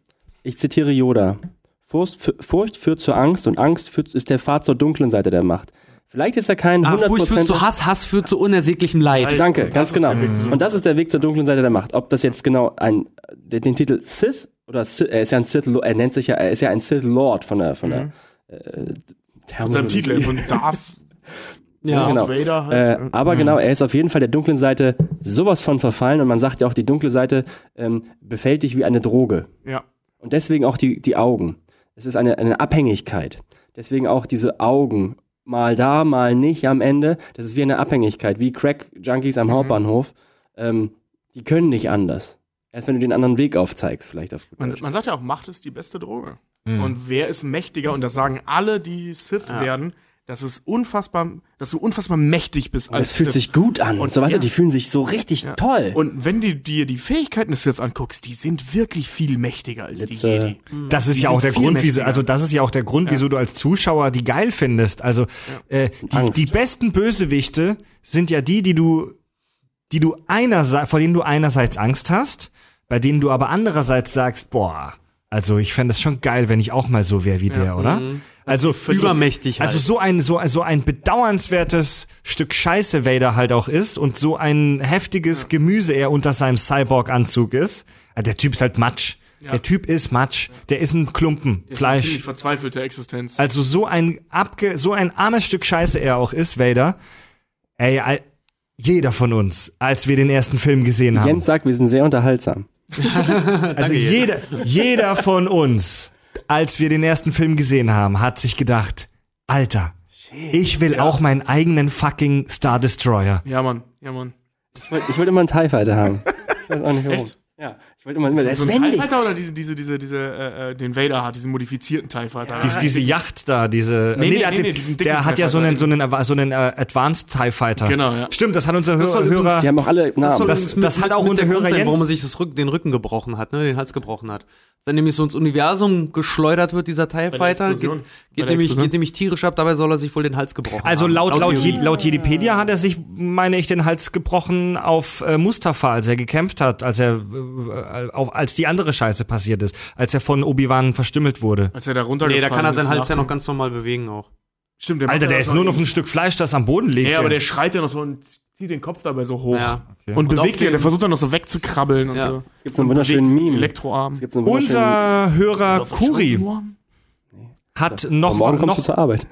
Ich zitiere Yoda. Furcht, Furcht führt zur Angst und Angst führt, ist der Pfad zur dunklen Seite der Macht. Vielleicht ist er kein ah, Furcht führt 100% zu Hass, Hass führt zu unersäglichem Leid. Danke, Das ganz genau. Und das ist der Weg zur dunklen Seite der Macht. Ob das jetzt genau ein, den, den Titel Sith oder Sith, er ist ja ein Sith, er nennt sich ja, er ist ja ein Sith Lord von der, von der, äh, Mit seinem. Titel von Darth Ja, genau. Vader Äh, halt. aber genau, er ist auf jeden Fall der dunklen Seite sowas von verfallen und man sagt ja auch, die dunkle Seite ähm, befällt dich wie eine Droge. ja. Und deswegen auch die, die Augen. Es ist eine, eine Abhängigkeit. Deswegen auch diese Augen. Mal da, mal nicht am Ende. Das ist wie eine Abhängigkeit, wie Crack-Junkies am Hauptbahnhof. Ähm, die können nicht anders. Erst wenn du den anderen Weg aufzeigst, vielleicht auf Man, man sagt ja auch, Macht ist die beste Droge. Mhm. Und wer ist mächtiger? Und das sagen alle, die Sith werden, dass es unfassbar, dass du unfassbar mächtig bist Und als es fühlt Sith. sich gut an. Und so, weißt ja. du, die fühlen sich so richtig toll. Und wenn du dir die Fähigkeiten des Sith anguckst, die sind wirklich viel mächtiger als Jetzt, die äh, Jedi. Das ist Die ja auch der Grund, wieso, also das ist ja auch der Grund, wieso du als Zuschauer die geil findest. Also äh, die, die besten Bösewichte sind ja die, die du, die du einerseits, vor denen du einerseits Angst hast, bei denen du aber andererseits sagst, boah, also ich fände es schon geil, wenn ich auch mal so wäre wie der, oder? Also Übermächtig halt. Also so ein so so ein bedauernswertes Stück Scheiße Vader halt auch ist und so ein heftiges Gemüse er unter seinem Cyborg-Anzug ist. Ja, der Typ ist halt Matsch. Der Typ ist Matsch. Der ist ein Klumpen Ist eine Fleisch. ziemlich verzweifelte Existenz. Also so ein abge so ein armes Stück Scheiße er auch ist, Vader. Ey, jeder von uns, als wir den ersten Film gesehen haben. Jens sagt, wir sind sehr unterhaltsam. Also jeder, jeder von uns, als wir den ersten Film gesehen haben, hat sich gedacht, Alter, ich will auch meinen eigenen fucking Star Destroyer. ja, Mann, ja, Mann. Ich wollte ich wollte immer einen TIE Fighter haben. Ich weiß auch nicht warum. Echt? Ja, ich wollte immer, immer der ist so ein TIE. Fighter oder diese, diese, diese, diese, äh, äh, den Vader hat, diesen modifizierten TIE Fighter? Diese, diese Yacht da, diese. Nee, nee, der, hat nee, den- nee, der hat ja so einen, so einen, so einen äh, Advanced TIE Fighter. Genau, ja. Stimmt, das hat unser soll Hör, übrigens- Hörer. Die haben auch alle Namen. das- übrigens mit- das hat auch mit unser der Grund Hörer sein, Jen- warum er sich das Rück, den Rücken gebrochen hat, ne, den Hals gebrochen hat. Dann nämlich so ins Universum geschleudert wird, dieser TIE Fighter, geht, geht, nämlich, geht nämlich tierisch ab, dabei soll er sich wohl den Hals gebrochen Also haben. laut, laut. Je- laut Wikipedia hat er sich, meine ich, den Hals gebrochen auf äh, Mustafa, als er gekämpft hat, als er, äh, als die andere Scheiße passiert ist, als er von Obi-Wan verstümmelt wurde. Als er da Nee, runtergefallen da kann er seinen ist Hals ja noch ganz normal bewegen auch. Stimmt, der Alter, der ist nur noch ein. Stück Fleisch, das am Boden liegt. Ja, aber der schreit ja noch so und zieht den Kopf dabei so hoch. Ja. Und, Und bewegt sich, der versucht dann noch so wegzukrabbeln und Ja. so. Es gibt so einen wunderschönen Meme. Elektroarm. Es gibt so einen wunderschönen Unser Hörer Kuri hat Und noch, morgen kommst du noch zur Arbeit.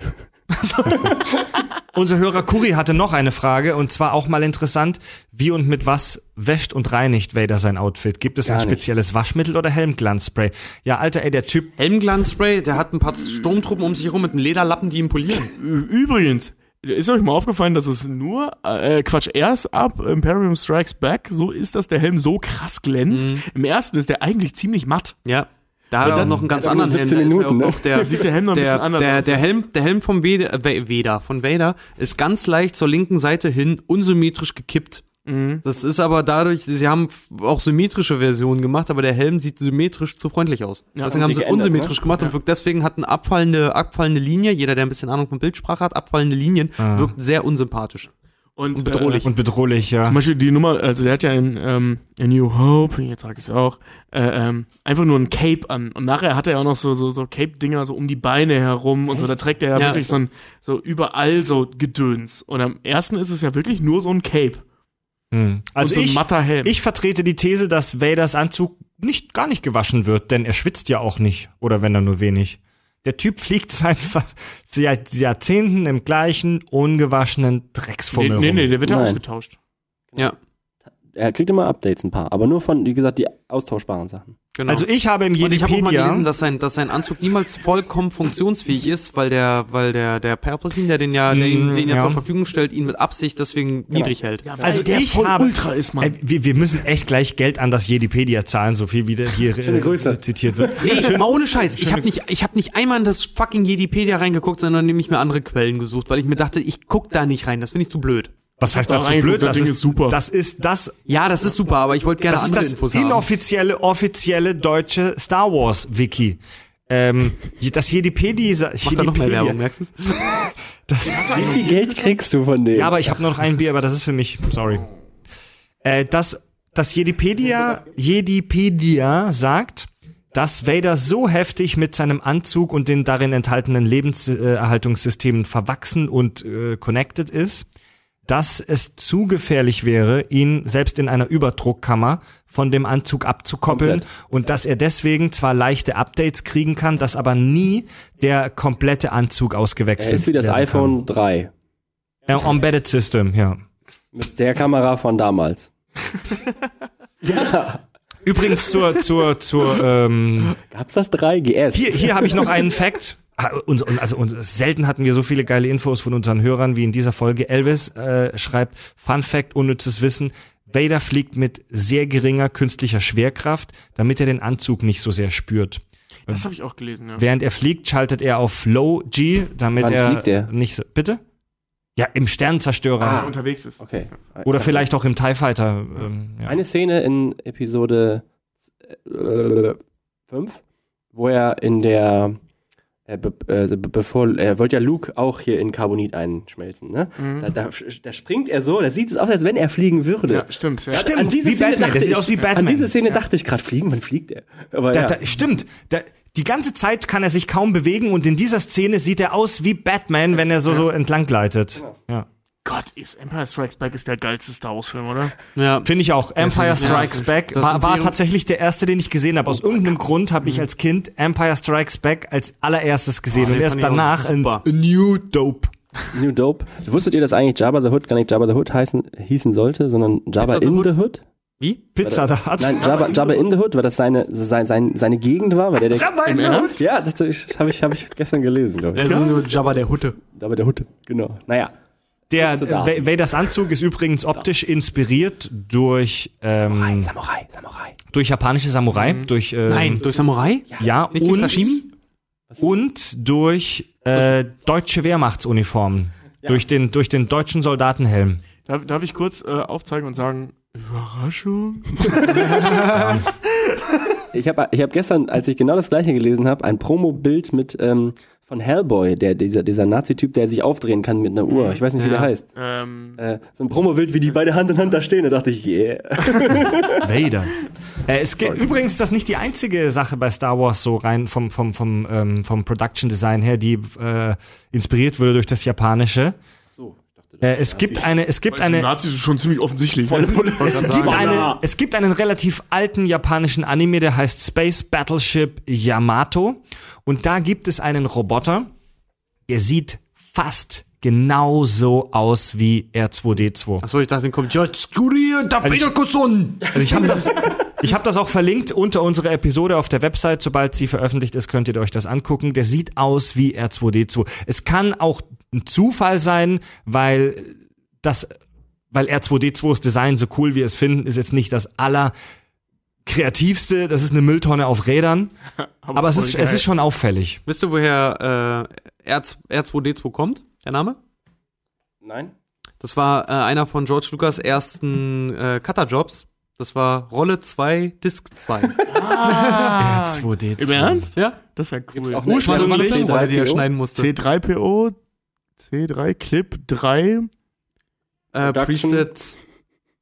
unser Hörer Kuri hatte noch eine Frage und zwar auch mal interessant, wie und mit was wäscht und reinigt Vader sein Outfit? Gibt es Gar ein nicht. spezielles Waschmittel oder Helmglanzspray? Ja, Alter, ey, der Typ Helmglanzspray, der hat ein paar Sturmtruppen um sich herum mit einem Lederlappen, die ihn polieren. Übrigens, ist euch mal aufgefallen, dass es nur, äh, Quatsch, erst ab Imperium Strikes Back so ist, dass der Helm so krass glänzt. Im ersten ist der eigentlich ziemlich matt. Ja. Da hat er auch dann- noch einen ganz er anderen Helm. 17 Da ist ja Minuten, ne? auch der, Sieht der Helm noch ein der, bisschen anders der, aus. der Helm, der Helm vom Vader, äh, Vader, von Vader ist ganz leicht zur linken Seite hin unsymmetrisch gekippt. Mhm. Das ist aber dadurch, sie haben auch symmetrische Versionen gemacht, aber der Helm sieht symmetrisch zu freundlich aus. Ja, deswegen haben sie geändert, unsymmetrisch ne? gemacht und wirkt deswegen hat eine abfallende, abfallende Linie, jeder, der ein bisschen Ahnung von Bildsprache hat, abfallende Linien, wirkt sehr unsympathisch. Und, bedrohlich. und bedrohlich, ja. Zum Beispiel die Nummer, also der hat ja in, ähm, in New Hope, jetzt sag ich es auch, äh, ähm, einfach nur ein Cape an. Und nachher hat er auch noch so, so, so Cape-Dinger so um die Beine herum und so. Da trägt er ja, Ja. wirklich so ein, so überall so Gedöns. Und am ersten ist es ja wirklich nur so ein Cape. Hm. Also so ein ich, matter Helm. ich vertrete die These, dass Vaders Anzug nicht, gar nicht gewaschen wird, denn er schwitzt ja auch nicht. Oder wenn er nur wenig. Der Typ fliegt seit, seit Jahrzehnten im gleichen, ungewaschenen nee, Drecksfummel nee, rum. nee, der wird ja ausgetauscht. Ja, Er kriegt immer Updates, ein paar. Aber nur von, wie gesagt, die austauschbaren Sachen. Genau. Also ich habe im und ich habe auch mal Wikipedia... gelesen, dass sein, dass sein Anzug niemals vollkommen funktionsfähig ist, weil der, weil der, der Palpatine, der den ja, der ihn, Mm, den ja, ja. zur Verfügung stellt, ihn mit Absicht deswegen niedrig hält. Also der ich voll habe, Ultra ist, Mann. Äh, wir, wir müssen echt gleich Geld an das Jedipedia zahlen, so viel wie der hier äh, Grüße. zitiert wird. Nee, mal ohne Scheiß. Ich habe nicht, ich habe nicht einmal in das fucking Jedipedia reingeguckt, sondern nämlich mir andere Quellen gesucht, weil ich mir dachte, ich guck da nicht rein. Das finde ich zu blöd. Was heißt da das so reingeguckt, blöd? das Das Ding ist ist super. Das ist das, Ja, das ist super, aber ich wollte gerne das, ist andere das Infos haben. inoffizielle, offizielle deutsche Star Wars Wiki. Ähm, das Jedipedia, Mach da noch mehr Werbung, merkst du's? Wie viel Geld kriegst du von denen? Ja, aber ich habe nur noch ein Bier, aber das ist für mich, sorry. Äh, das, das Jedipedia, Jedipedia sagt, dass Vader so heftig mit seinem Anzug und den darin enthaltenen Lebenserhaltungssystemen verwachsen und äh, connected ist, dass es zu gefährlich wäre, ihn selbst in einer Überdruckkammer von dem Anzug abzukoppeln Komplett. und dass er deswegen zwar leichte Updates kriegen kann, dass aber nie der komplette Anzug ausgewechselt er ist wie das werden kann. iPhone 3. Äh, Embedded System, ja. Mit der Kamera von damals. ja. Übrigens zur, zur, zur, ähm, Gab's das 3? GS. hier, hier habe ich noch einen Fact. Ah, uns- Also uns, selten hatten wir so viele geile Infos von unseren Hörern wie in dieser Folge. Elvis äh, schreibt, Fun Fact, unnützes Wissen. Vader fliegt mit sehr geringer künstlicher Schwerkraft, damit er den Anzug nicht so sehr spürt. Das habe ich auch gelesen, ja. Während er fliegt, schaltet er auf Low G, damit Wann er fliegt er? nicht so. Bitte? Ja, im Sternenzerstörer. Wenn er unterwegs ist. Okay. Oder vielleicht auch im TIE Fighter. Ähm, ja. Eine Szene in Episode 5, wo er in der äh, be äh, be bevor er wollte ja Luke auch hier in Carbonit einschmelzen, ne? Da, da, da springt er so, da sieht es aus, als wenn er fliegen würde. Ja, stimmt. Ja. Stimmt, an diese wie Szene Batman, dachte ich, aus wie Batman. An diese Szene Ja. dachte ich gerade, fliegen, wann fliegt er? Aber Da, ja. da, stimmt. Da, die ganze Zeit kann er sich kaum bewegen und in dieser Szene sieht er aus wie Batman, wenn er so, so entlang gleitet. Ja. Gott, ist Empire Strikes Back ist der geilste Star Wars Film, oder? Ja. Finde ich auch. Empire ja, Strikes ist- Back war, war tatsächlich der erste, den ich gesehen habe. Aus Oh irgendeinem Grund habe ich als Kind Empire Strikes Back als allererstes gesehen Oh, und erst danach. A New Dope. New Dope. Wusstet ihr, dass eigentlich Jabba the Hood gar nicht Jabba the Hood heißen, hießen sollte, sondern Jabba Pizza the in Hood? the Hood? Wie? Pizza da hat. Nein, Jabba, Jabba in the Hood, weil das seine, sein, sein, seine Gegend war, weil der, der Jabba in the Hood? Ja, das habe ich, hab ich gestern gelesen, glaube ich. Das ist nur Jabba der Hutte. Jabba der Hutte, genau. Naja, Der Vaders Anzug ist übrigens optisch inspiriert durch ähm, Samurai, Samurai. durch japanische Samurai, durch ähm, Nein, durch Samurai? ja Nicht durch und Sashimi? und durch äh, deutsche Wehrmachtsuniformen, durch den durch den deutschen Soldatenhelm. Darf, darf ich kurz äh, aufzeigen und sagen, Überraschung? Ich habe ich hab gestern, als ich genau das gleiche gelesen habe, ein Promo-Bild mit ähm, von Hellboy, der, dieser, dieser Nazi-Typ, der sich aufdrehen kann mit einer Uhr. Ich weiß nicht, wie der Ja. heißt. Ähm, Äh, so ein Promo-Bild, wie die beide Hand in Hand da stehen. Da dachte ich, yeah. Vader. Äh, es geht übrigens, das ist nicht die einzige Sache bei Star Wars so rein vom vom vom ähm, vom Production Design her, die äh, inspiriert wurde durch das Japanische. Ich Äh, es gibt eine, es gibt weil eine, Nazis ist schon ziemlich offensichtlich. Volle ne? Es gibt, sagen. eine, es gibt einen relativ alten japanischen Anime, der heißt Space Battleship Yamato. Und da gibt es einen Roboter, der sieht fast genauso aus wie R2D2. Achso, ich dachte, dann kommt Yatsuria Davidakuson. Also ich habe das, ich hab das auch verlinkt unter unserer Episode auf der Website. Sobald sie veröffentlicht ist, könnt ihr euch das angucken. Der sieht aus wie R2D2. Es kann auch ein Zufall sein, weil das, weil R2D2s Design so cool wir es finden, ist jetzt nicht das aller kreativste. Das ist eine Mülltonne auf Rädern. Aber es voll ist, geil. es ist schon auffällig. Wisst ihr, woher äh, R, R2D2 kommt? Der Name? Nein? Das war äh, einer von George Lucas ersten äh, Cutter-Jobs. Das war Rolle 2, Disc 2. R2D2. Im Ernst? ja? Das ist ja cool. Ursprünglich- C3PO? Rolle, die er schneiden musste. C3PO, C3 Clip 3, Äh. Preset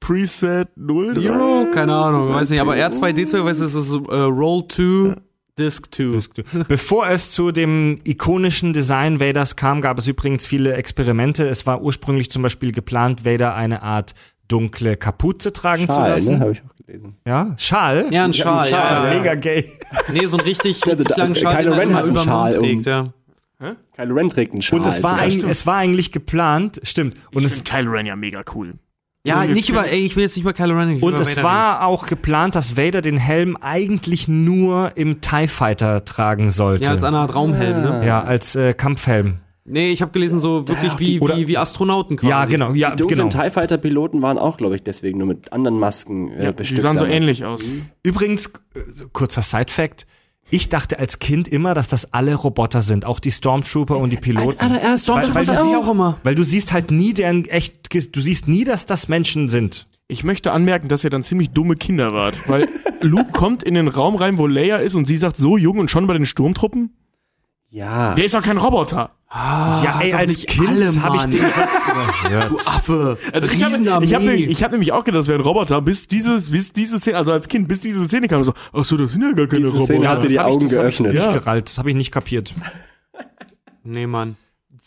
Preset 0. Zero? Keine Ahnung, weiß nicht. Aber R2D2, weißt du, es ist äh, Roll 2, Disc 2. Bevor es zu dem ikonischen Design Vaders kam, gab es übrigens viele Experimente. Es war ursprünglich zum Beispiel geplant, Vader eine Art dunkle Kapuze tragen zu Schal, lassen. ne? Habe ich auch gelesen. Ja, Schal. Ja, ein Schal. Schal, ja, ja, ja. Mega gay. Nee, so ein richtig, Also richtig da- langen Schal, den er Ren immer über Schal Mund um. trägt, ja. Kylo Ren trägt einen Schal. Und es war, eigentlich, es war eigentlich geplant, stimmt. Und ich es, finde Kylo Ren ja mega cool. Ja, nicht über, ey, ich will jetzt nicht über Kylo Ren, und es Vader war auch geplant, dass Vader den Helm eigentlich nur im TIE Fighter tragen reden. sollte. Ja, als eine Art Raumhelm, ne? Ja, als äh, Kampfhelm. Nee, ich habe gelesen, so wirklich wie, die- oder- wie, wie Astronauten quasi. Ja, genau. Ja, Die dunklen genau. TIE Fighter Piloten waren auch, glaube ich, deswegen nur mit anderen Masken äh, Ja, die bestückt. sahen so damals. ähnlich aus. Übrigens, äh, kurzer Side-Fact. Ich dachte als Kind immer, dass das alle Roboter sind, auch die Stormtrooper und die Piloten. allererst weil, weil, du Stormtrooper siehst, auch immer. weil du siehst halt nie deren echt, du siehst nie, dass das Menschen sind. Ich möchte anmerken, dass ihr dann ziemlich dumme Kinder wart, weil Luke kommt in den Raum rein, wo Leia ist und sie sagt, so jung und schon bei den Sturmtruppen? Ja. Der ist doch kein Roboter. ja, ey, als nicht Kind habe ich den Satz überhört. Du Affe. Also ich habe ich hab nämlich, ich hab nämlich auch gedacht, das wäre ein Roboter, bis dieses, bis diese Szene, also als Kind, bis diese Szene kam, so, ach so, das sind ja gar keine Diese Szene Roboter. hat dir die hab ich- Augen das hab ich geöffnet. Nicht Ja. gerallt, das habe ich nicht kapiert. Nee, Mann.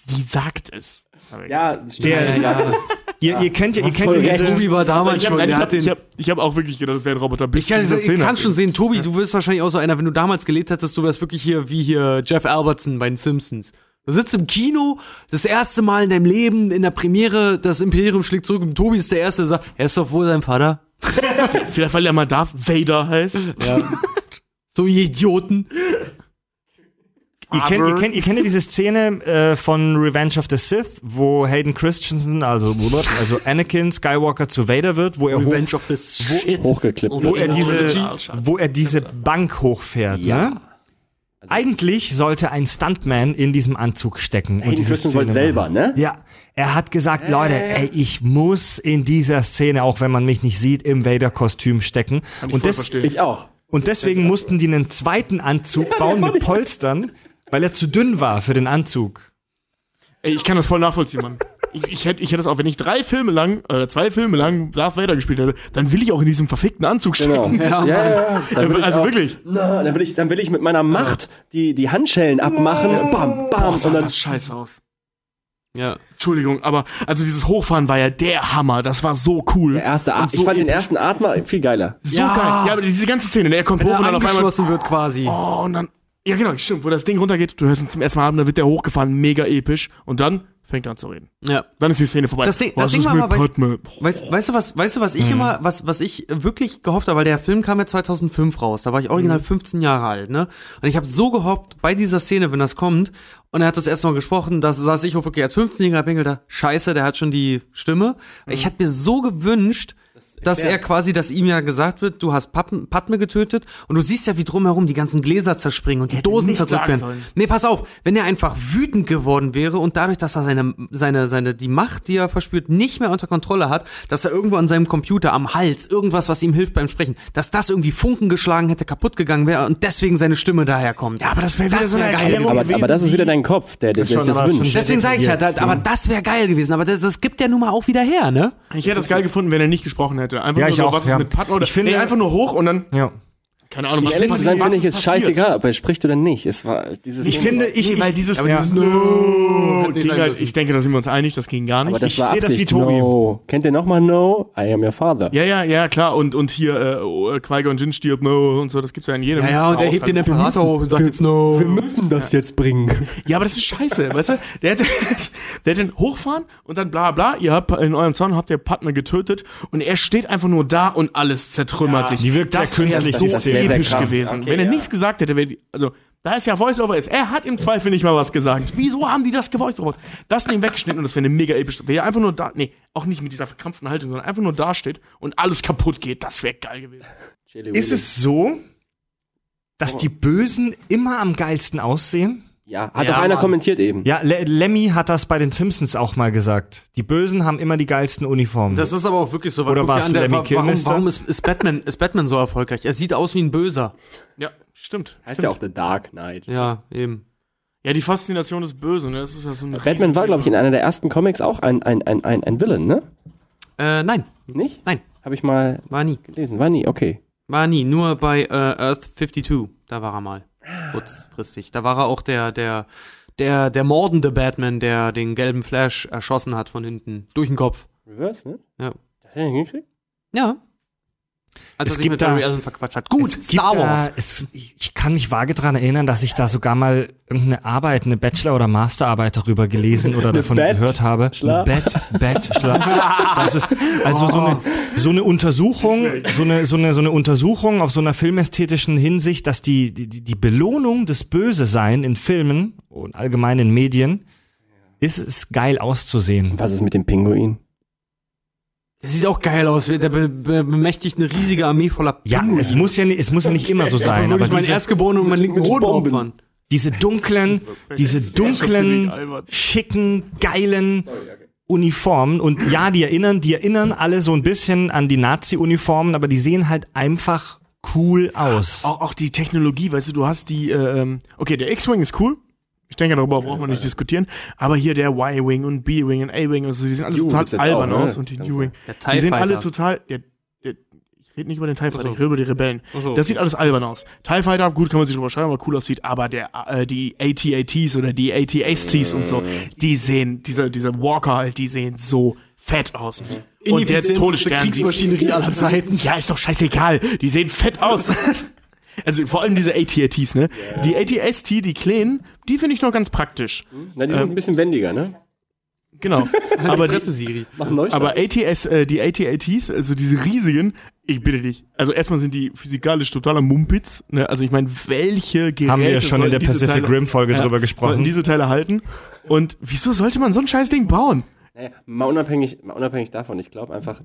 Die sagt es. Ja, das stimmt. Der- ja, das, Ihr, ihr kennt ja, ihr kennt ja diese, Tobi war damals Ich habe schon, ich der hab, hat den... ich hab, ich hab auch wirklich gedacht, das wäre ein Roboter, bis Ich kann, ich Szene. kann schon sehen, Tobi, du bist wahrscheinlich auch so einer, wenn du damals gelebt hättest, du wärst wirklich hier wie hier Jeff Albertson bei den Simpsons. Du sitzt im Kino, das erste Mal in deinem Leben, in der Premiere, das Imperium schlägt zurück und Tobi ist der Erste, der sagt, er ist doch wohl sein Vater. Vielleicht, weil er mal Darth Vader heißt. So ihr Idioten. Ihr kennt, ihr, kennt, ihr kennt ja diese Szene äh, von Revenge of the Sith, wo Hayden Christensen, also, also Anakin Skywalker zu Vader wird, wo er, hoch, of the Shit. hochgeklippt. wo er diese, wo er diese Bank hochfährt. Ja. Ne? Eigentlich sollte ein Stuntman in diesem Anzug stecken. und Hayden diese Christensen wollte selber, ne? Ja, er hat gesagt, Leute, ey, ich muss in dieser Szene, auch wenn man mich nicht sieht, im Vader-Kostüm stecken. Kann ich Und, voll des, verstehen. Ich auch. und deswegen mussten die einen zweiten Anzug bauen mit Polstern, weil er zu dünn war für den Anzug. Ey, ich kann das voll nachvollziehen, Mann. Ich, ich hätte ich hätte das auch, wenn ich drei Filme lang, oder zwei Filme lang Darth Vader gespielt hätte, dann will ich auch in diesem verfickten Anzug Genau. stecken. Ja, ja, ja. Ich Also auch, wirklich. Na, dann will ich, dann will ich mit meiner Macht die, die Handschellen abmachen. Bam, bam. Boah, sah und dann, das scheiße aus. Ja. Entschuldigung, aber also dieses Hochfahren war ja der Hammer. Das war so cool. der erste At Und so ich fand den ersten Atmer viel geiler. So Ja. geil. Ja, aber diese ganze Szene, ne, er kommt Wenn hoch er und dann auf einmal. wird quasi. Oh, und dann. Ja, genau, stimmt. Wo das Ding runtergeht, du hörst ihn zum ersten Mal haben, dann wird der hochgefahren, mega episch. Und dann fängt er an zu reden. Ja. Dann ist die Szene vorbei. Das Ding- Was das Ding war mal bei- Padme? Weißt, weißt du was, weißt du was ich immer, was, was ich wirklich gehofft habe, weil der Film kam ja 2005 raus, da war ich original 15 Jahre alt, ne? Und ich habe so gehofft, bei dieser Szene, wenn das kommt, und er hat das erst mal gesprochen, da saß ich auch wirklich als 15-Jähriger Bengel da, scheiße, der hat schon die Stimme. Ich hätte mir so gewünscht, dass er quasi, dass ihm ja gesagt wird, du hast Pappen, Padme getötet und du siehst ja, wie drumherum die ganzen Gläser zerspringen und die Dosen zerdrückt werden. sollen. Nee, pass auf, wenn er einfach wütend geworden wäre und dadurch, dass er seine, seine, seine, die Macht, die er verspürt, nicht mehr unter Kontrolle hat, dass er irgendwo an seinem Computer am Hals irgendwas, was ihm hilft beim Sprechen, dass das irgendwie Funken geschlagen hätte, kaputt gegangen wäre und deswegen seine Stimme daherkommt. Ja, aber das wäre wieder Das so eine wär geil. Erklärung Aber, gewesen. aber das ist wie- wieder dein Kopf, der, der, sich das wünscht. Deswegen sage ich ja, da, aber das wäre geil gewesen. Aber das, das gibt ja nun mal auch wieder her, ne? Ich hätte das geil gefunden, wenn er nicht gesprochen hätte. Einfach Ja, nur ich so, auch, was ja. ist mit Padme oder Ich finde- nee, einfach nur hoch und dann, Ja. Keine Ahnung, was ehrlich zu sein, finde ich es scheißegal, ob er spricht oder nicht. Es war dieses Ich finde, ich, weil dieses, aber ja, dieses no, halt, ich denke, da sind wir uns einig, das ging gar nicht. aber das ich war sehe das wie. Tobi. No. Kennt ihr nochmal No? I am your father. ja, ja, ja, klar. Und, und hier, äh, Qui-Gon Jinn stirbt, no, und so, das gibt's ja in jedem. Ja, ja, und er hebt den Imperator hoch und sagt jetzt no. Wir müssen das jetzt bringen. Ja, aber das ist scheiße, weißt du? Der hätte, der hätte hochfahren und dann bla bla, ihr habt in eurem Zorn habt ihr Padme getötet und er steht einfach nur da und alles zertrümmert sich. die wirkt das sehr künstlich, so die Szene. Episch Sehr krass. gewesen. Okay, Wenn er ja. nichts gesagt hätte, wäre die, also da es ja Voice-Over ist, er hat im Zweifel nicht mal was gesagt. Wieso haben die das gevoice-over? Das Ding weggeschnitten und das wäre eine mega episch. Wenn er einfach nur da, nee, auch nicht mit dieser verkrampften Haltung, sondern einfach nur da steht und alles kaputt geht, das wäre geil gewesen. ist es so, dass die Bösen immer am geilsten aussehen? Ja, hat Ja, doch einer Mann. kommentiert eben. Ja, Le Lemmy hat das bei den Simpsons auch mal gesagt. Die Bösen haben immer die geilsten Uniformen. Das ist aber auch wirklich so. weil Oder an, der- Lemmy Kilmister? Warum, warum ist, ist, Batman, ist Batman so erfolgreich? Er sieht aus wie ein Böser. Ja, stimmt. Heißt stimmt. ja auch The Dark Knight. Ja, eben. Ja, die Faszination des Bösen, ne? das ist ja so ein Batman war, glaube ich, in einer der ersten Comics auch ein, ein, ein, ein, ein Villain, ne? Äh, nein, Nicht? nein, Habe ich mal war nie. gelesen. War nie, okay. War nie. Nur bei äh, Earth 52. Da war er mal. Kurzfristig. Da war er auch der, der, der, der mordende Batman, der den gelben Flash erschossen hat von hinten. Durch den Kopf. Reverse, ne? Ja. Hat er den hingekriegt? Ja. Als Es gibt da- Allen verquatscht hat. Gut, es gibt Star Wars. Da, es, ich kann mich vage dran erinnern, dass ich da sogar mal irgendeine Arbeit, eine Bachelor- oder Masterarbeit darüber gelesen oder davon Bett- gehört habe. Schla- Bett, Bachelor. Das ist also so eine so eine Untersuchung, so eine so eine so eine Untersuchung auf so einer filmästhetischen Hinsicht, dass die die, die Belohnung des Bösesein in Filmen und allgemein in Medien ist es geil auszusehen. Was ist mit dem Pinguin? Der sieht auch geil aus. Der be be bemächtigt eine riesige Armee voller Ja, Pinguine. es muss ja nicht, es muss ja nicht immer so sein, Würde aber ich meinen diese, Erstgeborenen und meinen linken mit Hoden opfern. diese dunklen, diese Das dunklen, schicken, geilen Uniformen und ja, die erinnern, die erinnern alle so ein bisschen an die Nazi-Uniformen, aber die sehen halt einfach cool aus. Auch, auch die Technologie, weißt du, du hast die, äh, ähm, okay, der X-Wing ist cool. Ich denke, darüber braucht man nicht diskutieren. Aber hier der Y-Wing und B-Wing und A-Wing, also die sehen alle total albern auch, ne? aus und die TIE Die sehen alle total, der, der, ich rede nicht über den TIE Fighter, so. ich rede über die Rebellen. So, Das sieht alles albern aus. TIE Fighter, gut, kann man sich drüber schreiben, aber cool aussieht, aber der, äh, die AT-ATs oder die AT-ASTs und so, die sehen, diese, diese Walker halt, die sehen so fett aus. Und der Todesstern Kriegsmaschinerie aller Zeiten. ja, ist doch scheißegal. Die sehen fett aus. Also vor allem diese AT-ATs, ne? Die AT-ST, die kleinen, die finde ich noch ganz praktisch. Na, die sind ein bisschen wendiger, ne? Genau. Aber die, Siri. Aber ATS, äh, die AT-ATs, also diese riesigen, ich bitte dich. Also erstmal sind die physikalisch totaler Mumpitz, ne? Also ich meine, welche Geräte Haben wir ja schon in der sollten Pacific Teile- Rim Folge Ja, drüber Sollten gesprochen. diese Teile halten. Und wieso sollte man so ein scheiß Ding bauen? Naja, mal unabhängig, mal unabhängig davon, ich glaube einfach,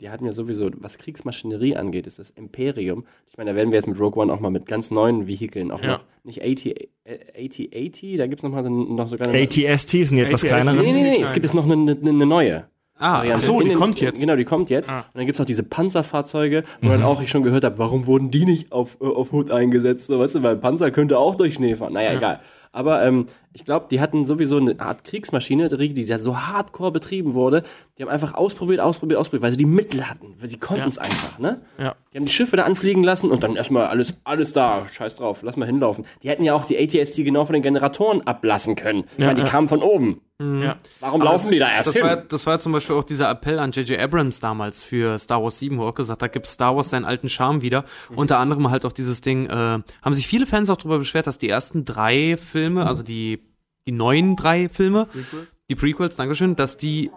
die hatten ja sowieso, was Kriegsmaschinerie angeht, ist das Imperium. Ich meine, da werden wir jetzt mit Rogue One auch mal mit ganz neuen Vehikeln auch Ja. noch, nicht AT, äh, AT-80, da gibt's noch mal noch sogar eine... ATST sind die etwas ATST? kleineren. Nee, nee, nee, nee, es gibt jetzt noch eine, eine, eine neue. Ah, Variante. ach so, die den- kommt jetzt. Genau, die kommt jetzt. Ah. Und dann gibt's auch diese Panzerfahrzeuge, wo dann auch ich schon gehört habe, warum wurden die nicht auf, äh, auf Hut eingesetzt? So, weißt du, weil Panzer könnte auch durch Schnee fahren. Naja, egal. Aber ähm, ich glaube, die hatten sowieso eine Art Kriegsmaschine, die da so hardcore betrieben wurde. Die haben einfach ausprobiert, ausprobiert, ausprobiert, weil sie die Mittel hatten. Weil sie konnten es einfach, ne? Ja. Die haben die Schiffe da anfliegen lassen und dann erstmal alles, alles da, scheiß drauf, lass mal hinlaufen. Die hätten ja auch die ATST genau von den Generatoren ablassen können. Ich meine, die ja. kamen von oben. Ja. Warum laufen die da erst das hin? War, das war zum Beispiel auch dieser Appell an J.J. Abrams damals für Star Wars 7, wo er auch gesagt hat, da gibt Star Wars seinen alten Charme wieder. Unter anderem halt auch dieses Ding, äh, haben sich viele Fans auch darüber beschwert, dass die ersten drei Filme, also die, die neuen drei Filme, die Prequels, Dankeschön, dass die,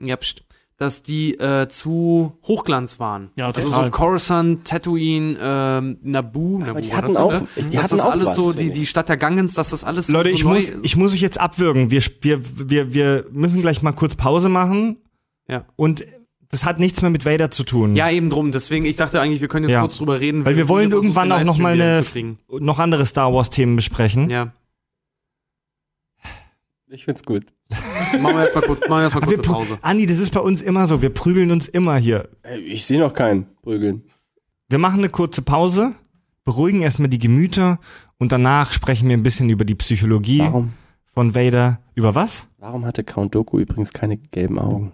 ja, pst, dass die äh, zu Hochglanz waren. Ja, also total. so Coruscant, Tatooine, ähm, Naboo, Naboo die war hatten das, auch- ne? die dass hatten das auch alles was, so, die, ich. die Stadt der Gangens, dass das alles so Leute, ich neu muss, ich muss euch jetzt abwürgen. Wir, wir, wir, wir müssen gleich mal kurz Pause machen. Ja. Und das hat nichts mehr mit Vader zu tun. Ja, eben drum. Deswegen, ich dachte eigentlich, wir können jetzt Ja. kurz drüber reden. Weil wir wollen irgendwann auch noch mal eine, noch andere Star Wars Themen besprechen. Ja. Ich find's gut. Machen wir erstmal kurz, machen wir erst mal Aber wir kurze Pause. Andi, das ist bei uns immer so. Wir prügeln uns immer hier. Ey, Ich sehe noch keinen Prügeln. Wir machen eine kurze Pause, beruhigen erstmal die Gemüter und danach sprechen wir ein bisschen über die Psychologie Warum? von Vader. Über was? Warum hatte Count Doku übrigens keine gelben Augen?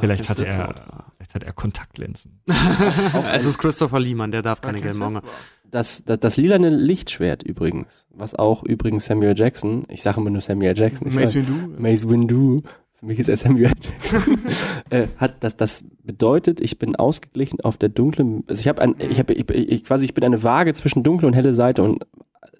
Vielleicht hat er, vielleicht hat er Kontaktlinsen. Es ist Christopher Lehman, der darf keine gelben Augen haben. Das, das, das lilane Lichtschwert übrigens, was auch übrigens Samuel Jackson, ich sage immer nur Samuel Jackson, ich Mace Windu. Mace Windu, für mich ist er Samuel Jackson, äh, hat das, das bedeutet, ich bin ausgeglichen auf der dunklen, also ich habe ein, ich habe, ich, ich, quasi, ich bin eine Waage zwischen dunkle und helle Seite und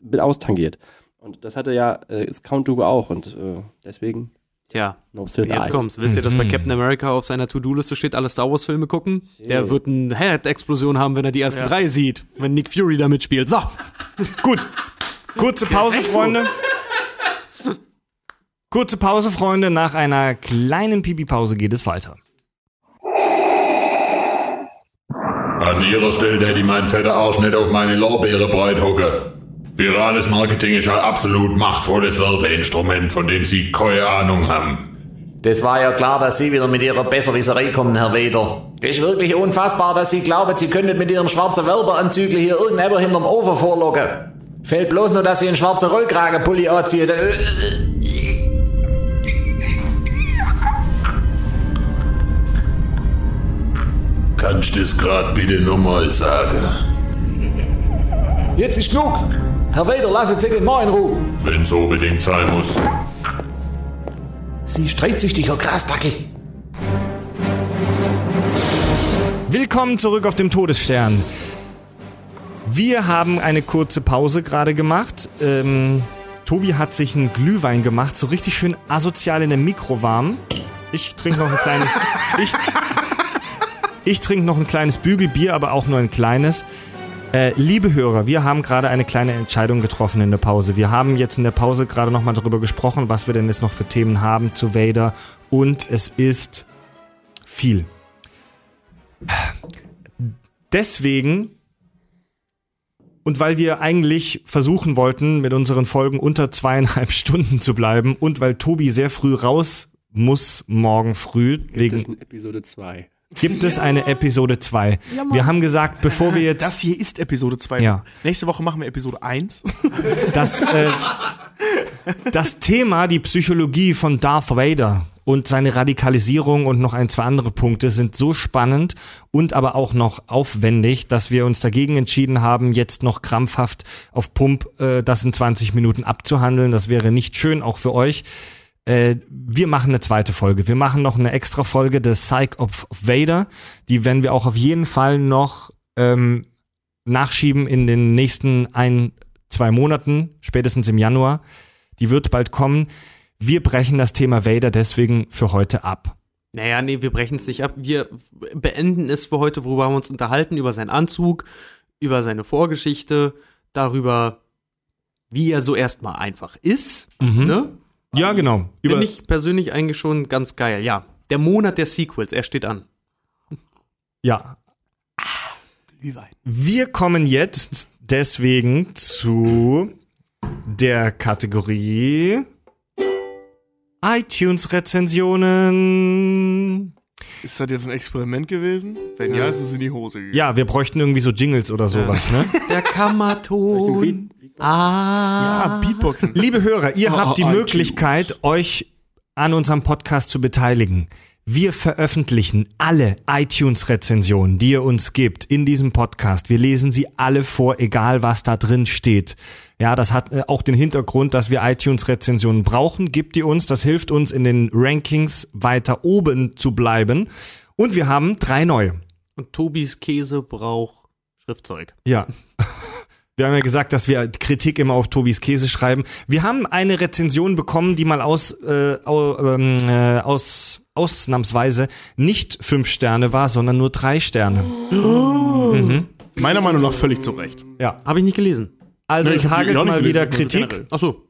bin austangiert. Und das hatte ja, äh, ist Count Dooku auch und äh, deswegen Tja, jetzt kommt's. Wisst ihr, dass bei Mhm. Captain America auf seiner To-Do-Liste steht, alle Star Wars-Filme gucken? Der wird eine Head-Explosion haben, wenn er die ersten Ja. drei sieht, wenn Nick Fury da mitspielt. So, Gut. Kurze Pause, Freunde. Kurze Pause, Freunde. Nach einer kleinen Pipi-Pause geht es weiter. An ihrer Stelle hätte ich meinen fetten Arsch nicht auf meine Lorbeere breit hocke. Virales Marketing ist ein absolut machtvolles Werbeinstrument, von dem Sie keine Ahnung haben. Das war ja klar, dass Sie wieder mit Ihrer Besserwisserei kommen, Herr Weder. Das ist wirklich unfassbar, dass Sie glauben, Sie könnten mit Ihrem schwarzen Werbeanzügel hier irgendjemand hinterm Ofen vorlocken. Fällt bloß nur, dass Sie einen schwarzen Rollkragenpulli anziehen. Äh, Kannst du das grad bitte nochmal sagen? Jetzt ist genug. Herr Weder, lassen Sie den Mann in Ruhe. Wenn's unbedingt sein muss. Sie streitsüchtiger Grasdackel. Willkommen zurück auf dem Todesstern. Wir haben eine kurze Pause gerade gemacht. Ähm, Tobi hat sich einen Glühwein gemacht, so richtig schön asozial in der Mikrowarm. Ich trinke noch ein kleines. ich ich trinke noch ein kleines Bügelbier, aber auch nur ein kleines. Äh, liebe Hörer, wir haben gerade eine kleine Entscheidung getroffen in der Pause. Wir haben jetzt in der Pause gerade nochmal darüber gesprochen, was wir denn jetzt noch für Themen haben zu Vader. Und es ist viel. Deswegen und weil wir eigentlich versuchen wollten, mit unseren Folgen unter zweieinhalb Stunden zu bleiben und weil Tobi sehr früh raus muss morgen früh, wegen, Das ist eine Episode 2. gibt es eine Episode 2. wir haben gesagt, bevor wir jetzt Das hier ist Episode 2. Ja. Nächste Woche machen wir Episode 1. das, äh, das Thema, die Psychologie von Darth Vader und seine Radikalisierung und noch ein, zwei andere Punkte sind so spannend und aber auch noch aufwendig, dass wir uns dagegen entschieden haben, jetzt noch krampfhaft auf Pump äh, das in 20 Minuten abzuhandeln. Das wäre nicht schön, auch für euch. Äh, wir machen eine zweite Folge. Wir machen noch eine extra Folge des Psych of Vader. Die werden wir auch auf jeden Fall noch ähm, nachschieben in den nächsten ein, zwei Monaten, spätestens im Januar. Die wird bald kommen. Wir brechen das Thema Vader deswegen für heute ab. Naja, nee, wir brechen es nicht ab. Wir beenden es für heute, worüber haben wir uns unterhalten, über seinen Anzug, über seine Vorgeschichte, darüber, wie er so erstmal einfach ist. Ne? Ja, genau. Über, Finde ich persönlich eigentlich schon ganz geil. Ja, der Monat der Sequels, er steht an. ja. Wir kommen jetzt deswegen zu der Kategorie iTunes-Rezensionen. Ist das jetzt ein Experiment gewesen? Wenn ja, ist es in die Hose gegangen. Ja, wir bräuchten irgendwie so Jingles oder sowas, ne? Der Kammerton. Ah. Ja, Beatboxen. Liebe Hörer, ihr Oh, habt die iTunes. Möglichkeit, euch an unserem Podcast zu beteiligen. Wir veröffentlichen alle iTunes-Rezensionen, die ihr uns gibt in diesem Podcast. Wir lesen sie alle vor, egal was da drin steht. Ja, das hat äh, auch den Hintergrund, dass wir iTunes-Rezensionen brauchen. Gibt ihr uns, das hilft uns in den Rankings weiter oben zu bleiben. Und wir haben drei neue. Und Tobis Käse braucht Schriftzeug. Ja. Wir haben ja gesagt, dass wir Kritik immer auf Tobis Käse schreiben. Wir haben eine Rezension bekommen, die mal aus, äh, ähm, äh, aus ausnahmsweise nicht fünf Sterne war, sondern nur drei Sterne. Meiner Meinung nach völlig zu Recht. Ja. Habe ich nicht gelesen. Also Nee, es hagelt mal gelesen, wieder Kritik. Ach so.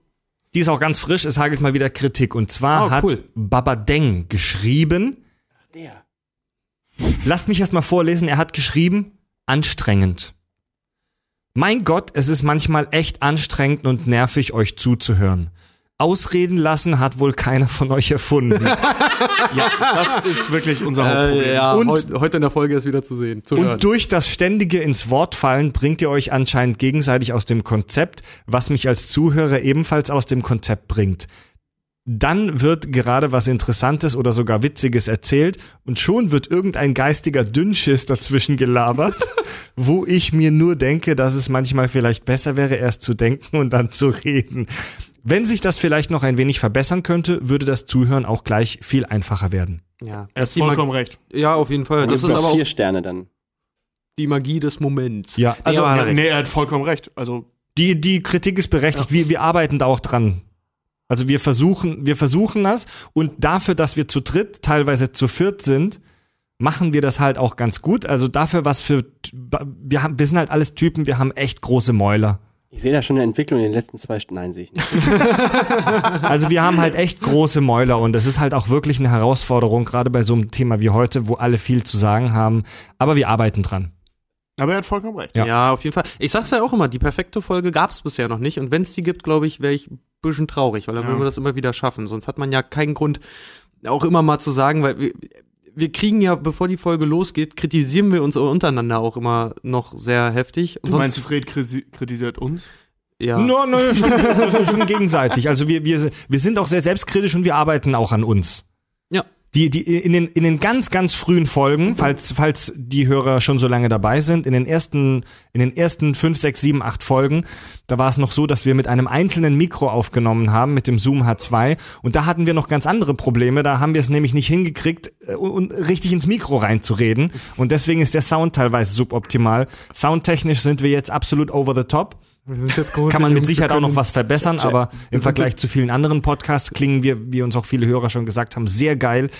Die ist auch ganz frisch. Es hagelt mal wieder Kritik. Und zwar Oh, hat cool. Babadeng geschrieben. Der. Lasst mich erst mal vorlesen. Er hat geschrieben, anstrengend. Mein Gott, es ist manchmal echt anstrengend und nervig, euch zuzuhören. Ausreden lassen hat wohl keiner von euch erfunden. Das ist wirklich unser Hauptproblem. Äh, ja, Und- heute, heute in der Folge ist wieder zu sehen. Zu hören. Und durch das ständige ins Wort fallen bringt ihr euch anscheinend gegenseitig aus dem Konzept, was mich als Zuhörer ebenfalls aus dem Konzept bringt. Dann wird gerade was Interessantes oder sogar Witziges erzählt und schon wird irgendein geistiger Dünnschiss dazwischen gelabert, wo ich mir nur denke, dass es manchmal vielleicht besser wäre, erst zu denken und dann zu reden. Wenn sich das vielleicht noch ein wenig verbessern könnte, würde das Zuhören auch gleich viel einfacher werden. ja, Er das hat ist die Mag- vollkommen recht. ja, auf jeden Fall. Das ist aber auch vier Sterne dann. die Magie des Moments. Ja, also aber- Ja, nee, er hat vollkommen recht. Also, Die, die Kritik ist berechtigt. Wir, wir arbeiten da auch dran. Also wir versuchen, wir versuchen das und dafür, dass wir zu dritt, teilweise zu viert sind, machen wir das halt auch ganz gut. Also dafür, was für, wir haben, wir sind halt alles Typen, wir haben echt große Mäuler. Ich sehe da schon eine Entwicklung in den letzten zwei Stunden. Nein, sehe ich nicht. Also wir haben halt echt große Mäuler und das ist halt auch wirklich eine Herausforderung, gerade bei so einem Thema wie heute, wo alle viel zu sagen haben. Aber wir arbeiten dran. Aber er hat vollkommen recht. Ja. Ja. auf jeden Fall. Ich sag's ja auch immer, die perfekte Folge gab's bisher noch nicht. Und wenn's die gibt, glaube ich, wäre ich ein bisschen traurig, weil dann Ja. würden wir das immer wieder schaffen. Sonst hat man ja keinen Grund, auch immer mal zu sagen, weil wir, wir kriegen ja, bevor die Folge losgeht, kritisieren wir uns untereinander auch immer noch sehr heftig. Und Du meinst, Fred kritisiert uns? ja. No, no, schon, schon gegenseitig. Also wir, wir, wir sind auch sehr selbstkritisch und wir arbeiten auch an uns. Ja. Die, die in den, in den ganz, ganz frühen Folgen, falls, falls die Hörer schon so lange dabei sind, in den ersten, in den ersten fünf, sechs, sieben, acht Folgen, da war es noch so, dass wir mit einem einzelnen Mikro aufgenommen haben, mit dem Zoom H2. Und da hatten wir noch ganz andere Probleme. Da haben wir es nämlich nicht hingekriegt, äh, und richtig ins Mikro reinzureden. Und deswegen ist der Sound teilweise suboptimal. Soundtechnisch sind wir jetzt absolut over the top. Wir sind jetzt große Kann man mit Sicherheit auch noch was verbessern, aber im Vergleich zu vielen anderen Podcasts klingen wir, wie uns auch viele Hörer schon gesagt haben, sehr geil.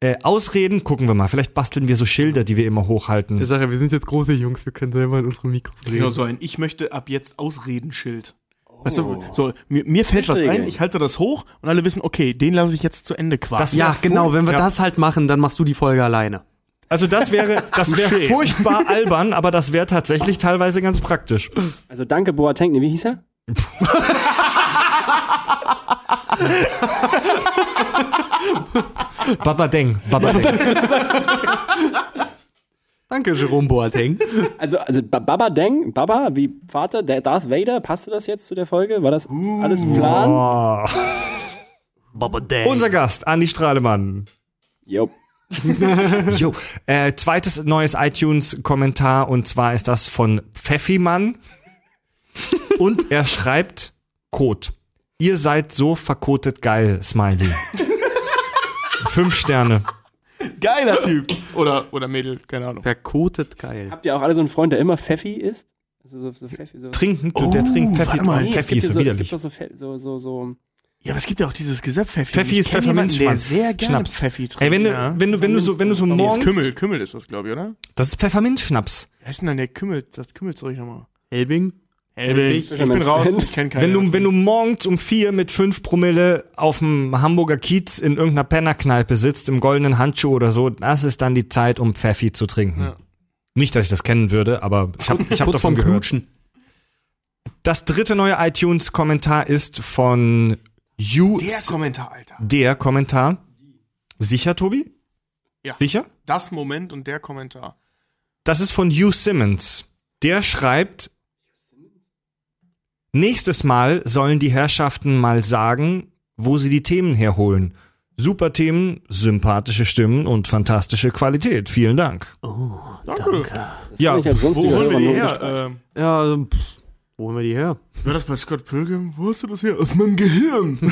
Äh, Ausreden, gucken wir mal. Vielleicht basteln wir so Schilder, die wir immer hochhalten. Ich sage ja, wir sind jetzt große Jungs, wir können selber in unsere Mikros reden. Genau so ein Ich möchte ab jetzt Ausredenschild. Weißt du, so, mir, mir fällt was ein, ich halte das hoch und alle wissen, okay, den lasse ich jetzt zu Ende quasi. Das ja, Ja, genau, wenn wir ja. das halt machen, dann machst du die Folge alleine. Also das wäre, das wäre furchtbar albern, aber das wäre tatsächlich teilweise ganz praktisch. Also danke Boateng, wie hieß er? Babadeng, Babadeng. Danke, Jerome Boateng. Also, also Ba- Baba Deng, Baba, wie Vater, der Darth Vader, passte das jetzt zu der Folge? War das alles Plan? Oh. Boateng. Unser Gast, Andi Strahlemann. Jo. Jo, äh, zweites neues iTunes-Kommentar und zwar ist das von Pfeffimann und er schreibt Code. Ihr seid so verkotet geil, Smiley. Fünf Sterne. Geiler Typ. Oder, oder Mädel, keine Ahnung. Verkotet geil. Habt ihr auch alle so einen Freund, der immer Pfeffi isst? Also so, so Pfeffi, so. Trinken, du, der trinkt Pfeffi. warte mal. Oh, Nee, es Pfeffi gibt ist so so, es gibt widerlich. doch so, so, so, so. Ja, aber es gibt ja auch dieses Gesetz Pfeffi. Pfeffi ist jemanden, der Pfefferminzschnaps. sehr gerne Schnaps. Pfeffi trinkt. Ey, wenn du, ja. wenn du, wenn du so, wenn du so Nee, ist morgens, Kümmel, Kümmel ist das, glaube ich, oder? das ist Pfefferminzschnaps. Wie heißt denn dann der Kümmel, das Kümmelzeug nochmal? Helbing? Ich, ich bin raus, ich kenne keinen. Wenn du, wenn du morgens um vier mit fünf Promille auf dem Hamburger Kiez in irgendeiner Pennerkneipe sitzt, im goldenen Handschuh oder so, das ist dann die Zeit, um Pfeffi zu trinken. Ja. Nicht, dass ich das kennen würde, aber ich habe ich hab davon gehört. Knutschen. Das dritte neue iTunes-Kommentar ist von You. der Kommentar, Alter. der Kommentar. Sicher, Tobi? Ja. Sicher? Das Moment und der Kommentar. Das ist von Hugh Simmons. Der schreibt, nächstes Mal sollen die Herrschaften mal sagen, wo sie die Themen herholen. Super Themen, sympathische Stimmen und fantastische Qualität. Vielen Dank. Danke. Das Ja, Wo holen wir die her? Ähm, Ja, also, pff, wo holen wir die her? war das bei Scott Pilgrim? Wo hast du das her? Aus meinem Gehirn.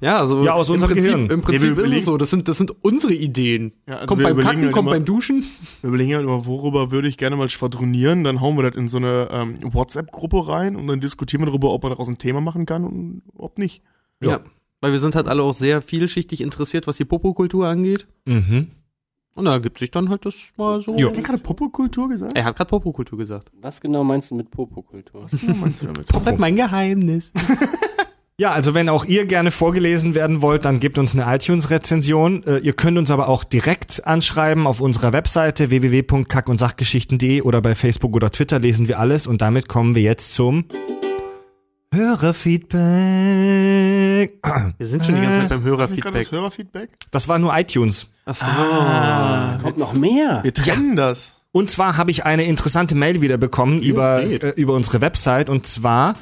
Ja, also Ja, aus im unserem Prinzip, Gehirn. Im Prinzip ist es so, das sind, das sind unsere Ideen. Ja, also kommt beim Kacken, halt kommt immer- beim Duschen. Wir überlegen halt immer, worüber würde ich gerne mal schwadronieren. Dann hauen wir das in so eine ähm, WhatsApp-Gruppe rein und dann diskutieren wir darüber, ob man daraus ein Thema machen kann und ob nicht. Ja. Weil wir sind halt alle auch sehr vielschichtig interessiert, was die Popokultur angeht. Mhm. Und da ergibt sich dann halt das mal so. Jo. Hat der gerade Popokultur gesagt? Er hat gerade Popokultur gesagt. Was genau meinst du mit Popokultur? Was genau meinst du damit? Komplett mein Geheimnis. Ja, also wenn auch ihr gerne vorgelesen werden wollt, dann gebt uns eine iTunes-Rezension. Äh, ihr könnt uns aber auch direkt anschreiben auf unserer Webseite www.kackundsachgeschichten.de oder bei Facebook oder Twitter lesen wir alles und damit kommen wir jetzt zum Hörerfeedback. Wir sind schon die ganze Zeit beim gerade das Hörerfeedback. Hörerfeedback? Das war nur iTunes. Achso. Kommt noch mehr. Wir trennen das. Und zwar habe ich eine interessante Mail wieder bekommen über, geht. äh, über unsere Website und zwar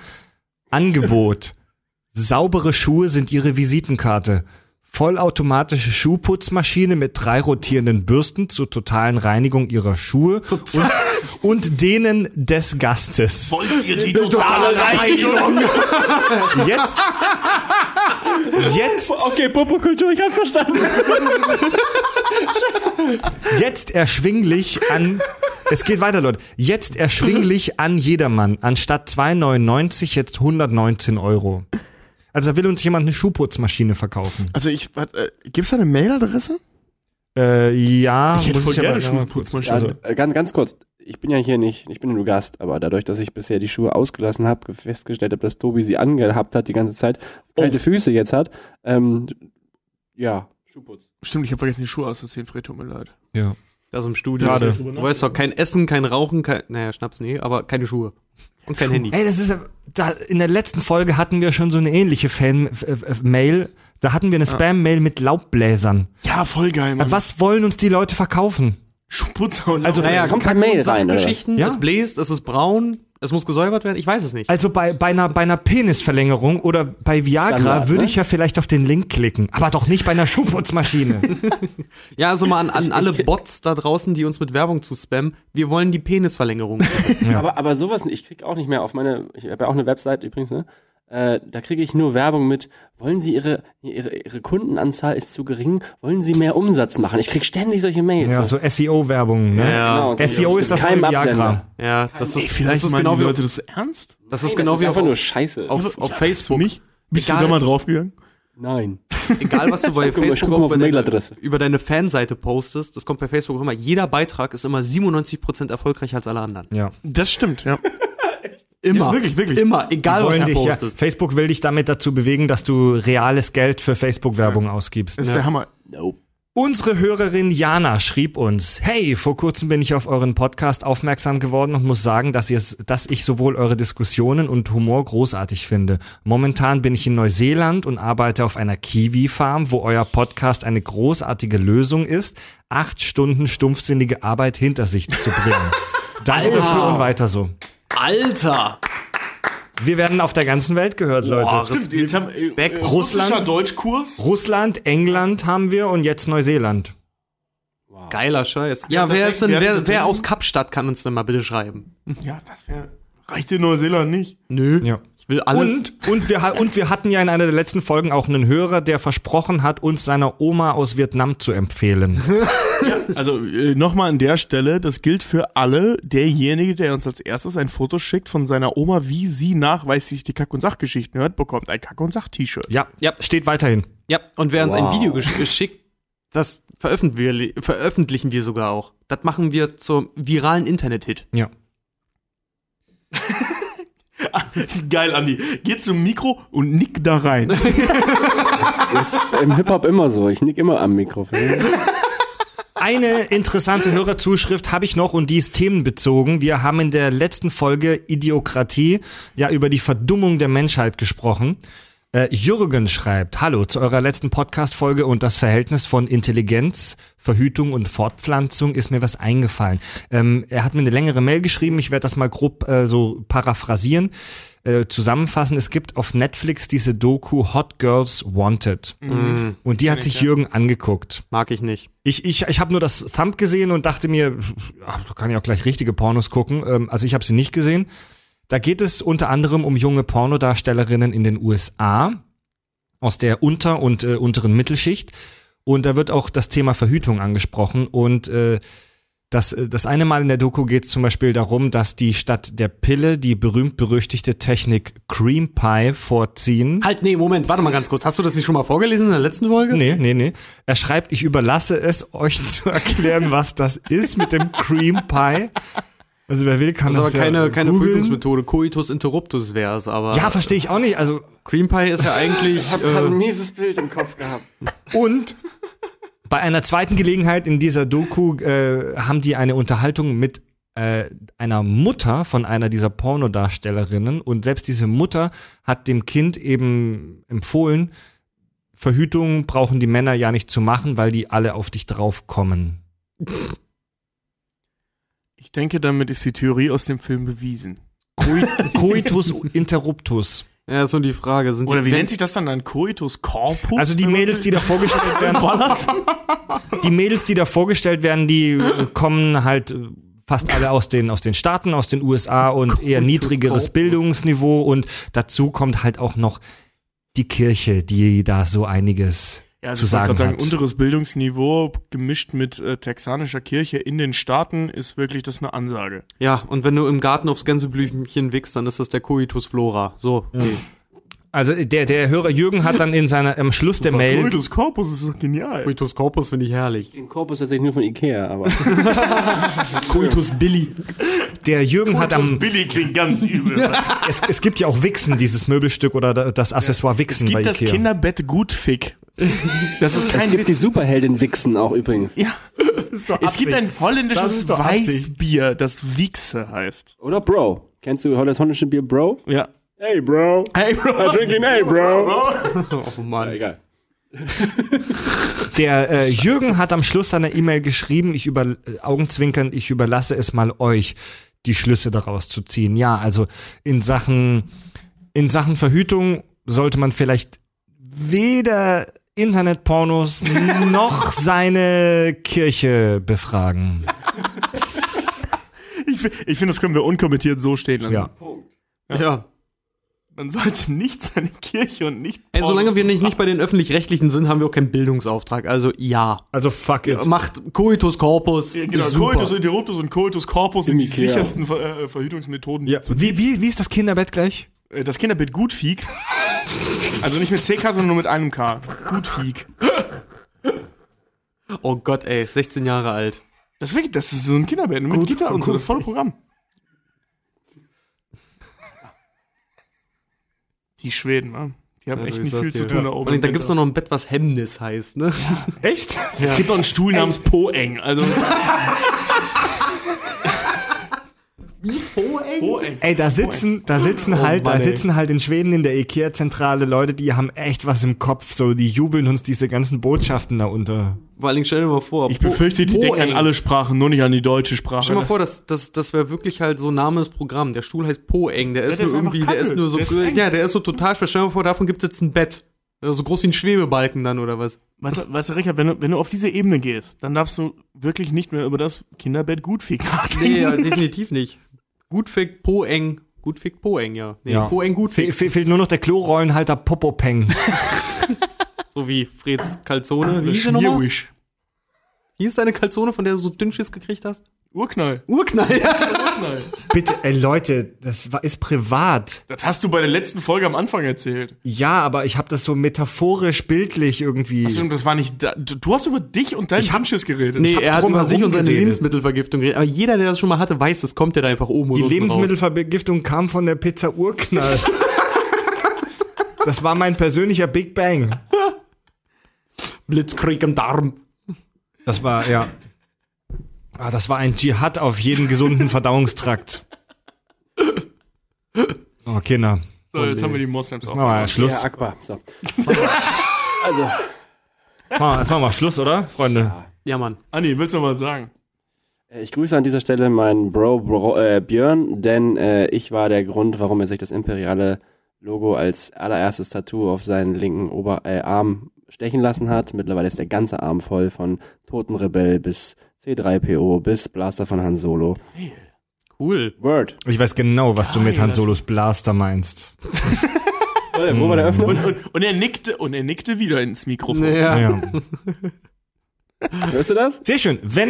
Angebot. Saubere Schuhe sind ihre Visitenkarte. Vollautomatische Schuhputzmaschine mit drei rotierenden Bürsten zur totalen Reinigung ihrer Schuhe und, und denen des Gastes. Wollt ihr die totale Reinigung? Jetzt, jetzt, Okay, Popokultur, ich hab's verstanden. jetzt erschwinglich an, es geht weiter, Leute, jetzt erschwinglich an jedermann, anstatt 2,99 jetzt 119 Euro. Also da will uns jemand eine Schuhputzmaschine verkaufen. Also ich, äh, gibt's da eine Mailadresse? Äh, ja, Ich hätte muss voll ich aber gerne Schuhputzmaschine. Also, äh, ganz, ganz kurz. Ich bin ja hier nicht, ich bin ja nur Gast, aber dadurch, dass ich bisher die Schuhe ausgelassen habe, festgestellt habe, dass Tobi sie angehabt hat die ganze Zeit, kalte Füße jetzt hat, ähm, ja, Schuhputz. Stimmt, ich habe vergessen, die Schuhe auszuziehen, Fred, tut mir leid. Ja. Das im Studio. Schade. Du weißt doch, kein Essen, kein Rauchen, kein, naja, Schnaps, nee, aber keine Schuhe. Und kein Handy. Ey, das ist da, in der letzten Folge hatten wir schon so eine ähnliche Fan-Mail. Da hatten wir eine Spam-Mail mit Laubbläsern. Ja, voll geil, Mann. Was wollen uns die Leute verkommen? Schuhputzer und Also, naja, kommt per Mail rein? Geschichten, Ja. es bläst, es ist braun, Es muss gesäubert werden? Ich weiß es nicht. Also bei, bei, einer, bei einer Penisverlängerung oder bei Viagra Standard, würde ne? ich ja vielleicht auf den Link klicken, aber doch nicht bei einer Schuhputzmaschine. Ja, also mal an, an Ich- alle ich- Bots da draußen, die uns mit Werbung zu spammen. Wir wollen die Penisverlängerung. Aber, aber sowas, ich krieg auch nicht mehr auf meine, ich habe ja auch eine Website übrigens, ne? Äh, da kriege ich nur Werbung mit, wollen Sie Ihre, Ihre, Ihre Kundenanzahl ist zu gering, wollen Sie mehr Umsatz machen? Ich krieg ständig solche Mails. ja, so SEO-Werbung. Ne? ja. Genau, SEO ist das neue Keinem Viagra. Absender. ja, das ist, Vielleicht das ist meinen genau wie Leute das ernst? das ist Nein, genau das wie ist einfach auf, nur Scheiße. auf, auf Facebook. nicht? Bist Egal. du da mal draufgegangen? Nein. Egal, was du bei Guck mal, ich Facebook guck mal auch auf über, deine, Mailadresse. über deine Fanseite postest, das kommt bei Facebook auch immer. Jeder Beitrag ist immer 97% erfolgreicher als alle anderen. Ja. Das stimmt, ja. Immer. Ja, wirklich, wirklich. Immer. Egal, was du dich, ja, postest. Facebook will dich damit dazu bewegen, dass du reales Geld für Facebook-Werbung ausgibst. Das ist der Hammer. Nope. Unsere Hörerin Jana schrieb uns, hey, vor kurzem bin ich auf euren Podcast aufmerksam geworden und muss sagen, dass, ihr, dass ich sowohl eure Diskussionen und Humor großartig finde. Momentan bin ich in Neuseeland und arbeite auf einer Kiwi-Farm, wo euer Podcast eine großartige Lösung ist, acht Stunden stumpfsinnige Arbeit hinter sich zu bringen. Danke dafür und weiter so. Alter! Wir werden auf der ganzen Welt gehört, Leute. Stimmt, jetzt haben äh, Back- äh, Russland. Deutschkurs. Russland, England haben wir und jetzt Neuseeland. Geiler Scheiß. Ja, wer tatsächlich- ist denn, wer, wer aus Kapstadt kann uns denn mal bitte schreiben? Ja, das wäre. Reicht in Neuseeland nicht. Nö. Ja. Ich will alles. Und, und, wir, und wir hatten ja in einer der letzten Folgen auch einen Hörer, der versprochen hat, uns seiner Oma aus Vietnam zu empfehlen. Also äh, nochmal an der Stelle, das gilt für alle. Derjenige, der uns als erstes ein Foto schickt von seiner Oma, wie sie nachweislich die Kack- und Sachgeschichten hört, bekommt ein Kack- und Sach-T-Shirt. Ja, ja, steht weiterhin. Ja, und wer uns ein. Video gesch geschickt, das veröffentlichen wir, veröffentlichen wir sogar auch. Das machen wir zum viralen Internet-Hit. Ja. Geil, Andi. Geh zum Mikro und nick da rein. Das ist im Hip-Hop immer so. Ich nick immer am Mikrofon. Eine interessante Hörerzuschrift habe ich noch und die ist themenbezogen. Wir haben in der letzten Folge Idiokratie ja über die Verdummung der Menschheit gesprochen. Äh, Jürgen schreibt, hallo, zu eurer letzten Podcast-Folge und das Verhältnis von Intelligenz, Verhütung und Fortpflanzung ist mir was eingefallen. Ähm, er hat mir eine längere Mail geschrieben, ich werde das mal grob äh, so paraphrasieren, äh, zusammenfassen. Es gibt auf Netflix diese Doku Hot Girls Wanted. Und die hat sich Jürgen angeguckt. Mag ich nicht. Ich, ich, ich habe nur das Thumb gesehen und dachte mir, da kann ich auch gleich richtige Pornos gucken. Ähm, also ich habe sie nicht gesehen. Da geht es unter anderem um junge Pornodarstellerinnen in den USA aus der Unter- und äh, unteren Mittelschicht. Und da wird auch das Thema Verhütung angesprochen. Und äh, das, äh, das eine Mal in der Doku geht es zum Beispiel darum, dass die statt der Pille die berühmt-berüchtigte Technik Cream Pie vorziehen. Halt, nee, Moment, warte mal ganz kurz. Hast du das nicht schon mal vorgelesen in der letzten Folge? Nee, nee, nee. Er schreibt, ich überlasse es euch zu erklären, was das ist mit dem Cream Pie. Also wer will, kann Das das, ist aber keine, ja keine googeln. Verhütungsmethode. Coitus interruptus wäre es, aber. Ja, verstehe ich auch nicht. Also Cream Pie ist ja eigentlich. Ich habe gerade ein äh, mieses Bild im Kopf gehabt. und bei einer zweiten Gelegenheit in dieser Doku äh, haben die eine Unterhaltung mit äh, einer Mutter von einer dieser Pornodarstellerinnen und selbst diese Mutter hat dem Kind eben empfohlen, Verhütung brauchen die Männer ja nicht zu machen, weil die alle auf dich draufkommen. Ich denke, damit ist die Theorie aus dem Film bewiesen. Coi- Coitus interruptus. Ja, ist so die Frage. Sind Oder die, wie wenn- nennt sich das dann dann? Coitus corpus? Also die Mädels, die da vorgestellt werden, die Mädels, die da vorgestellt werden, die äh, kommen halt äh, fast alle aus den aus den Staaten, aus den USA und eher niedrigeres corpus. Bildungsniveau und dazu kommt halt auch noch die Kirche, die da so einiges Ja, also zu ich sagen sagen, hat. unteres Bildungsniveau gemischt mit äh, texanischer Kirche in den Staaten ist wirklich das eine Ansage. Ja, und wenn du im Garten aufs Gänseblümchen wickst, dann ist das der Coitus Flora. So. Okay. Also der der Hörer Jürgen hat dann in seiner am Schluss der Mail Coitus corpus ist doch genial. Coitus Corpus finde ich herrlich. Den Korpus tatsächlich nur von Ikea, aber. Coitus Billy. der Jürgen hat am Billy klingt ganz übel. es, es gibt ja auch Wixen dieses Möbelstück oder da- das Accessoire Es Wixen bei gibt das Ikea. Kinderbett Gutfick. Das ist Es kein gibt die Witz. Superheldin Wichsen auch übrigens. Ja. Es gibt ein Das holländisches Absicht. Weißbier, das Wichse heißt. Oder Bro. Kennst du das holländische Bier Bro? Ja. Hey Bro. Hey, Bro. Drinking hey Bro. Oh Mann. Egal. Der äh, Jürgen hat am Schluss seiner E-Mail geschrieben, ich über äh, Augenzwinkern, ich überlasse es mal euch. die Schlüsse daraus zu ziehen. Ja, also in Sachen, in Sachen Verhütung sollte man vielleicht weder Internetpornos noch seine Kirche befragen. Ich, ich finde, das können wir unkommentiert so stehen lassen. Ja. Ja. Man sollte nicht seine Kirche und nicht. Ey, solange Pornos wir nicht, nicht bei den Öffentlich-Rechtlichen sind, haben wir auch keinen Bildungsauftrag. Also ja. Also fuck it. Macht Coitus Corpus. Ja, genau, super. Coitus interruptus und Coitus corpus sind die Ikea. sichersten Ver äh, Verhütungsmethoden. Ja. Wie, wie, wie ist das Kinderbett gleich? Äh, Das Kinderbild Gutfieg. also nicht mit CK, sondern nur mit einem K. Gutfieg. Oh Gott, ey, 16 Jahre alt. Das ist wirklich, das ist so ein Kinderbett mit Gut, Gitter und so, das volle Programm. Die Schweden, ne? Die haben Ja, echt nicht viel zu tun da oben. Und im dann gibt's noch ein Bett, was Hemmnis heißt, ne? Echt? Es gibt noch einen Stuhl namens Poeng. Also Poeng. Ey, da sitzen, da sitzen halt, Mann, da sitzen halt in Schweden in der Ikea-Zentrale Leute, die haben echt was im Kopf, so, die jubeln uns diese ganzen Botschaften da unter. Vor allen Dingen stell dir mal vor. Ich befürchte, die denken an alle Sprachen, nur nicht an die deutsche Sprache. Stell dir mal Das- vor, das, das, das wäre wirklich halt so ein Name des Programms. Der Stuhl heißt Poeng. Der ist der nur ist irgendwie, der ist nur so, Der ist ja, der ist so total schwer. Stell dir mal vor, davon gibt's jetzt ein Bett. Also so groß wie ein Schwebebalken dann oder was? Weißt du, weißt du Richard, wenn du, wenn du auf diese Ebene gehst, dann darfst du wirklich nicht mehr über das Kinderbett Gutfieg nachdenken. Nee, ja, definitiv nicht. Gutfick Poeng. Gutfick Poeng, ja. Nee, Ja. Poeng Gutfick. fe fehlt nur noch der Klorollenhalter Popopeng. So wie Freds Calzone. Wie der nochmal? Wie ist deine Calzone, von der du so Dünnschiss gekriegt hast? Urknall. Urknall, ja. Bitte, ey Leute, das war, ist privat. Das hast du bei der letzten Folge am Anfang erzählt. Ja, aber ich habe das so metaphorisch, bildlich irgendwie. Achso, das war nicht da. Du, du hast über dich und deinen Dünnschiss geredet. Nee, er hat über sich und seine geredet. Lebensmittelvergiftung geredet. Aber jeder, der das schon mal hatte, weiß, das kommt ja da einfach oben und Die unten raus. Lebensmittelvergiftung kam von der Pizza Urknall. das war mein persönlicher Big Bang. Blitzkrieg im Darm. Das war, ja. Ah, das war ein Dschihad auf jeden gesunden Verdauungstrakt. Oh, Kinder. so, jetzt haben wir die Moslems Machen wir mal Schluss. Ja, Akbar. So. Machen wir- Jetzt machen wir Schluss, oder, Freunde? Ja, Mann. Anni, willst du noch was sagen? Äh, Ich grüße an dieser Stelle meinen Bro, Bro äh, Björn, denn äh, ich war der Grund, warum er sich das imperiale Logo als allererstes Tattoo auf seinen linken Ober äh, Arm stechen lassen hat. Mittlerweile ist der ganze Arm voll von Totenrebell bis C3PO bis Blaster von Han Solo. Cool. Word. Ich weiß genau, was du mit Han Solos Blaster meinst. Wo war der Öffner? Und, und, und er nickte und er nickte wieder ins Mikrofon. Ja. Ja. Hörst du das? Sehr schön. Wenn,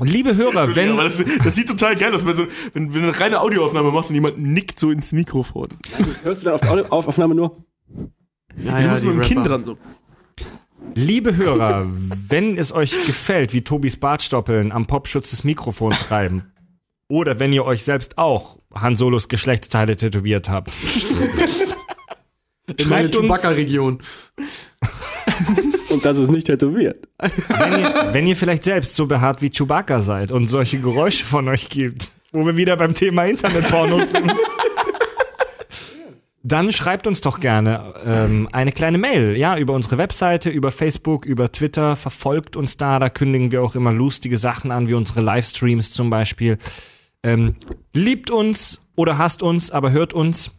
liebe Hörer, wenn, aber das, das sieht total geil aus, wenn, so, wenn, wenn du eine reine Audioaufnahme machst und jemand nickt so ins Mikrofon. Hörst du dann auf, Audio- auf Aufnahme nur? Ja, Du ja, musst die mit dem Rapper. Kinn dran so. Liebe Hörer, wenn es euch gefällt, wie Tobis Bartstoppeln am Popschutz des Mikrofons reiben, oder wenn ihr euch selbst auch Han Solos Geschlechtsteile tätowiert habt, In meine Chewbacca-Region. Und das ist nicht tätowiert. wenn ihr, wenn ihr vielleicht selbst so behaart wie Chewbacca seid und solche Geräusche von euch gibt, wo wir wieder beim Thema Internetpornos sind. Dann schreibt uns doch gerne ähm, eine kleine Mail, ja, über unsere Webseite, über Facebook, über Twitter, verfolgt uns da, da kündigen wir auch immer lustige Sachen an, wie unsere Livestreams zum Beispiel. Ähm, liebt uns oder hasst uns, aber hört uns.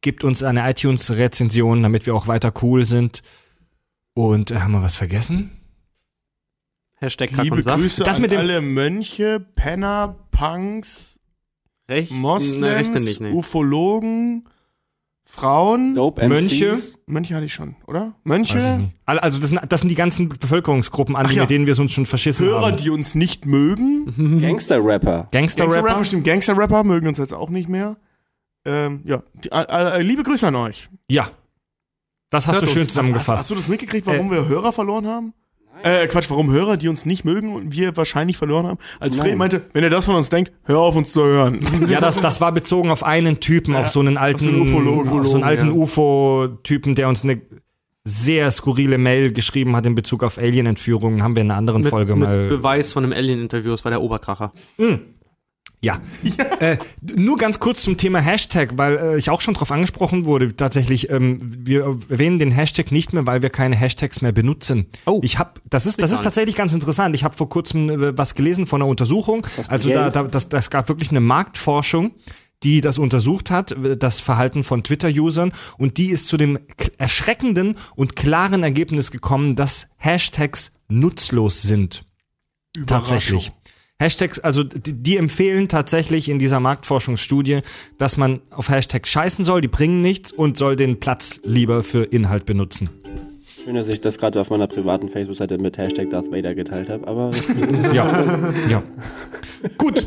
Gebt uns eine iTunes-Rezension, damit wir auch weiter cool sind. Und äh, haben wir was vergessen? Hashtag Kack Liebe und Saft. Grüße Das an mit dem- alle Mönche, Penner, Punks, Recht, Moslems, ne, Rechte nicht, ne. Ufologen, Frauen. Dope Mönche. MCs. Mönche hatte ich schon, oder? Mönche. Alle- Also das sind, das sind die ganzen Bevölkerungsgruppen, an Ach ja. mit denen wir es uns schon verschissen Hörer, haben. die uns nicht mögen. Gangster-Rapper. Gangster-Rapper. Gangster-Rapper, stimmt, Gangster-Rapper mögen uns jetzt auch nicht mehr. Ähm, ja, die, äh, äh, liebe Grüße an euch. Ja. Das hast Hört du schön uns. Hast, zusammengefasst. hast du das mitgekriegt, warum wir Hörer verloren haben? Äh, Quatsch, warum Hörer, die uns nicht mögen und wir wahrscheinlich verloren haben? Als Fred Nein. meinte, wenn ihr das von uns denkt, hör auf uns zu hören. Ja, das, das war bezogen auf einen Typen, auf so einen alten, so einen Ufologen. auf so einen alten ja. UFO-Typen, der uns eine sehr skurrile Mail geschrieben hat in Bezug auf Alien-Entführungen. Haben wir in einer anderen Mit, Folge mit mal. Beweis von einem Alien-Interview, das war der Oberkracher. Ja. Äh, nur ganz kurz zum Thema Hashtag, weil äh, ich auch schon drauf angesprochen wurde. Tatsächlich, ähm, wir erwähnen den Hashtag nicht mehr, weil wir keine Hashtags mehr benutzen. Oh. ich habe, das ist, das ist tatsächlich ganz interessant. Ich habe vor kurzem äh, was gelesen von einer Untersuchung. Also da, da das, das gab wirklich eine Marktforschung die das untersucht hat, das Verhalten von Twitter-Usern, und die ist zu dem erschreckenden und klaren Ergebnis gekommen, dass Hashtags nutzlos sind. Tatsächlich. Hashtags, also die, die empfehlen tatsächlich in dieser Marktforschungsstudie, dass man auf Hashtags scheißen soll, die bringen nichts und soll den Platz lieber für Inhalt benutzen. Schön, dass ich das gerade auf meiner privaten Facebook-Seite mit Hashtag Darth Vader geteilt habe, aber Ja. ja. Gut.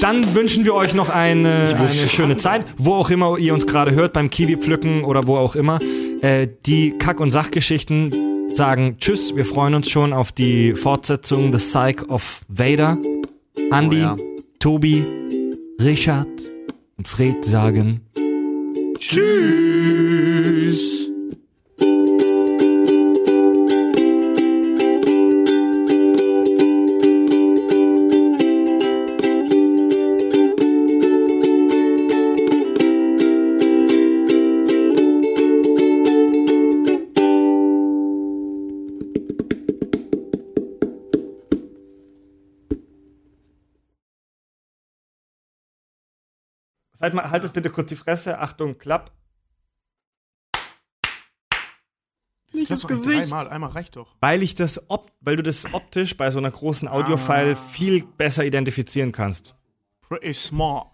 Dann wünschen wir euch noch eine, eine schöne Zeit, wo auch immer ihr uns gerade hört, beim Kiwi pflücken oder wo auch immer. Äh, die Kack- und Sachgeschichten sagen Tschüss. Wir freuen uns schon auf die Fortsetzung The Psych of Vader. Andy, Oh ja. Tobi, Richard und Fred sagen Tschüss. Seid mal, haltet bitte kurz die Fresse. Achtung, klapp. Ich hab's Gesicht. Dreimal, einmal reicht doch. Weil ich das op weil du das optisch bei so einer großen Audiofile viel besser identifizieren kannst. Pretty smart.